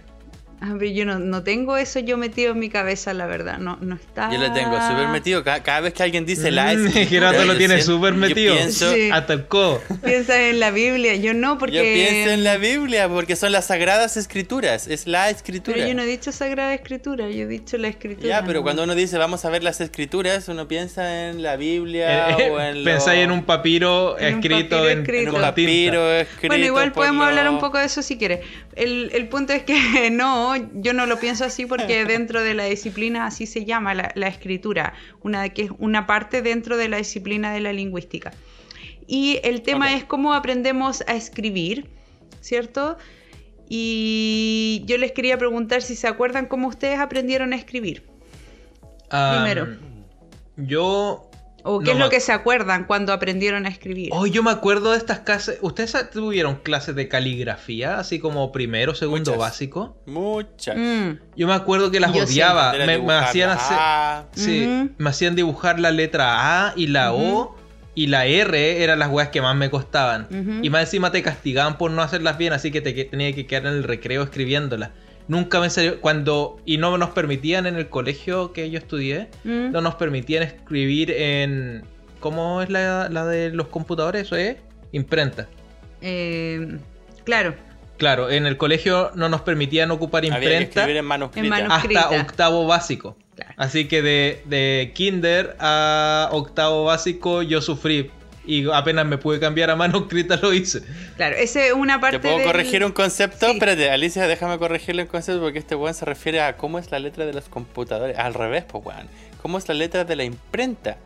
Ah, pero yo no, no tengo eso yo metido en mi cabeza, la verdad. No, no está... Yo lo tengo súper metido. Ca- Cada, vez que alguien dice la Mm, escritura, Gerardo lo yo tiene súper yo metido. pienso- Sí. Hasta el codo. Piensas en la Biblia. Yo no, porque... Yo pienso en la Biblia porque son las sagradas escrituras, es la escritura. Pero yo no he dicho Sagrada Escritura, yo he dicho la Escritura. Ya, pero ¿no? cuando uno dice vamos a ver las escrituras, uno piensa en la Biblia o en lo- Pensáis en un papiro En un escrito papiro en, escrito. en un papiro escrito Bueno, igual podemos los- hablar un poco de eso si quieres. El, el punto es que no, yo no lo pienso así porque dentro de la disciplina así se llama la, la escritura, una que es una parte dentro de la disciplina de la lingüística. Y el tema es cómo aprendemos a escribir, ¿cierto? Y yo les quería preguntar si se acuerdan cómo ustedes aprendieron a escribir. Ah, Primero. Yo. O qué No es lo que se acuerdan cuando aprendieron a escribir. Oh, yo me acuerdo de estas clases. ¿Ustedes tuvieron clases de caligrafía? Así como primero, segundo Muchas. básico. Muchas. Mm, Yo me acuerdo que las Yo odiaba. Me, hacían la hacer. Sí, me hacían dibujar la letra A y la O y la R eran las weas que más me costaban. Y más encima te castigaban por no hacerlas bien, así que te que- tenía que quedar en el recreo escribiéndolas. Nunca me salió. Cuando. Y no nos permitían en el colegio que yo estudié. mm. No nos permitían escribir en. ¿Cómo es la, la de los computadores? Eso es. Imprenta. Eh, claro, Claro, en el colegio no nos permitían ocupar Había que imprenta escribir en manuscrita. En hasta octavo básico. Claro. Así que de, de kinder a octavo básico yo sufrí. Y apenas me pude cambiar a manuscrita lo hice. claro. Esa es una parte ¿Te puedo del- corregir un concepto? Sí. Espérate, Alicia, déjame corregirle un concepto porque este weón se refiere a cómo es la letra de los computadores. Al revés, pues weón. ¿Cómo es la letra de la imprenta?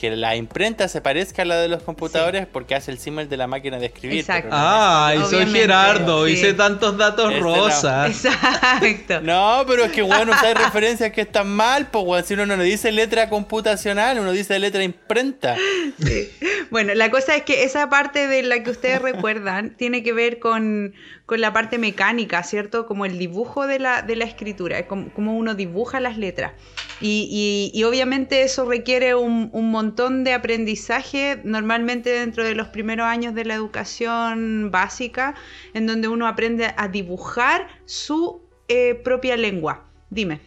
Que la imprenta se parezca a la de los computadores porque hace el símbolo de la máquina de escribir. Exacto. no Ay, soy Gerardo, sí. hice tantos datos Este no. rosas. Exacto. No, pero es que weón, usáis referencias que están mal, pues weón. Si uno no dice letra computacional, uno dice letra imprenta. Sí. Bueno, la cosa es que esa parte de la que ustedes recuerdan tiene que ver con, con la parte mecánica, ¿cierto? Como el dibujo de la, de la escritura, como, como uno dibuja las letras. Y, y- obviamente eso requiere un, un montón de aprendizaje, normalmente dentro de los primeros años de la educación básica, en donde uno aprende a dibujar su eh, propia lengua. Dime.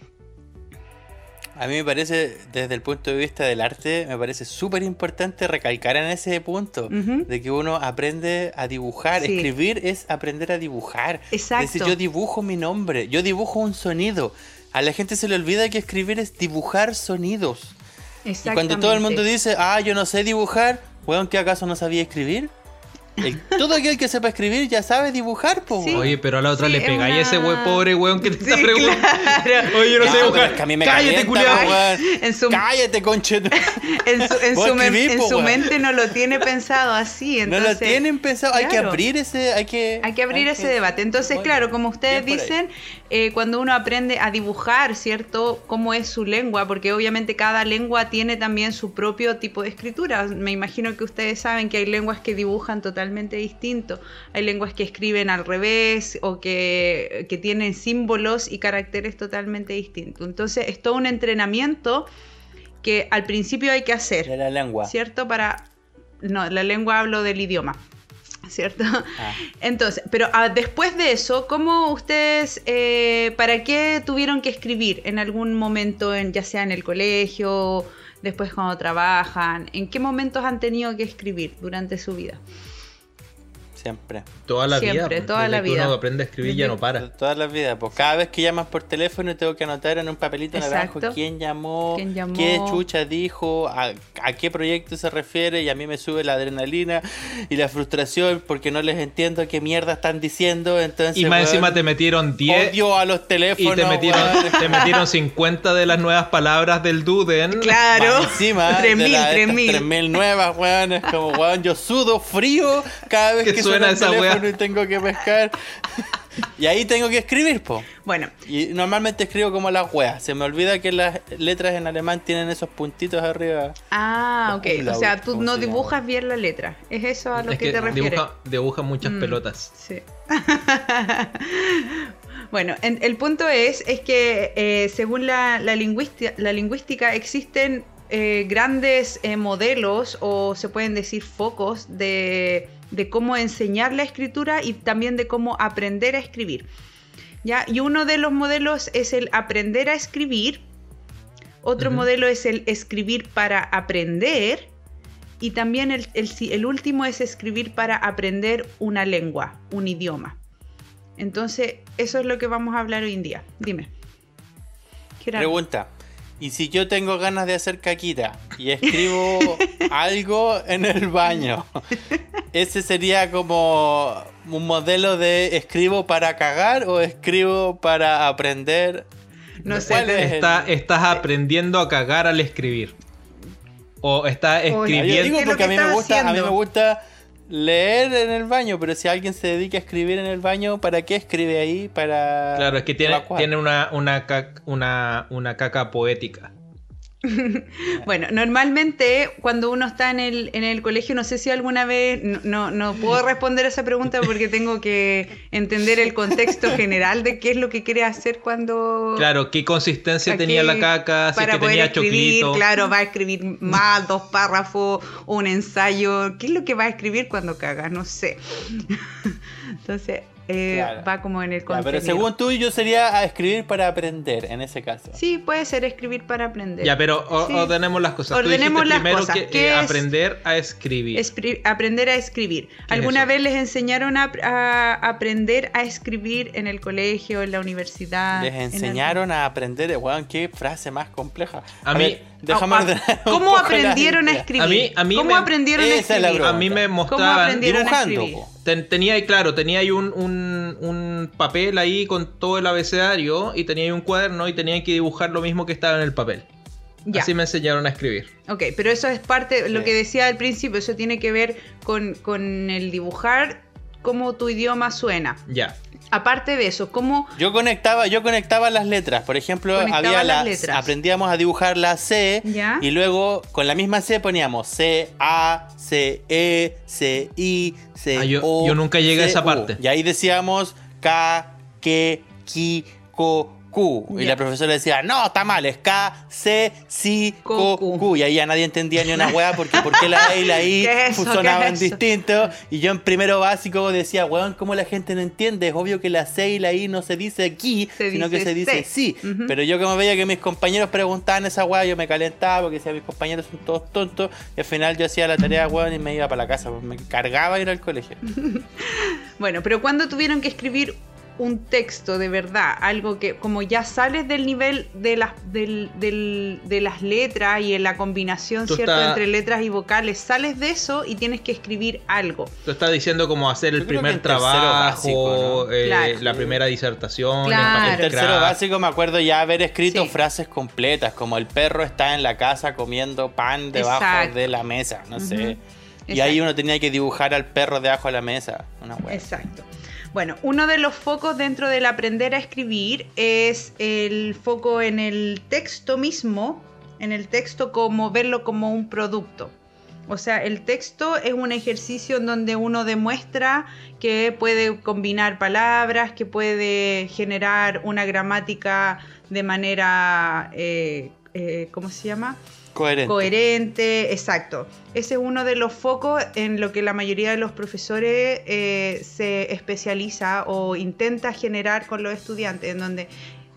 A mí me parece, desde el punto de vista del arte, me parece súper importante recalcar en ese punto de que uno aprende a dibujar. Sí. Escribir es aprender a dibujar. Exacto. Es decir, yo dibujo mi nombre, yo dibujo un sonido. A la gente se le olvida que escribir es dibujar sonidos. Y cuando todo el mundo dice, ah, yo no sé dibujar, weón, ¿qué acaso no sabía escribir? El- todo aquel que sepa escribir ya sabe dibujar, po, Sí. weón. Oye, pero a la otra Sí, le es pegáis a ese we- pobre weón que te Sí, está preguntando. claro. Oye, yo no, No, sé dibujar. es que a mí me Cállate. En su- Cállate, conchetu. en su, en su, en po, mente no lo tiene pensado así. no Entonces, lo tienen pensado, hay que abrir ese, hay que... Hay que abrir hay ese que- debate. Entonces, Oye, claro, como ustedes dicen, eh, cuando uno aprende a dibujar, ¿cierto? Cómo es su lengua, porque obviamente cada lengua tiene también su propio tipo de escritura. Me imagino que ustedes saben que hay lenguas que dibujan totalmente distinto. Hay lenguas que escriben al revés o que, que tienen símbolos y caracteres totalmente distintos. Entonces, es todo un entrenamiento que al principio hay que hacer. De la lengua. ¿cierto? Para... No, la lengua hablo del idioma, ¿cierto? Ah. Entonces, pero ah, después de eso, ¿cómo ustedes, eh, para qué tuvieron que escribir en algún momento, en, ya sea en el colegio, después cuando trabajan? ¿En qué momentos han tenido que escribir durante su vida? Siempre. Toda la Siempre, vida. pues, toda la que vida. uno aprende a escribir ya no para. Todas las vidas. Pues cada vez que llamas por teléfono tengo que anotar en un papelito naranjo Exacto. quién llamó, ¿Quién llamó? qué chucha dijo, a, a qué proyecto se refiere y a mí me sube la adrenalina y la frustración porque no les entiendo qué mierda están diciendo. Entonces, Y más weón, encima te metieron 10 odio a los y teléfonos. te metieron, weón. te metieron 50 de las nuevas palabras del Duden. Claro. Más encima, 3000, de las- estas 3000. 3000 nuevas, weón. Es como, weón, yo sudo frío cada vez Que que, suena esa y tengo que pescar. y ahí tengo que escribir, po. Bueno, Y normalmente escribo como las weas. Se me olvida que las letras en alemán tienen esos puntitos arriba. ah, ok. O sea, tú ¿cómo no se llama? dibujas bien la letra. ¿Es eso a lo Es que, que te refieres? dibuja, dibuja muchas Mm. pelotas. Sí. bueno, en- el punto es, es que eh, según la, la lingüística, la lingüística existen eh, grandes eh, modelos o se pueden decir focos de, de cómo enseñar la escritura y también de cómo aprender a escribir. ¿Ya? Y uno de los modelos es el aprender a escribir, otro modelo es el escribir para aprender y también el, el último es escribir para aprender una lengua, un idioma. Entonces, eso es lo que vamos a hablar hoy en día. Dime. Pregunta. ¿Y si yo tengo ganas de hacer caquita y escribo algo en el baño? ¿Ese sería como un modelo de escribo para cagar o escribo para aprender? No sé, ¿Cuál es el- Está- estás aprendiendo a cagar al escribir. O estás Oye, Ah, Yo escribiendo. digo ¿Qué es lo porque a mí me gusta, a mí me gusta leer en el baño, pero si alguien se dedica a escribir en el baño, ¿para qué escribe ahí? Para Claro, es que tiene, tiene una, una, cac- una, una caca poética. Bueno, normalmente cuando uno está en el, en el colegio, no sé si alguna vez, no, no, puedo responder a esa pregunta porque tengo que entender el contexto general de qué es lo que quiere hacer cuando... Claro, ¿qué consistencia tenía la caca? Si es que poder tenía escribir, choclito. claro, va a escribir más, dos párrafos, un ensayo. ¿Qué es lo que va a escribir cuando caga? No sé. Entonces, eh, Claro. va como en el Ya, contenido. pero según tú, yo sería a escribir para aprender en ese caso. Sí, puede ser escribir para aprender. Ya, pero o- Sí. ordenemos las cosas. Ordenemos tú las primero cosas. que ¿Qué eh, es? aprender a escribir. Espri- aprender a escribir. es ¿Alguna eso? vez les enseñaron a, a aprender a escribir en el colegio, en la universidad? Les en algún- enseñaron a aprender, weón, qué frase más compleja. A mí- déjame Ah, ah, ordenar ¿Cómo aprendieron a escribir? A mí- a mí ¿Cómo me- aprendieron a es escribir? a mí me ¿Cómo mostraban. a dibujando. Ten- tenía ahí, claro, tenía ahí un, un, un papel ahí con todo el abecedario y tenía ahí un cuaderno y tenía que dibujar lo mismo que estaba en el papel. Ya. Así me enseñaron a escribir. Ok, pero eso es parte, lo Sí. que decía al principio, eso tiene que ver con, con el dibujar cómo tu idioma suena. Ya. Aparte de eso, cómo... Yo conectaba, yo conectaba las letras. Por ejemplo, Conectaba había las las, letras. aprendíamos a dibujar la C Ya. y luego con la misma C poníamos C A C E C I C Ah, yo- O. yo nunca llegué a esa U. parte. Y ahí decíamos K K Ki Ko Q. Y la profesora decía, no, está mal, es K, C, Ko, Ku. Q. Y ahí ya nadie entendía ni una wea porque por qué la E y la I ¿Qué es sonaban ¿Qué es eso? distinto. Y yo en primero básico decía, weón, ¿cómo la gente no entiende? Es obvio que la C y la I no se dice aquí, Se sino que se dice C. sí. Pero yo como veía que mis compañeros preguntaban esa weá, yo me calentaba porque decía, mis compañeros son todos tontos. Y al final yo hacía la tarea, weón, y me iba para la casa. Me cargaba ir al colegio. Bueno, pero cuando tuvieron que escribir un texto de verdad, algo que como ya sales del nivel de las, del- del- de las letras y en la combinación, Tú ¿cierto?, estás- entre letras y vocales, sales de eso y tienes que escribir algo. Tú estás diciendo cómo hacer el Yo primer trabajo, básico, ¿no? eh, Claro. la primera disertación, Claro. el En papel tercero básico me acuerdo ya haber escrito Sí. frases completas, como el perro está en la casa comiendo pan debajo Exacto. de la mesa, no sé. Ujú. Y ahí Exacto. uno tenía que dibujar al perro debajo de la mesa. Una. Exacto. Bueno, uno de los focos dentro del aprender a escribir es el foco en el texto mismo, en el texto como verlo como un producto. O sea, el texto es un ejercicio en donde uno demuestra que puede combinar palabras, que puede generar una gramática de manera, eh, eh, ¿cómo se llama? Coherente. exacto. Ese es uno de los focos en lo que la mayoría de los profesores eh, se especializa o intenta generar con los estudiantes, en donde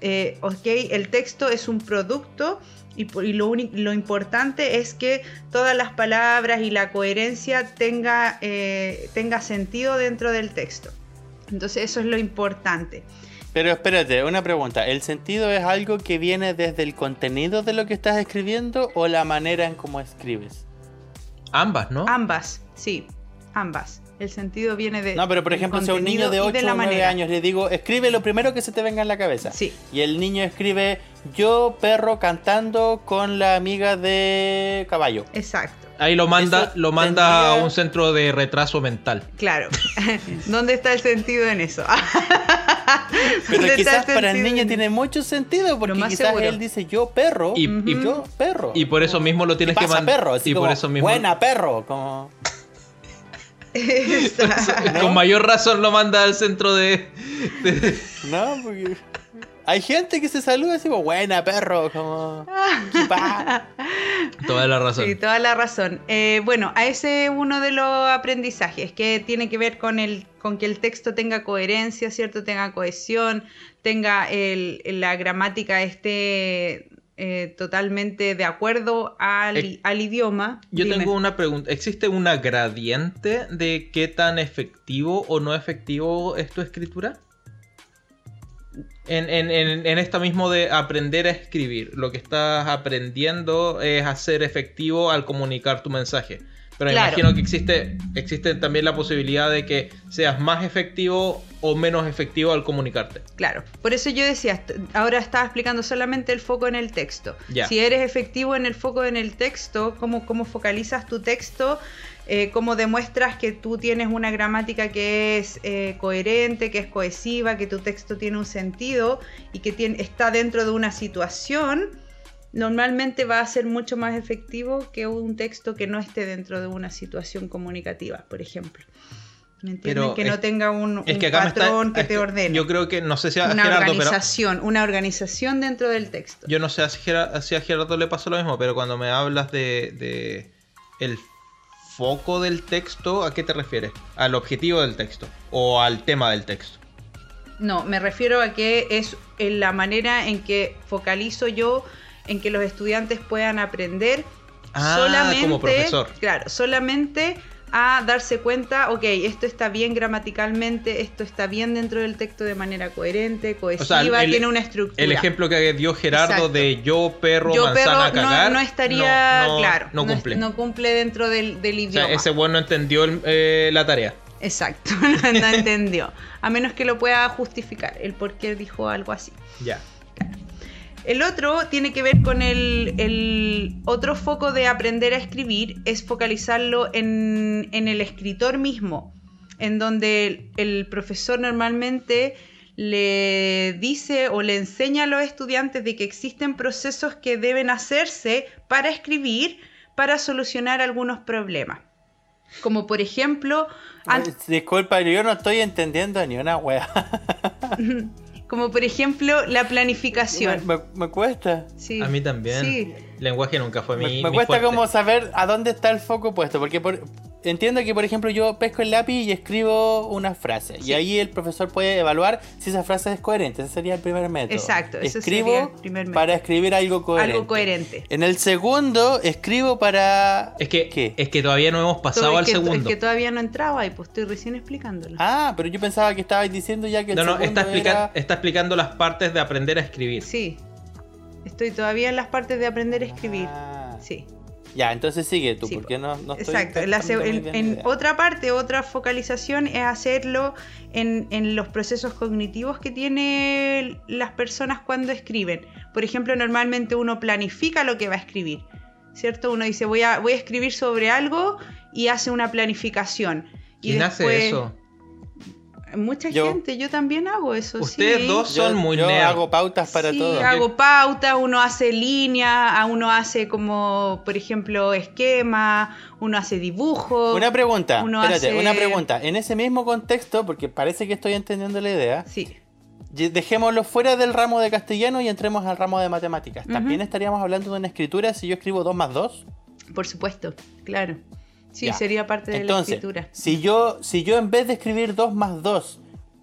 Eh, ok, el texto es un producto y, lo, lo importante es que todas las palabras y la coherencia tenga, eh, tenga sentido dentro del texto. Entonces eso es lo importante. Pero espérate, una pregunta. ¿El sentido es algo que viene desde el contenido de lo que estás escribiendo o la manera en cómo escribes? Ambas, ¿no? Ambas, sí, ambas. El sentido viene de... No, pero por ejemplo, si a un niño de contenido y 8 o la 9 manera. años le digo, escribe lo primero que se te venga en la cabeza. Sí. Y el niño escribe, yo perro cantando con la amiga de caballo. Exacto, Ahí lo manda, Eso lo manda a un centro de retraso mental. claro. ¿Dónde está el sentido en eso? Pero ¿Dónde está quizás para el niño en- tiene mucho sentido porque más quizás seguro. él dice yo perro Y- yo perro. Y por eso mismo lo ¿Qué tienes que pasa mandar. perro? Así Y por como, eso mismo. buena perro. Como... Exacto. Con mayor razón lo manda al centro de. de- No, porque hay gente que se saluda así como buena perro, como. Toda la razón. Sí, toda la razón. Eh, bueno, a ese es uno de los aprendizajes que tiene que ver con el con que el texto tenga coherencia, ¿cierto? Tenga cohesión, tenga el, la gramática esté eh, totalmente de acuerdo al, Eh, al idioma. Yo Dime. tengo una pregunta. ¿Existe una gradiente de qué tan efectivo o no efectivo es tu escritura? En, en- en- en esto mismo de aprender a escribir, lo que estás aprendiendo es hacer efectivo al comunicar tu mensaje. Pero me Claro. imagino que existe, existe también la posibilidad de que seas más efectivo o menos efectivo al comunicarte. Claro, por eso yo decía, ahora estaba explicando solamente el foco en el texto. Ya. Si eres efectivo en el foco en el texto, cómo, cómo focalizas tu texto, eh, cómo demuestras que tú tienes una gramática que es eh, coherente, que es cohesiva, que tu texto tiene un sentido y que tiene, está dentro de una situación, normalmente va a ser mucho más efectivo que un texto que no esté dentro de una situación comunicativa, por ejemplo. ¿Me entienden? Pero que es- no tenga un, Es que está- patrón que te ordene Yo creo que, no sé si a una Gerardo, pero organización, una organización dentro del texto. Yo no sé si a, si a Gerardo le pasó lo mismo, pero cuando me hablas de, de el foco del texto, ¿a qué te refieres? ¿Al objetivo del texto o al tema del texto? No, me refiero a que es en la manera en que focalizo yo en que los estudiantes puedan aprender Ah, solamente, como profesor. claro, solamente a darse cuenta, ok, esto está bien gramaticalmente, esto está bien dentro del texto de manera coherente, cohesiva, el- tiene una estructura. El ejemplo que dio Gerardo Exacto. de yo perro Yo manzana perro no- cagar no, estaría no- no- claro, no cumple. no cumple dentro del, del o sea, idioma. ese bueno entendió el- eh, la tarea. Exacto, no entendió. A menos que lo pueda justificar el por qué dijo algo así. Ya. El otro tiene que ver con el, el otro foco de aprender a escribir, es focalizarlo en, en el escritor mismo, en donde el, el profesor normalmente le dice o le enseña a los estudiantes de que existen procesos que deben hacerse para escribir, para solucionar algunos problemas. Como por ejemplo, Disculpa, yo no estoy entendiendo ni una wea. como por ejemplo la planificación. Me, me- me cuesta. Sí. A mí también. Sí. Lenguaje nunca fue mi. Me, me mi cuesta fuerte. como saber a dónde está el foco puesto, porque por- entiendo que, por ejemplo, yo pesco el lápiz y escribo una frase, Sí. y ahí el profesor puede evaluar si esa frase es coherente. Ese sería el primer método. Exacto, ese Escribo sería el primer método. para escribir algo coherente. Algo coherente. En el segundo, escribo para... Es que, ¿Qué? es que todavía no hemos pasado Todo- al es que, segundo. Es que todavía no entraba y pues estoy recién explicándolo. Ah, pero yo pensaba que estabais diciendo ya que el No, no, segundo está, explica- era- está explicando las partes de aprender a escribir. Sí. Estoy todavía en las partes de aprender a escribir. Ah. Sí. Ya, entonces sigue tú, Sí, porque no, no estoy Exacto. En otra parte, otra focalización es hacerlo en, en los procesos cognitivos que tienen las personas cuando escriben. Por ejemplo, normalmente uno planifica lo que va a escribir. ¿Cierto? Uno dice, voy a, voy a escribir sobre algo y hace una planificación. Y ¿Quién hace eso? Mucha Yo. gente, yo también hago eso. Ustedes sí. dos Yo, son muy yo nerd. hago pautas para sí, todo. hago pauta, uno hace línea, a uno hace como, por ejemplo, esquema, uno hace dibujo. Una pregunta, Uno espérate, hace- una pregunta. En ese mismo contexto, porque parece que estoy entendiendo la idea, Sí, dejémoslo fuera del ramo de castellano y entremos al ramo de matemáticas. ¿También estaríamos hablando de una escritura si yo escribo 2 más 2? por supuesto, claro. Sí, Ya. sería parte de Entonces, la escritura. si yo, si yo en vez de escribir 2 más 2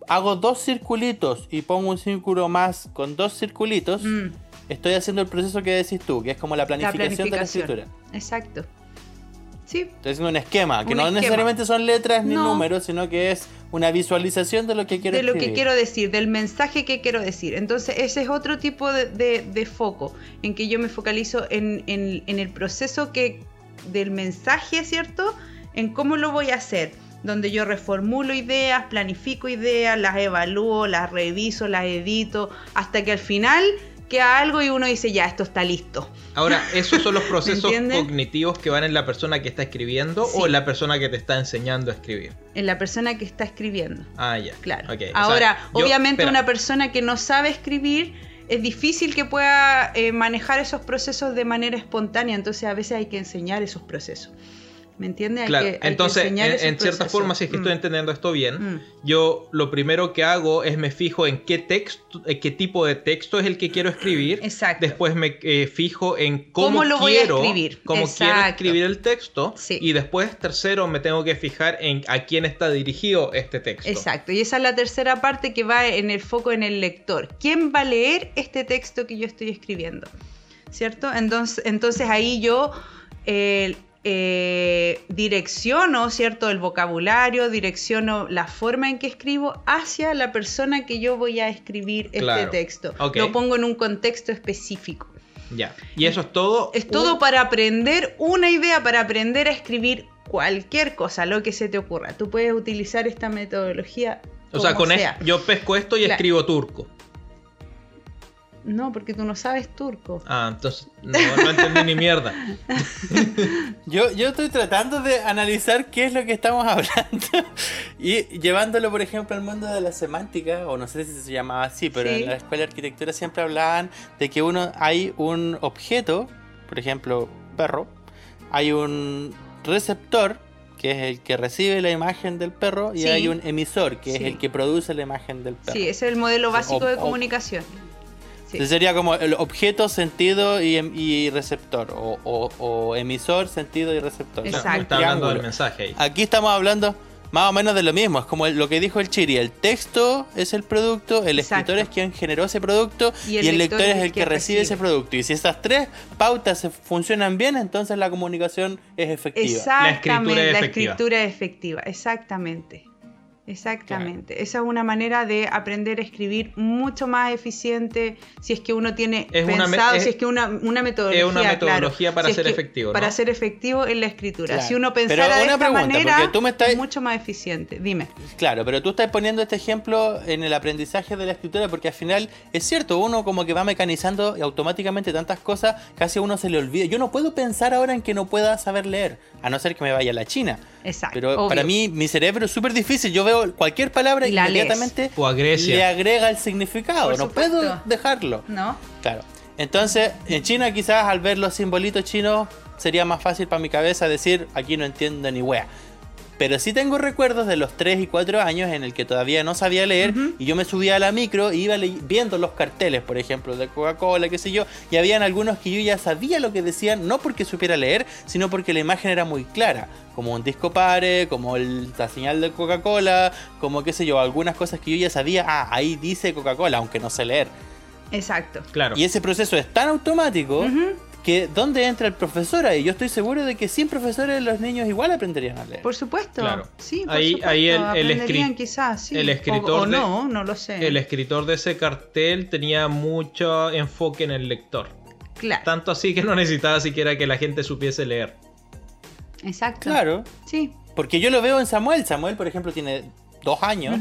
hago dos circulitos y pongo un círculo más con dos circulitos, Mm, estoy haciendo el proceso que decís tú, que es como la la planificación, de la planificación. escritura. Exacto. Sí, Estoy haciendo un esquema, que Un no esquema. necesariamente son letras ni No. números, sino que es una visualización de lo que quiero de lo que escribir. quiero decir, del mensaje que quiero decir. Entonces, ese es otro tipo de, de- de foco, en que yo me focalizo en, en- en el proceso que, del mensaje, ¿cierto? En cómo lo voy a hacer, donde yo reformulo ideas, planifico ideas, las evalúo, las reviso, las edito, hasta que al final queda algo y uno dice, ya, esto está listo. Ahora, ¿esos son los procesos cognitivos que van en la persona que está escribiendo Sí. o en la persona que te está enseñando a escribir? En la persona que está escribiendo. Ah, ya. Claro. Ok, o sea, Ahora, yo- obviamente espera. una persona que no sabe escribir es difícil que pueda eh, manejar esos procesos de manera espontánea, entonces a veces hay que enseñar esos procesos. ¿Me entiendes? Hay Claro, que- hay que entonces, en, en cierta forma, si es que estoy Mm, entendiendo esto bien, mm. yo lo primero que hago es me fijo en qué texto, eh, qué tipo de texto es el que quiero escribir. Exacto. Después me eh, fijo en cómo, ¿Cómo lo voy a quiero, escribir? cómo quiero escribir el texto. Sí. Y después, tercero, me tengo que fijar en a quién está dirigido este texto. Exacto, y esa es la tercera parte que va en el foco en el lector. ¿Quién va a leer este texto que yo estoy escribiendo? ¿Cierto? Entonces, entonces ahí yo eh, eh, direcciono, ¿cierto? El vocabulario, direcciono la forma en que escribo hacia la persona que yo voy a escribir Claro. este texto. Lo pongo en un contexto específico. Ya. Y eso es todo. Es todo un- para aprender una idea, para aprender a escribir cualquier cosa, lo que se te ocurra. Tú puedes utilizar esta metodología. O sea, con sea. yo pesco esto y Claro. escribo turco. No, porque tú no sabes turco. Ah, entonces no, no entendí ni mierda. Yo, yo estoy tratando de analizar qué es lo que estamos hablando y llevándolo, por ejemplo, al mundo de la semántica, o no sé si se llamaba así, pero Sí. en la escuela de arquitectura siempre hablaban de que uno hay un objeto, por ejemplo, perro, hay un receptor que es el que recibe la imagen del perro y Sí. hay un emisor que Sí. es el que produce la imagen del perro. Sí, ese es el modelo básico O- de o- comunicación. Sí. Sería como el objeto, sentido y, em- y receptor, o, o- o emisor, sentido y receptor. Exacto. Claro, está hablando del mensaje ahí. Aquí estamos hablando más o menos de lo mismo. Es como lo que dijo el Chiri. El texto es el producto, el Exacto. escritor es quien generó ese producto Y y el lector lector es el que recibe, ese producto. Y si esas tres pautas se funcionan bien, entonces la comunicación es efectiva. Exactamente, es la escritura es efectiva, exactamente. Exactamente. Esa es una manera de aprender a escribir mucho más eficiente si es que uno tiene Es una me- pensado, es- si es que una, una metodología. es una metodología claro. para Si es ser que- efectivo, Para ser efectivo en la escritura. Claro. Si uno Pero pensara de una esta pregunta, manera, tú me estás- es mucho más eficiente. Dime. Claro, pero tú estás poniendo este ejemplo en el aprendizaje de la escritura porque al final es cierto, uno como que va mecanizando automáticamente tantas cosas, casi a uno se le olvida. Yo no puedo pensar ahora en que no pueda saber leer, a no ser que me vaya a la China. Exacto. Pero obvio. para mí, mi cerebro es súper difícil. Yo veo cualquier palabra Y inmediatamente O a Grecia. le agrega el significado. Por no supuesto. puedo dejarlo. ¿No? Claro. Entonces, en China quizás al ver los simbolitos chinos sería más fácil para mi cabeza decir, aquí no entiendo ni wea. Pero sí tengo recuerdos de los 3 y 4 años en el que todavía no sabía leer y yo me subía a la micro y iba viendo los carteles, por ejemplo, de Coca-Cola, qué sé yo, y habían algunos que yo ya sabía lo que decían, no porque supiera leer, sino porque la imagen era muy clara, como un disco pare, como el- la señal de Coca-Cola, como qué sé yo, algunas cosas que yo ya sabía, ah, ahí dice Coca-Cola, aunque no sé leer. Exacto. Claro. Y ese proceso es tan automático. Que ¿dónde entra el profesor ahí? Yo estoy seguro de que sin profesores los niños igual aprenderían a leer. Por supuesto. Claro. Sí, por Ahí- supuesto. ahí el- el Aprenderían quizás, sí. el O- escritor o, de- no, no lo sé. El escritor de ese cartel tenía mucho enfoque en el lector. Claro. Tanto así que no necesitaba siquiera que la gente supiese leer. Exacto. Claro, Sí. porque yo lo veo en Samuel. Samuel, por ejemplo, tiene dos años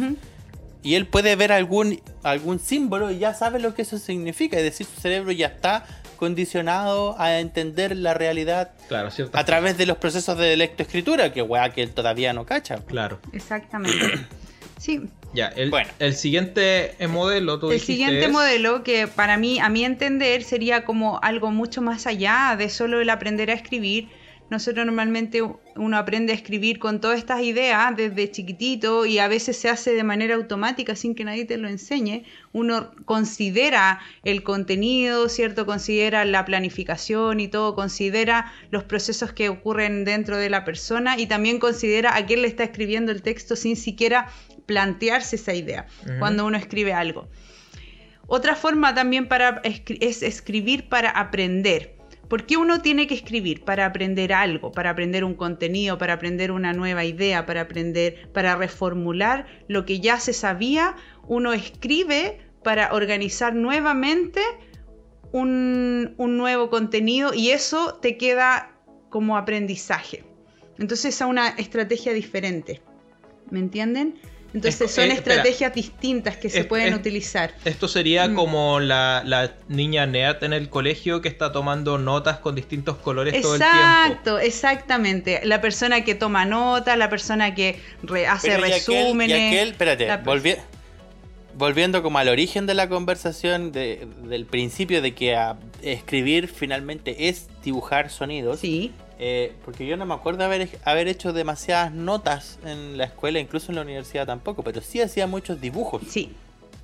y él puede ver algún, algún símbolo y ya sabe lo que eso significa. Es decir, su cerebro ya está condicionado a entender la realidad Claro, ¿cierto? a través de los procesos de lectoescritura, que weá que él todavía no cacha. Claro. Exactamente. Sí. Ya, el, Bueno. el siguiente modelo, tú El dijiste, siguiente es- modelo, que para mí, a mi entender, sería como algo mucho más allá de solo el aprender a escribir, nosotros normalmente uno aprende a escribir con todas estas ideas desde chiquitito y a veces se hace de manera automática sin que nadie te lo enseñe. Uno considera el contenido, ¿cierto? Considera la planificación y todo, considera los procesos que ocurren dentro de la persona y también considera a quién le está escribiendo el texto sin siquiera plantearse esa idea cuando uno escribe algo. Otra forma también para es escribir para aprender. ¿Por qué uno tiene que escribir? Para aprender algo, para aprender un contenido, para aprender una nueva idea, para aprender, para reformular lo que ya se sabía. Uno escribe para organizar nuevamente un, nuevo contenido y eso te queda como aprendizaje. Entonces es una estrategia diferente. ¿Me entienden? Entonces son eh, estrategias distintas que se pueden utilizar. Esto sería mm. como la, niña nerd en el colegio que está tomando notas con distintos colores todo el tiempo. Exacto, exactamente. La persona que toma notas, la persona que hace resúmenes. espérate, volviendo como al origen de la conversación, del principio de que escribir finalmente es dibujar sonidos. Sí. Eh, porque yo no me acuerdo haber, haber hecho demasiadas notas en la escuela, incluso en la universidad tampoco, pero sí hacía muchos dibujos. Sí.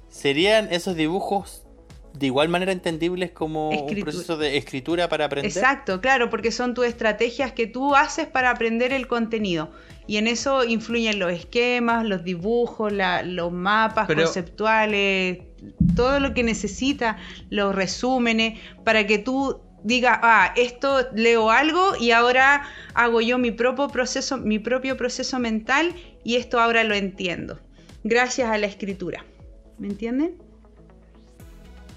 ¿Serían esos dibujos de igual manera entendibles como un proceso de escritura para aprender? Exacto, claro, porque son tus estrategias que tú haces para aprender el contenido. Y en eso influyen los esquemas, los dibujos, los mapas conceptuales, todo lo que necesita, los resúmenes, para que tú diga, ah, esto leo algo y ahora hago yo mi propio proceso, mi propio proceso mental y esto ahora lo entiendo. Gracias a la escritura. ¿Me entienden?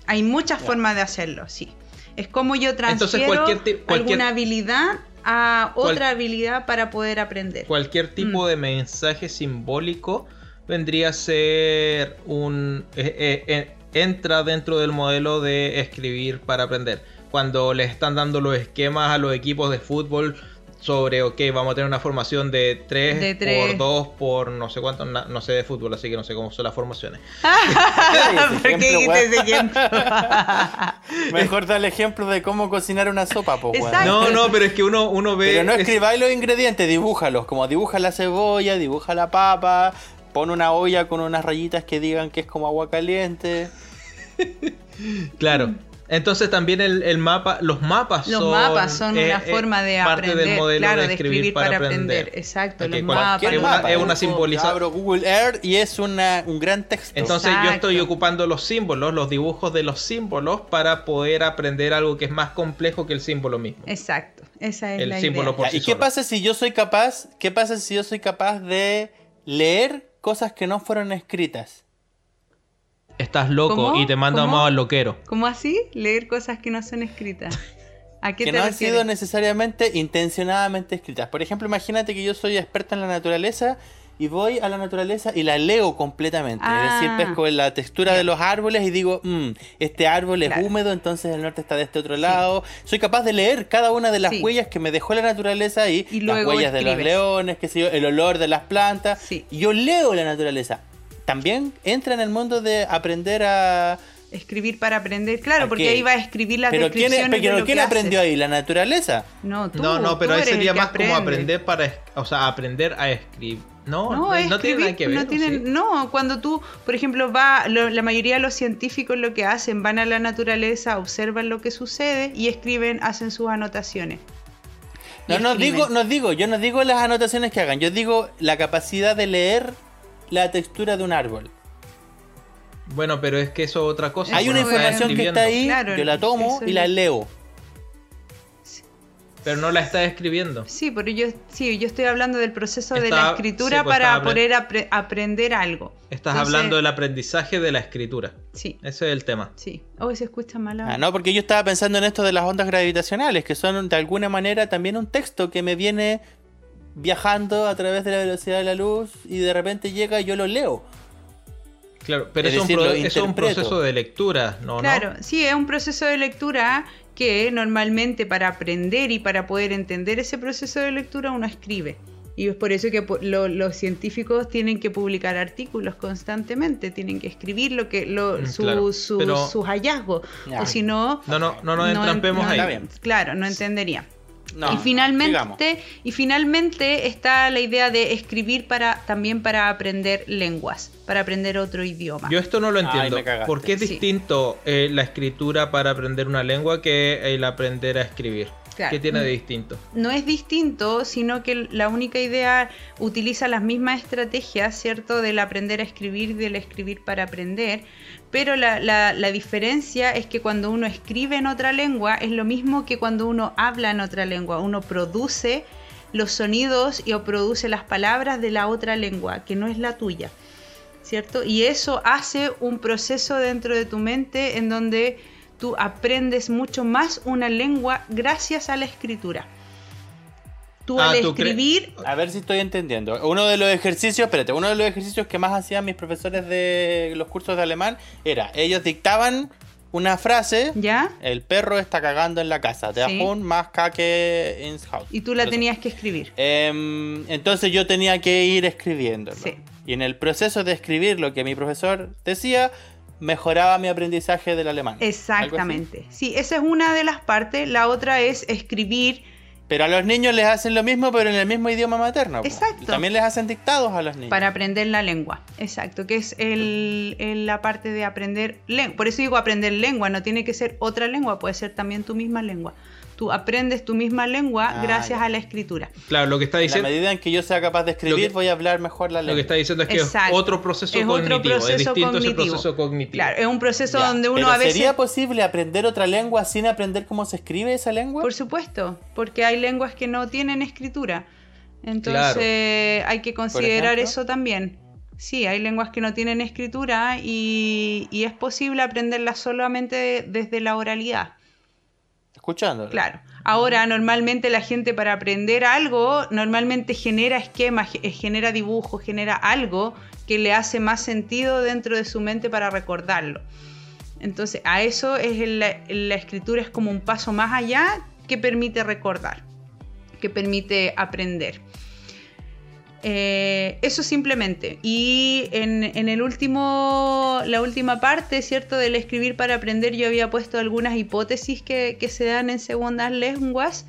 Hay muchas formas de hacerlo, sí. Es como yo transfiero alguna habilidad a otra habilidad para poder aprender. Cualquier tipo mm. de mensaje simbólico vendría a ser un... Eh, eh, eh, entra dentro del modelo de escribir para aprender cuando les están dando los esquemas a los equipos de fútbol sobre, ok, vamos a tener una formación de 3 por 2 por no sé cuánto, no sé de fútbol, así que no sé cómo son las formaciones. ¿Por qué ese ejemplo? Mejor da el ejemplo de cómo cocinar una sopa, pues, No, no, pero es que uno, uno ve... Pero no escribáis los ingredientes, dibújalos, como dibuja la cebolla, dibuja la papa, pon una olla con unas rayitas que digan que es como agua caliente. claro. Entonces también el, mapa, los mapas los son, mapas son una eh, forma de aprender, claro, de escribir, para aprender. Exacto, los mapas. Es una, es una simbolización. Abro Google Earth y es una, un gran texto. Entonces yo estoy ocupando los símbolos, los dibujos de los símbolos para poder aprender algo que es más complejo que el símbolo mismo. Exacto, esa es el la símbolo idea. Por sí ¿Y qué pasa si yo soy capaz? ¿Qué pasa si yo soy capaz de leer cosas que no fueron escritas? Estás loco y te manda más al loquero. ¿Cómo así? Leer cosas que no son escritas. ¿A qué que no han sido necesariamente intencionadamente escritas. Por ejemplo, imagínate que yo soy experta en la naturaleza y voy a la naturaleza y la leo completamente. es decir, ah. pesco en la textura de los árboles y digo, mm, este árbol es húmedo, entonces el norte está de este otro lado. Soy capaz de leer cada una de las huellas que me dejó la naturaleza y, las huellas de los leones, qué sé yo, el olor de las plantas. Y yo leo la naturaleza también entra en el mundo de aprender a escribir para aprender, claro, porque ahí va a escribir las pero descripciones ¿quién, pero ¿quién aprendió ahí? ¿La naturaleza? No, tú, no, no, pero ahí sería más como aprender para, o sea, aprender a escribir. No, no, tiene nada que ver. No, cuando tú, por ejemplo, va, la mayoría de los científicos lo que hacen, van a la naturaleza, observan lo que sucede y escriben, hacen sus anotaciones. No, no digo, no digo, yo no digo las anotaciones que hagan, yo digo la capacidad de leer la textura de un árbol. Bueno, pero es que eso es otra cosa. Hay una información que está ahí, yo la tomo y la leo. Pero no la está escribiendo. Sí, pero yo, sí, yo estoy hablando del proceso de la escritura pues, para poder aprender algo. Estás hablando del aprendizaje de la escritura. Sí. Ese es el tema. Sí. Hoy se escucha mal. Ah, no, porque yo estaba pensando en esto de las ondas gravitacionales, que son de alguna manera también un texto que me viene viajando a través de la velocidad de la luz y de repente llega y yo lo leo. Claro, pero es, un, proceso de lectura, ¿no? Claro, sí, es un proceso de lectura que normalmente para aprender y para poder entender ese proceso de lectura uno escribe. Y es por eso que los científicos tienen que publicar artículos constantemente, tienen que escribir lo que lo, mm, sus hallazgos. O si no. No, no, no nos entrampemos ahí. Claro, no entendería. No, y finalmente sigamos. y finalmente está la idea de escribir para también para aprender lenguas, para aprender otro idioma. Yo esto no lo Ay, entiendo. cagaste. ¿Por qué es Sí. distinto eh, la escritura para aprender una lengua que el aprender a escribir? Claro. ¿Qué tiene de distinto? no es distinto, sino que la única idea utiliza las mismas estrategias, ¿cierto? Del aprender a escribir y del escribir para aprender, pero la, diferencia es que cuando uno escribe en otra lengua es lo mismo que cuando uno habla en otra lengua, uno produce los sonidos y o produce las palabras de la otra lengua, que no es la tuya, ¿cierto? Y eso hace un proceso dentro de tu mente en donde tú aprendes mucho más una lengua gracias a la escritura. Tú Ah, al ¿tú cre- escribir, A ver si estoy entendiendo. Uno de los ejercicios, espérate, uno de los ejercicios que más hacían mis profesores de los cursos de alemán era, ellos dictaban una frase, ¿ya? el perro está cagando en la casa, der Sí. Macht Kacke ins Haus. Y tú la tenías que escribir. Em, entonces yo tenía que ir escribiendo. Sí. Y en el proceso de escribir lo que mi profesor decía, mejoraba mi aprendizaje del alemán. Exactamente. Sí, esa es una de las partes. La otra es escribir. Pero a los niños les hacen lo mismo, pero en el mismo idioma materno. Exacto. También les hacen dictados a los niños. para aprender la lengua. Exacto, que es el, el- la parte de aprender lengua. Por eso digo aprender lengua, no tiene que ser otra lengua, puede ser también tu misma lengua. Tú aprendes tu misma lengua Ah, gracias ya. a la escritura. Claro, lo que está En la diciendo, medida en que yo sea capaz de escribir, Lo que- voy a hablar mejor la lo lengua. que está diciendo es que Exacto. es otro proceso Es otro cognitivo. es proceso distinto ese cognitivo. proceso cognitivo. Claro, es un proceso Ya, donde uno pero a veces... ¿Sería posible aprender otra lengua sin aprender cómo se escribe esa lengua? Por supuesto, porque hay lenguas que no tienen escritura. Entonces hay que considerar eso también. Sí, hay lenguas que no tienen escritura y, y es posible aprenderlas solamente desde la oralidad. Escuchando. Claro. Ahora, normalmente la gente para aprender algo, normalmente genera esquemas, ge- genera dibujos, genera algo que le hace más sentido dentro de su mente para recordarlo. Entonces, a eso es la, la escritura es como un paso más allá que permite recordar, que permite aprender. Eh, eso simplemente. Y en, en el último, la última parte, ¿cierto? Del escribir para aprender, yo había puesto algunas hipótesis que, se dan en segundas lenguas.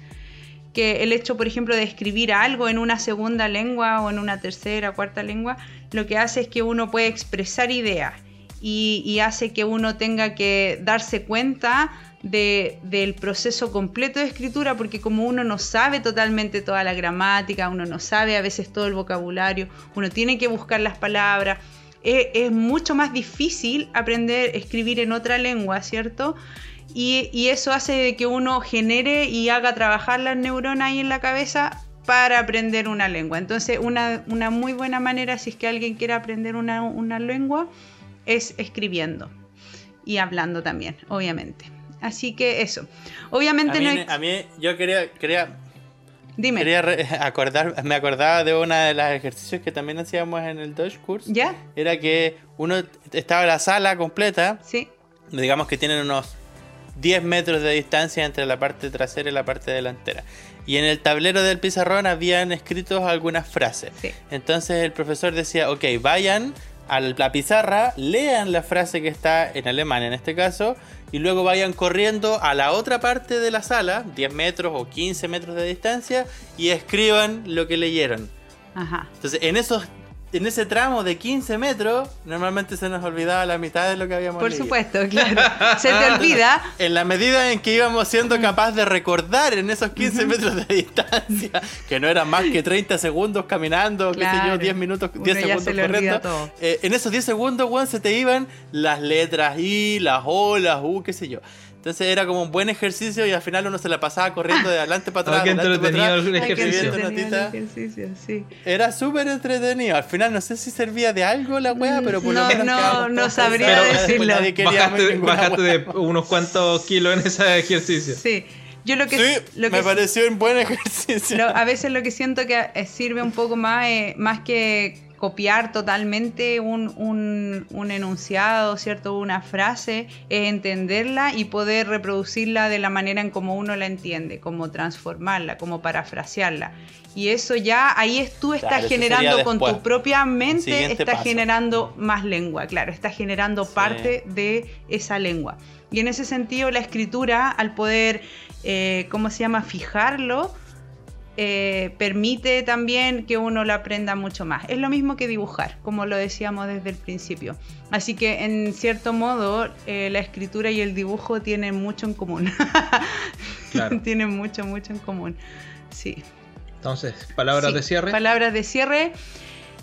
Que el hecho, por ejemplo, de escribir algo en una segunda lengua o en una tercera, cuarta lengua, lo que hace es que uno puede expresar ideas y hace que uno tenga que darse cuenta de- del proceso completo de escritura, porque como uno no sabe totalmente toda la gramática, uno no sabe a veces todo el vocabulario, uno tiene que buscar las palabras, e- es, mucho más difícil aprender a escribir en otra lengua, ¿cierto? Y, eso hace que uno genere y haga trabajar las neuronas ahí en la cabeza para aprender una lengua. Entonces, una, muy buena manera, si es que alguien quiere aprender una lengua, es escribiendo y hablando también, obviamente. Así que eso. A Obviamente mí, no hay... a mí yo quería, quería, Dime. quería acordar, me acordaba de uno de los ejercicios que también hacíamos en el Dodge Course. ¿Ya? Era que uno estaba en la sala completa, Sí. digamos que tienen unos 10 metros de distancia entre la parte trasera y la parte delantera. Y en el tablero del pizarrón habían escritos algunas frases. Sí. Entonces el profesor decía, ok, vayan a la pizarra, lean la frase que está en alemán en este caso, y luego vayan corriendo a la otra parte de la sala, 10 metros o 15 metros de distancia, y escriban lo que leyeron. Ajá. Entonces en esos... En ese tramo de 15 metros, normalmente se nos olvidaba la mitad de lo que habíamos Por leído. supuesto, claro. Se te olvida. En la medida en que íbamos siendo capaces de recordar en esos 15 metros de distancia, que no eran más que 30 segundos caminando, qué sé yo, 10 minutos, Uno 10 ya segundos se corriendo. eh, en esos 10 segundos, weón, se te iban las letras I, las O, las U, qué sé yo. Entonces era como un buen ejercicio y al final uno se la pasaba corriendo de adelante para atrás. Ah, entretenido atrás, el ejercicio. ejercicio, sí. Era súper entretenido. Al final no sé si servía de algo la wea, pero por No, lo menos no, no sabría decirlo. después nadie quería Bajaste, bajaste wea. de unos cuantos kilos en ese ejercicio. Sí. Yo lo que, Sí, lo me que pareció un buen ejercicio. lo- a veces lo que siento que eh, sirve un poco más, eh, más que copiar totalmente un, un- un enunciado, ¿cierto? Una frase, es entenderla y poder reproducirla de la manera en como uno la entiende, como transformarla, como parafrasearla. Y eso ya, ahí es, tú estás Claro, generando con tu propia mente, estás paso. generando más lengua, claro, estás generando Sí. parte de esa lengua. Y en ese sentido, la escritura, al poder, eh, ¿cómo se llama?, fijarlo, eh, permite también que uno lo aprenda mucho más. Es lo mismo que dibujar, como lo decíamos desde el principio. Así que en cierto modo eh, la escritura y el dibujo tienen mucho en común. Claro. tienen mucho, mucho en común. Sí. Entonces, palabras Sí. de cierre. Palabras de cierre.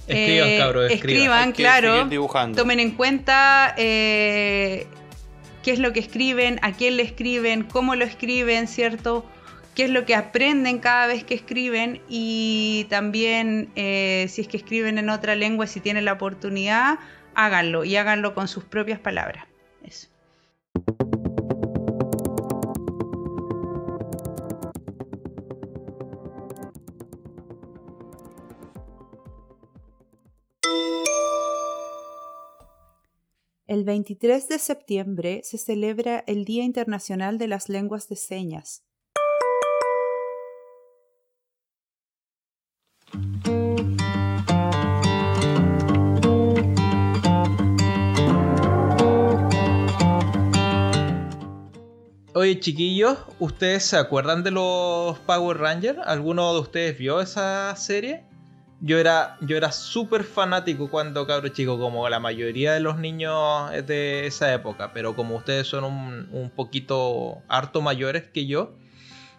Escriban, Eh, cabros, escriban. Claro. dibujando. Tomen en cuenta eh, qué es lo que escriben, a quién le escriben, cómo lo escriben, ¿cierto? Qué es lo que aprenden cada vez que escriben y también eh, si es que escriben en otra lengua, si tienen la oportunidad, háganlo y háganlo con sus propias palabras. El 23 de septiembre se celebra el Día Internacional de las Lenguas de Señas. Oye, chiquillos, ¿ustedes se acuerdan de los Power Rangers? ¿Alguno de ustedes vio esa serie? Yo era, yo era súper fanático cuando cabro chico, como la mayoría de los niños de esa época, pero como ustedes son un, un poquito harto mayores que yo,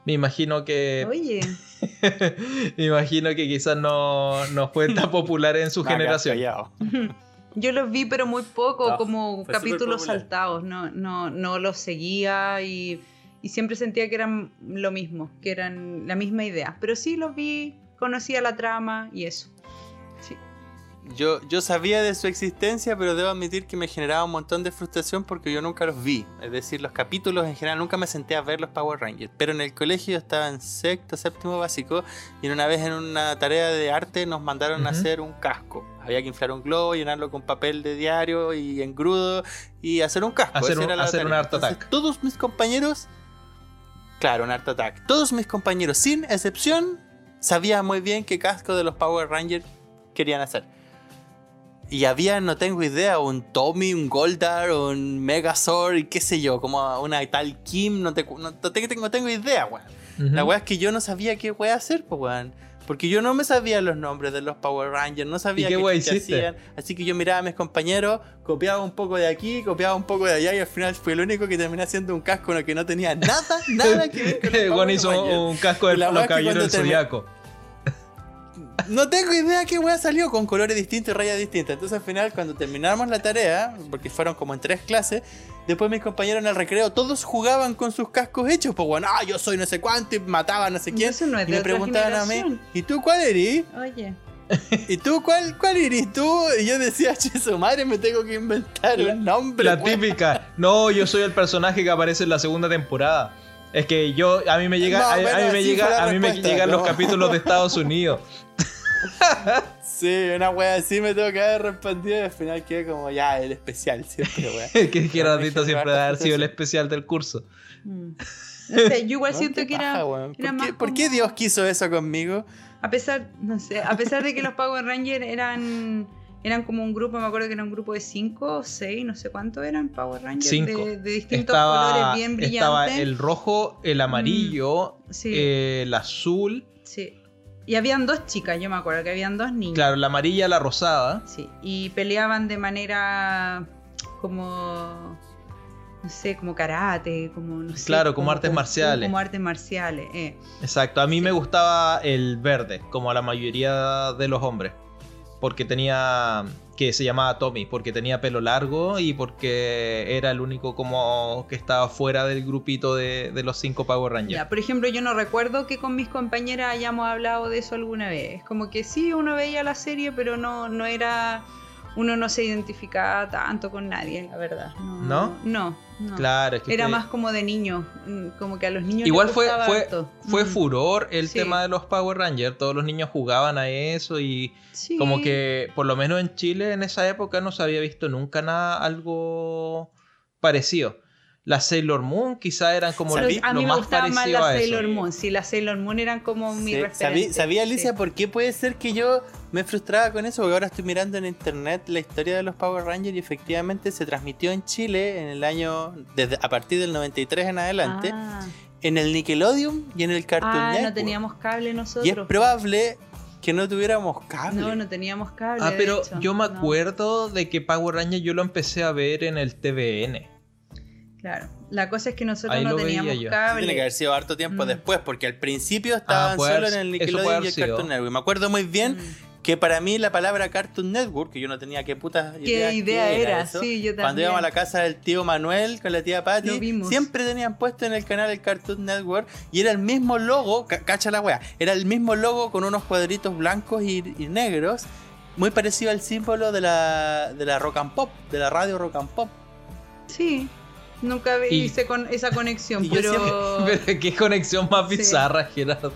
me imagino que Oye, me imagino que quizás no, no fue tan popular en su generación. yo los vi pero muy poco, No, como capítulos saltados, no, no, no los seguía y, y siempre sentía que eran lo mismo, que eran la misma idea. Pero sí los vi, conocía la trama y eso. Yo, yo sabía de su existencia, pero debo admitir que me generaba un montón de frustración porque yo nunca los vi. Es decir, los capítulos en general nunca me senté a ver los Power Rangers. Pero en el colegio estaba en sexto, séptimo básico y una vez en una tarea de arte nos mandaron a hacer un casco. Había que inflar un globo, llenarlo con papel de diario y engrudo y hacer un casco. Hacer un- era la hacer un Entonces, Attack. Todos mis compañeros, claro, un Art Attack. Todos mis compañeros, sin excepción, sabían muy bien qué casco de los Power Rangers querían hacer. Y había, no tengo idea, un Tommy, un Goldar, un Megazord, y qué sé yo, como una tal Kim, no, te, no, no tengo, no tengo idea, weón. Ujú. La weá es que yo no sabía qué weá hacer, pues weón. Porque yo no me sabía los nombres de los Power Rangers, no sabía qué qué, hacían. Así que yo miraba a mis compañeros, copiaba un poco de aquí, copiaba un poco de allá, y al final fui el único que terminé haciendo un casco en el que no tenía nada, nada que ver con los El Power hizo Rangers. un casco de los caballeros del zodiaco. No tengo idea qué weá salió con colores distintos y rayas distintas. Entonces al final cuando terminamos la tarea, porque fueron como en tres clases, después mis compañeros en el recreo todos jugaban con sus cascos hechos, pues bueno, ah, yo soy no sé cuánto y mataba a no sé quién. Eso no es y de me otra preguntaban a mí. ¿y tú cuál eres? Oye. ¿Y tú cuál, cuál eres tú? Y yo decía, che, su madre, me tengo que inventar La- un nombre. La weón". típica. No, yo soy el personaje que aparece en la segunda temporada. Es que yo, a mí me llega, a, mí me llega, a mí me llegan los capítulos de Estados Unidos. Sí, una wea así me tengo que haber respondido y al final quedé como ya, el especial, siempre, wea. que Gerardito me siempre haber sido el especial del curso. Mm. No sé, yo igual ¿No? siento ¿Qué que era, ¿Por, más qué, por qué Dios quiso eso conmigo? A pesar, no sé, a pesar de que los Power Rangers eran, eran como un grupo, me acuerdo que era un grupo de cinco o seis, no sé cuántos eran Power Rangers, Cinco. De, de distintos Estaba, colores bien brillantes. estaba el rojo, el amarillo, Sí. eh, el azul. Sí. Y habían dos chicas, yo me acuerdo que habían dos niñas. Claro, la amarilla, la rosada. Sí, y peleaban de manera como no sé, como karate, como no sé, Claro, como artes marciales. Como artes marciales, eh. Exacto, a mí me gustaba el verde, como a la mayoría de los hombres. Porque tenía. Que se llamaba Tommy, porque tenía pelo largo y porque era el único como que estaba fuera del grupito de, de los cinco Power Rangers. Ya, por ejemplo, yo no recuerdo que con mis compañeras hayamos hablado de eso alguna vez. Como que sí, uno veía la serie, pero no, no era. Uno no se identificaba tanto con nadie, la verdad. ¿No? No, No. Claro, es que Era fue- más como de niños, mm, como que a los niños Igual les fue, gustaba fue, harto. fue Mm. furor el Sí. tema de los Power Rangers. Todos los niños jugaban a eso y Sí. como que, por lo menos en Chile, en esa época no se había visto nunca nada algo parecido. Las Sailor Moon quizá eran como lo, a mí lo me más gustaban más parecido las a eso. Sailor Moon. Sí, las Sailor Moon eran como mi Sí. ¿Sabí- ¿Sabía, Alicia, Sí. por qué puede ser que yo me frustraba con eso? Porque ahora estoy mirando en internet la historia de los Power Rangers y efectivamente se transmitió en Chile en el año, desde a partir del 93 en adelante, Ah, en el Nickelodeon y en el Cartoon Ah, Network. no teníamos cable nosotros. y es probable que no tuviéramos cable. No, no teníamos cable. Ah, pero hecho. yo me No, acuerdo de que Power Rangers yo lo empecé a ver en el TVN. Claro. La cosa es que nosotros Ahí no teníamos cable. Tiene que haber sido harto tiempo Mm. después, porque al principio estaban Ah, solo en el Nickelodeon y el. Cartoon Network. Me acuerdo muy bien Mm. Que para mí la palabra Cartoon Network, que yo no tenía qué puta ¿Qué idea era? Sí, yo Cuando también. íbamos a la casa del tío Manuel con la tía Patty, siempre tenían puesto en el canal el Cartoon Network y era el mismo logo, ca- cacha la wea, era el mismo logo con unos cuadritos blancos y, y negros, muy parecido al símbolo de la, de la rock and pop, de la radio rock and pop. Sí. Nunca hice con esa conexión, Y yo pero... Pero qué conexión más Sí. bizarra, Gerardo.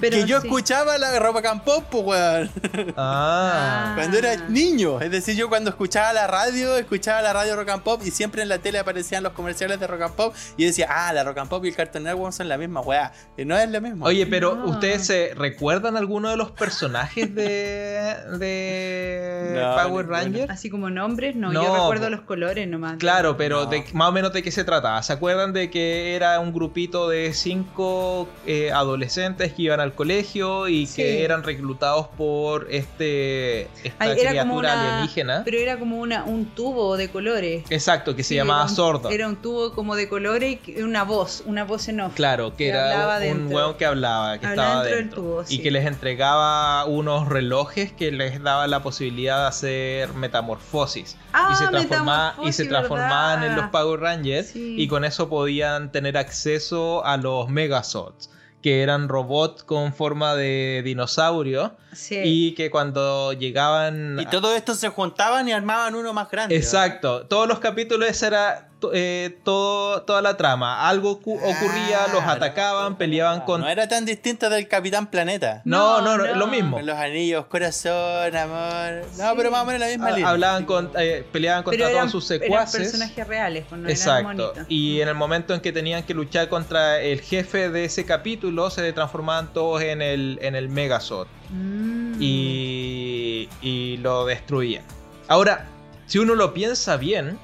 Pero que yo sí. escuchaba la rock and pop, pues weón. Ah. Cuando era niño, es decir, yo cuando escuchaba la radio, escuchaba la radio Rock and Pop y siempre en la tele aparecían los comerciales de Rock and Pop y yo decía, ah, la Rock and Pop y el Cartoon Network son la misma weá. Y no es lo mismo. Oye, pero No. ¿ustedes se recuerdan alguno de los personajes de, de No, Power. Rangers? Así como nombres, no, No, yo recuerdo los colores nomás. Claro, pero No. de, más o menos de qué se trataba. ¿Se acuerdan de que era un grupito de cinco eh, adolescentes que iban al colegio y Sí. que eran reclutados por este esta Ay, era criatura como una- alienígena? Pero era como una, un tubo de colores. Exacto, que se Sí, llamaba un- Sordo. Era un tubo como de colores y una voz, una voz en off. Claro, que, era un hueón que hablaba, que Hablaba estaba dentro del dentro. Y que les entregaba unos relojes que les daban la posibilidad de hacer metamorfosis. Ah, y se, transforma- y se transformaban en los Power Rangers y con eso podían tener acceso a los Megazords, que eran robots con forma de dinosaurio Sí. y que cuando llegaban... Y todo esto se juntaban y armaban uno más grande. Exacto, todos los capítulos era eh, todo, toda la trama. Algo cu- ocurría, los Ah, atacaban, peleaban con... No era tan distinto del Capitán Planeta. No, No, no, no, lo mismo. Con los anillos, corazón, amor. No, Sí. pero más o menos la misma Ha- línea. Hablaban con, eh, peleaban contra Pero eran, todos sus eran secuaces. personajes reales, pues no eran Exacto. monitos. Y en el momento en que tenían que luchar contra el jefe de ese capítulo, se transformaban todos en el, en el Megazord Mm. y, y lo destruían. Ahora, si uno lo piensa bien,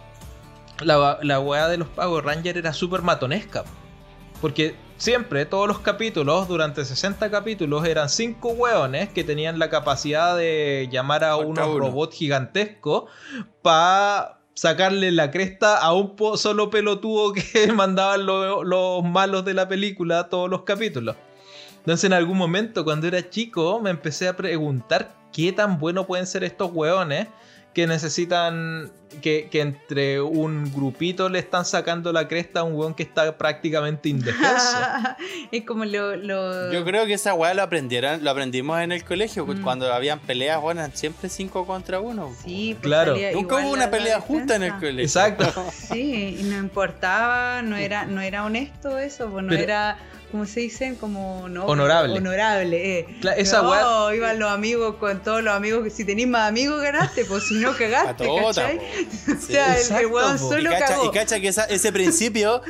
la, la weá de los Power Rangers era súper matonesca. Porque siempre, todos los capítulos, durante 60 capítulos, eran 5 weones que tenían la capacidad de llamar a unos uno. robots gigantescos para sacarle la cresta a un solo pelotudo que mandaban lo- los malos de la película todos los capítulos. Entonces en algún momento cuando era chico me empecé a preguntar qué tan bueno pueden ser estos hueones que necesitan que, que entre un grupito le están sacando la cresta a un hueón que está prácticamente indefenso. es como lo. lo- Yo creo que esa weá lo aprendieron, lo aprendimos en el colegio, Mm. cuando habían peleas, bueno, siempre 5 contra 1. Sí, pues Claro. Nunca hubo una pelea justa en el colegio. Exacto. Sí, y no importaba, no era, no era honesto eso, pues no Pero- era, ¿cómo se dicen? Como no, Honorable. Honorable, eh. Cla- esa no, iban los amigos con todos los amigos, que si tenéis más amigos ganaste, pues si no A cagaste, ¿cachai? po. O Sí. sea, el- el, Exacto, weón po. y, solo cacha, cagó. y cacha que esa- ese principio,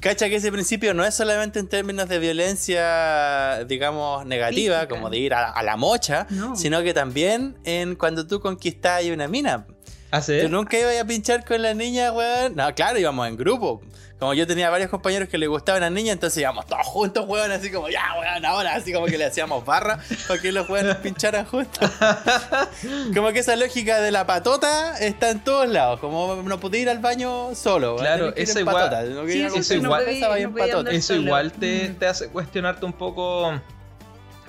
cacha que ese principio no es solamente en términos de violencia, digamos, negativa, Física. como de ir a, a la mocha, No. sino que también en cuando tú conquistas una mina. ¿Hace? Tú nunca ibas a pinchar con la niña, weón. No, claro, íbamos en grupo. Como yo tenía varios compañeros que les gustaban las niñas, entonces íbamos todos juntos, weón, así como, ya, weón, ahora, así como que le hacíamos barra para que los weones pincharan juntos. como que esa lógica de la patota está en todos lados. Como no podía ir al baño solo, weón, Claro, en igual- patota. No Sí, quería eso no podía- Eso igual te, Mm. te hace cuestionarte un poco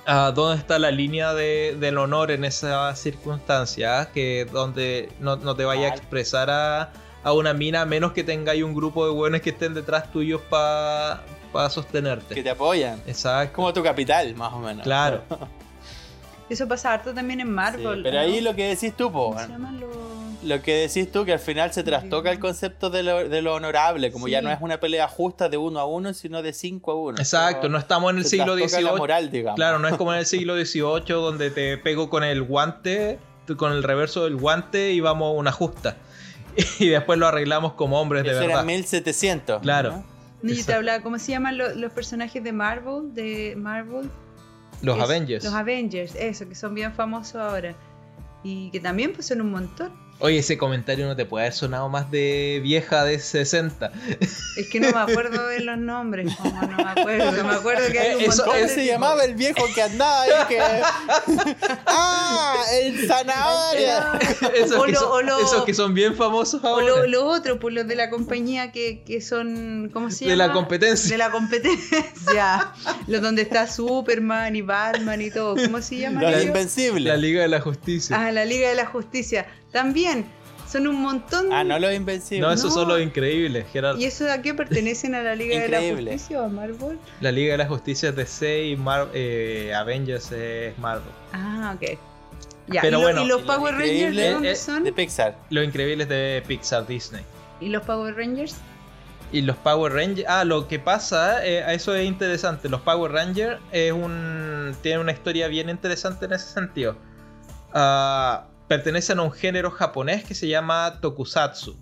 a dónde está la línea de- del honor en esa circunstancia, que donde no, no te vaya a expresar a, a una mina a menos que tengáis un grupo de buenos que estén detrás tuyos para sostenerte. Que te apoyan. Exacto. Como tu capital, más o menos. Claro. Eso pasa harto también en Sí, Marvel. pero ¿no? ahí lo que decís tú, po, ¿Cómo se weón. llaman los...? Lo que decís tú, que al final se trastoca el concepto de lo, de lo honorable, como ya no es una pelea justa de uno a uno, sino de cinco a uno. Exacto, no estamos en el se siglo la XVIII. moral, digamos. Claro, no es como en el siglo XVIII donde te pego con el guante, con el reverso del guante y vamos a una justa. Y después lo arreglamos como hombres de Eso era verdad. 1700. Claro. ¿no? No, yo te hablaba, ¿cómo se llaman lo- los personajes de Marvel? De Marvel. Los Es- Avengers. Los Avengers, eso, que son bien famosos ahora. Y que también pues son un montón. Oye, ese comentario no te puede haber sonado más de vieja de 60. Es que no me acuerdo de los nombres. como no me acuerdo. Me acuerdo que hay un Eh, eso- montón ¿Cómo de se tipos. llamaba el viejo que andaba ahí? Que... ¡Ah! ¡El zanahoria! Esos, O que son, o lo- esos que son bien famosos O ahora. lo, lo otro, pues los de la compañía que, que son. ¿Cómo se de llama? la competencia. De la competencia. los donde está Superman y Batman y todo. ¿Cómo se llama? Los ellos? invencibles. La Liga de la Justicia. Ah, la Liga de la Justicia. También. Son un montón. Ah, no los invencibles. no, esos no. son los increíbles, Gerardo. ¿Y eso a qué pertenecen a la Liga de la. Justicia o a Marvel? La Liga de la Justicia es DC y Mar- eh, Avengers es Marvel. Ah, ok. Ya, Pero ¿y, lo- bueno, ¿y los Power lo Rangers de dónde son? De Pixar. Los Increíbles de Pixar Disney. ¿Y los Power Rangers? Y los Power Rangers. Ah, lo que pasa, eh, eso es interesante. Los Power Rangers es un. tienen una historia bien interesante en ese sentido. Ah, pertenecen a un género japonés que se llama Tokusatsu.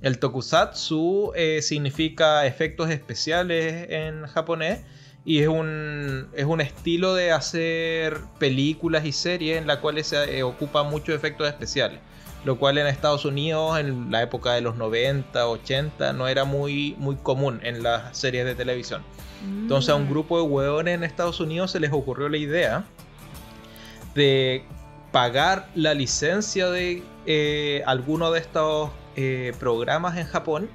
El Tokusatsu eh, significa efectos especiales en japonés. Y es un, es un estilo de hacer películas y series en la cual se eh, ocupa muchos efectos especiales lo cual en Estados Unidos en la época de los 90, 80 no era muy, muy común en las series de televisión. Entonces a un Mm. grupo de hueones en Estados Unidos se les ocurrió la idea de pagar la licencia de eh, alguno de estos eh, programas en Japón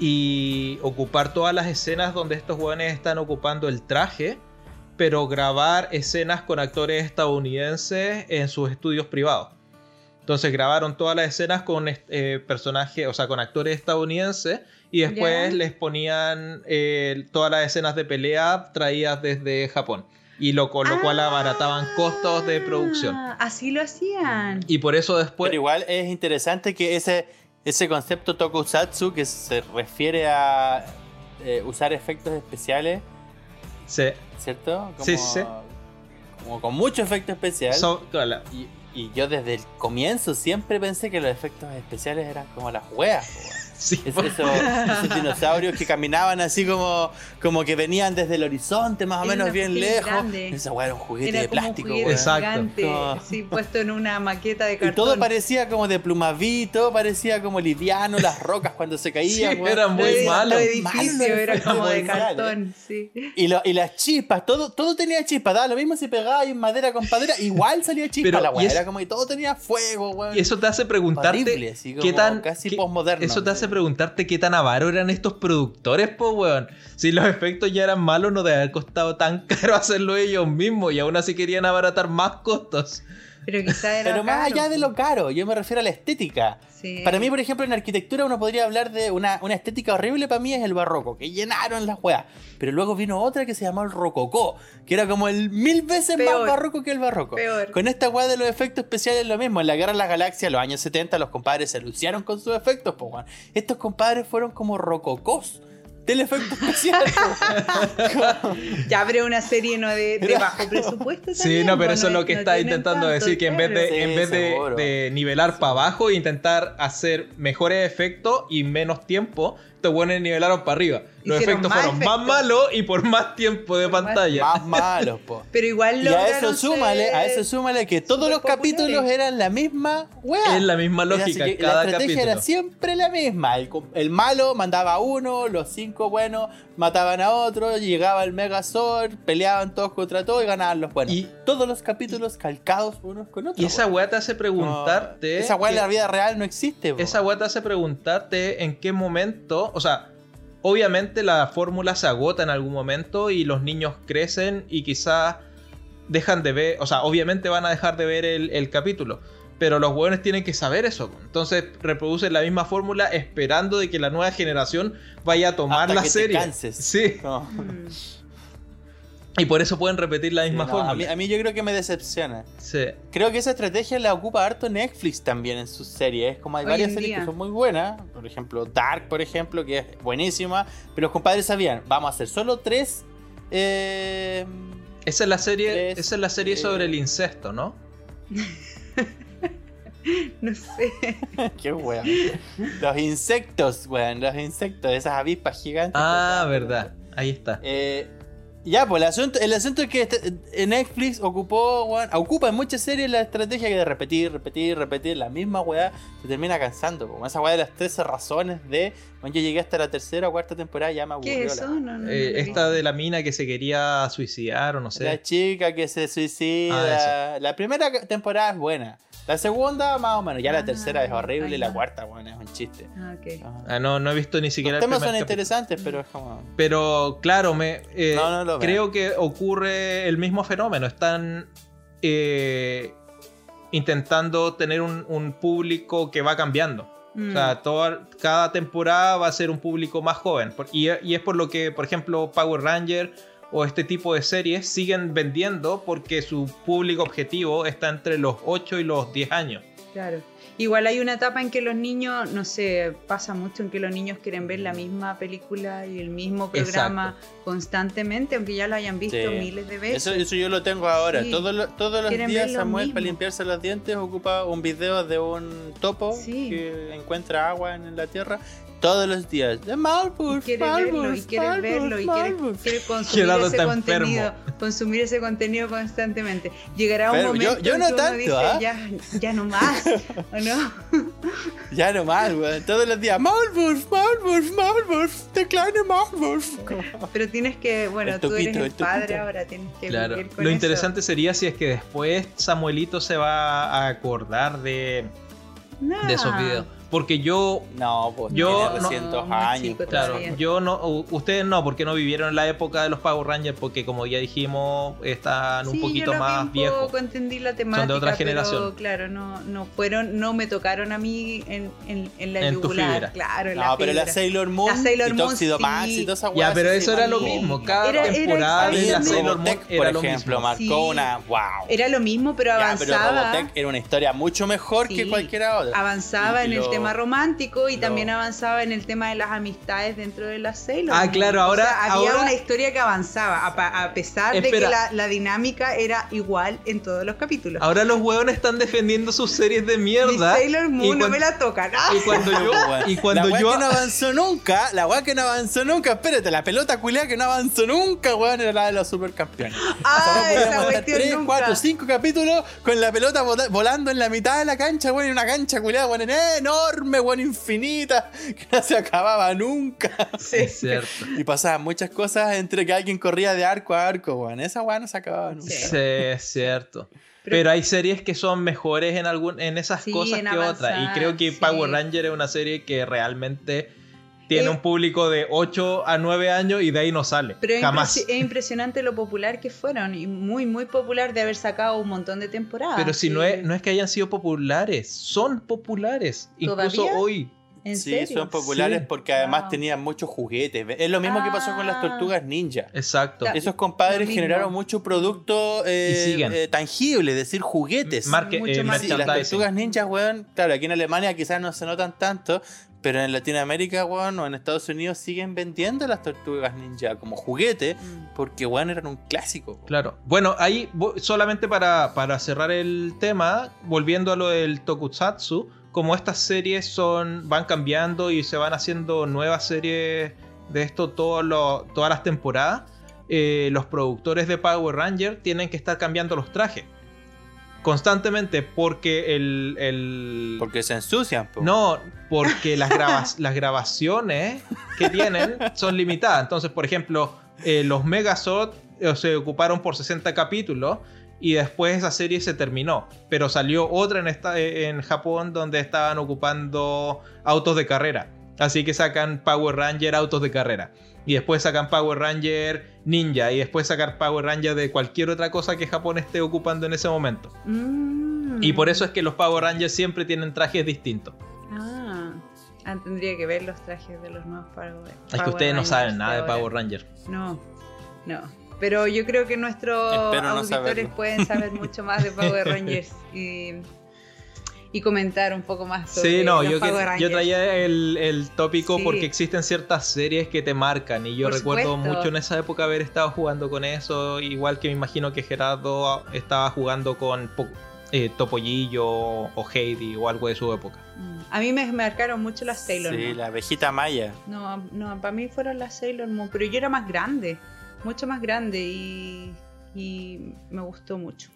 y ocupar todas las escenas donde estos hueones están ocupando el traje, pero grabar escenas con actores estadounidenses en sus estudios privados. Entonces grabaron todas las escenas con eh, personajes, o sea, con actores estadounidenses y después les ponían eh, todas las escenas de pelea traídas desde Japón. Y lo, con lo cual abarataban costos de producción. Ah, Así lo hacían. Y por eso después... Pero igual es interesante que ese, ese concepto tokusatsu que se refiere a eh, usar efectos especiales, se, ¿cierto? Como, Sí, sí, sí. Como con mucho efecto especial. claro, Y, y yo desde el comienzo siempre pensé que los efectos especiales eran como las weas. Po, weón. sí, Es- eso- esos dinosaurios que caminaban así como, como que venían desde el horizonte, más o Era menos bien lejos. grande. Esa wea era un juguete Era de como plástico, un juguete weón. Exacto. gigante, No. sí, puesto en una maqueta de Y cartón. todo parecía como de plumavito, parecía como liviano, las rocas cuando se caían. Sí, era muy malo. Como de cartón, sí. Y, lo- y las chispas, todo, todo tenía chispas, daba lo mismo si pegaba en madera con madera, igual salía chispa Pero, la y weá. Era como que todo tenía fuego, weón. Y eso te hace preguntarte Horrible, así qué tan casi qué- posmoderno. Eso te hace preguntarte qué tan avaro eran estos productores, po weón. Si los efectos ya eran malos, no debe haber costado tan caro hacerlo ellos mismos y aún así querían abaratar más costos. Pero quizá era Pero más caro. allá de lo caro, yo me refiero a la estética. Sí. Para mí, por ejemplo, en arquitectura uno podría hablar de una, una estética horrible para mí es el barroco, que llenaron las weas. Pero luego vino otra que se llamó el rococó, que era como el mil veces Peor. más barroco que el barroco. Peor. Con esta wea de los efectos especiales es lo mismo. En la Guerra de las Galaxias, los años 70, los compadres se luciaron con sus efectos, po. Estos compadres fueron como rococós del efecto especial. Ya habrá una serie no de, de bajo presupuesto Sí, también, no, pero pues, eso es lo que no está intentando tanto, decir, que en vez de, en Sí, vez de nivelar para abajo, intentar hacer mejores efectos y menos tiempo, estos buenos nivelaron para arriba. Los Hicieron efectos más fueron más malos y por más tiempo de Por más- pantalla. más malos, po. Pero igual Y a eso lograron súmale, a eso súmale que todos los capítulos eran la misma wea. Es la misma Era lógica así que cada La estrategia capítulo. era siempre la misma. El, co- el malo mandaba a uno, los cinco buenos mataban a otro, llegaba el Megazord, peleaban todos contra todos y ganaban los buenos. Y- todos los capítulos calcados unos con otros. Y esa weá te hace preguntarte. esa wea en la vida real no existe. po. Esa weá te hace preguntarte en qué momento, o sea, obviamente la fórmula se agota en algún momento y los niños crecen y quizás dejan de ver, o sea, obviamente van a dejar de ver el, el capítulo, pero los hueones tienen que saber eso. Entonces reproducen la misma fórmula esperando de que la nueva generación vaya a tomar Hasta la que te serie. canses. Sí. No. Y por eso pueden repetir la misma No, fórmula. a, mí, a mí yo creo que me decepciona. Sí. Creo que esa estrategia la ocupa harto Netflix también en sus series. Como hay Hoy varias series día. que son muy buenas. Por ejemplo, Dark, por ejemplo, que es buenísima. Pero los compadres sabían, vamos a hacer solo tres. eh, Esa es la serie, Tres, esa es la serie eh, sobre el incesto, ¿no? No sé. qué weón. los insectos, weón. Los insectos, esas avispas gigantes. Ah, verdad. Ahí está. Eh, ya, pues el asunto, el asunto es que este- Netflix ocupó, weón, ocupa en muchas series la estrategia que de repetir, repetir, repetir la misma weá se termina cansando. Como esa weá de las 13 razones de. Bueno, yo llegué hasta la tercera o cuarta temporada ya me aburrió. ¿Qué la- eso? No, no, no Eh, esta de la mina que se quería suicidar o no sé. La chica que se suicida. Ah, la primera temporada es buena. La segunda, más o menos. Ya la Ah, tercera es horrible y la cuarta, bueno, es un chiste. Ah, ok. Ajá. Ah, no, no he visto ni siquiera Los temas son capítulo. interesantes, pero es como. Pero claro, me eh, No, no lo creo que ocurre el mismo fenómeno. Están eh, intentando tener un, un público que va cambiando. Mm. O sea, toda, cada temporada va a ser un público más joven. Y es por lo que, por ejemplo, Power Ranger o este tipo de series siguen vendiendo porque su público objetivo está entre los 8 y los 10 años. Claro. Igual hay una etapa en que los niños, no sé, pasa mucho en que los niños quieren ver la misma película y el mismo programa constantemente, aunque ya lo hayan visto Sí. miles de veces. Eso, eso yo lo tengo ahora. Sí. Todos, los- todos los Quieren días lo Samuel para limpiarse los dientes ocupa un video de un topo Sí. que encuentra agua en la tierra. Todos los días. De Malbus, y quiere verlo y Malbus, quiere Malbus, verlo y quiere, Malbus. quiere consumir Gerardo ese contenido, consumir ese contenido constantemente. Llegará un Pero yo- momento yo en no que uno tanto, dice, ¿ah? ya, ya no más, ¿o no? Ya nomás, weón. Todos los días. Malbus, Malbus, Malbus. Decline Malbus. Pero tienes que, bueno, El tú eres el padre ahora, tienes que Claro. vivir con Lo eso. interesante sería si es que después Samuelito se va a acordar de, de esos Nah. videos. Porque yo, No, pues Yo tiene no- 200 muy años. chico claro, todavía. yo no, ustedes no, porque no vivieron la época de los Power Rangers, porque como ya dijimos, están un Sí, poquito yo lo vi más viejos. entendí la temática, otra pero generación. claro, no, no fueron, no me tocaron a mí en, en, en la En tu yugular, fibra. claro, en No, la pero la fibra. Sailor Moon La Sailor y Moon, Tuxedo sí. Max y toda esa Ya, pero eso era lo mismo. Cada Era- era temporada de la. Sailor Moon Robotech, por era lo ejemplo, mismo. marcó Sí. una. ¡Wow! Era lo mismo, pero Ya, pero avanzaba. Robotech era una historia mucho mejor que cualquiera otra. avanzaba Y en el lo- tema romántico y también avanzaba en el tema de las amistades dentro de la Sailor Ah, claro, O ahora- sea, había ahora- una historia que avanzaba, a, pesar de que la, la dinámica era igual en todos los capítulos. Ahora los hueones están defendiendo sus series de Mi mierda. Sailor Moon y no me la tocan. ¡Ah! Y cuando yo, y cuando la yo que no avanzó nunca, la weá que no avanzó nunca, espérate, la pelota culiada que no avanzó nunca, weón, era la de los supercampeones. Ah, O sea, no esa podíamos estar cuestión 3, nunca. 4, 5 capítulos con la pelota volando en la mitad de la cancha, weón, en una cancha culiada, weón, enorme, weón, infinita, que no se acababa nunca. Es cierto. Y pasaban muchas cosas entre que alguien corría de arco a arco, weón. Esa weá no se acababa nunca. Sí. Sí, es cierto. Pero, hay series que son mejores en algún en esas Sí, cosas en que otras. Y creo que sí. Power Ranger es una serie que realmente tiene Eh, un público de 8 a 9 años y de ahí no sale. Pero es, Jamás. es impresionante lo popular que fueron y muy, muy popular de haber sacado un montón de temporadas. Pero si sí. no es, no es que hayan sido populares, son populares. Incluso hoy. ¿En Sí, serio? son populares Sí. porque además Wow. tenían muchos juguetes. Es lo mismo que pasó con las Ah. tortugas ninja. Exacto. Esos compadres generaron mucho producto eh, eh, tangible, es decir, juguetes. Marque- Mucho eh, más- Sí, las tortugas ninjas, weón, claro, aquí en Alemania quizás no se notan tanto, pero en Latinoamérica, weón, o en Estados Unidos siguen vendiendo las tortugas ninja como juguete, Mm. porque, weón, eran un clásico. weón. Claro. Bueno, ahí solamente para, para cerrar el tema, volviendo a lo del tokusatsu, como estas series son van cambiando y se van haciendo nuevas series de esto todo lo- todas las temporadas, eh, los productores de Power Ranger tienen que estar cambiando los trajes constantemente porque el, el- Porque se ensucian, po. no, porque las, las grabaciones que tienen son limitadas. Entonces, por ejemplo, eh, los Megazord eh, se ocuparon por 60 capítulos y después esa serie se terminó. Pero salió otra en, esta, eh, en Japón donde estaban ocupando autos de carrera. Así que sacan Power Ranger autos de carrera. Y después sacan Power Ranger ninja. Y después sacan Power Ranger de cualquier otra cosa que Japón esté ocupando en ese momento. Mm. Y por eso es que los Power Rangers siempre tienen trajes distintos. Ah, Ah, tendría que ver los trajes de los nuevos Power Es que ustedes no Rangers saben nada de. Power Ranger. No, no. Pero yo creo que nuestros Espero auditores pueden saber mucho más de Power Rangers y, y comentar un poco más sobre Sí, no, los yo, que- Power yo traía el, el tópico Sí. porque existen ciertas series que te marcan y yo Por recuerdo supuesto. mucho en esa época haber estado jugando con eso, igual que me imagino que Gerardo estaba jugando con eh, Topollillo o Heidi o algo de su época. Mm. A mí me marcaron mucho las Sailor Sí, Moon. la abejita maya. No, no, para mí fueron las Sailor Moon, pero yo era más grande, mucho más grande y, y me gustó mucho.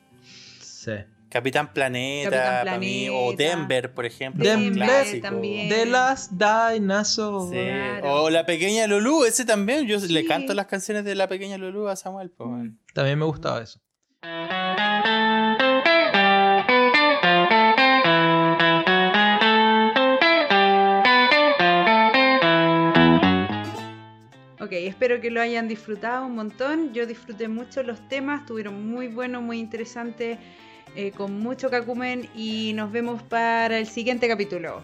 Sí. Capitán Planeta, Capitán para mí, o. Denver, por ejemplo. Denver también. The Last Dinosaur. Sí. Claro. O la pequeña Lulu, ese también. Yo le canto las canciones de la pequeña Lulu a Samuel. pues, bueno. También me gustaba eso. Ok, espero que lo hayan disfrutado un montón. Yo disfruté mucho los temas, estuvieron muy buenos, muy interesantes, eh, con mucho cacumen y nos vemos para el siguiente capítulo.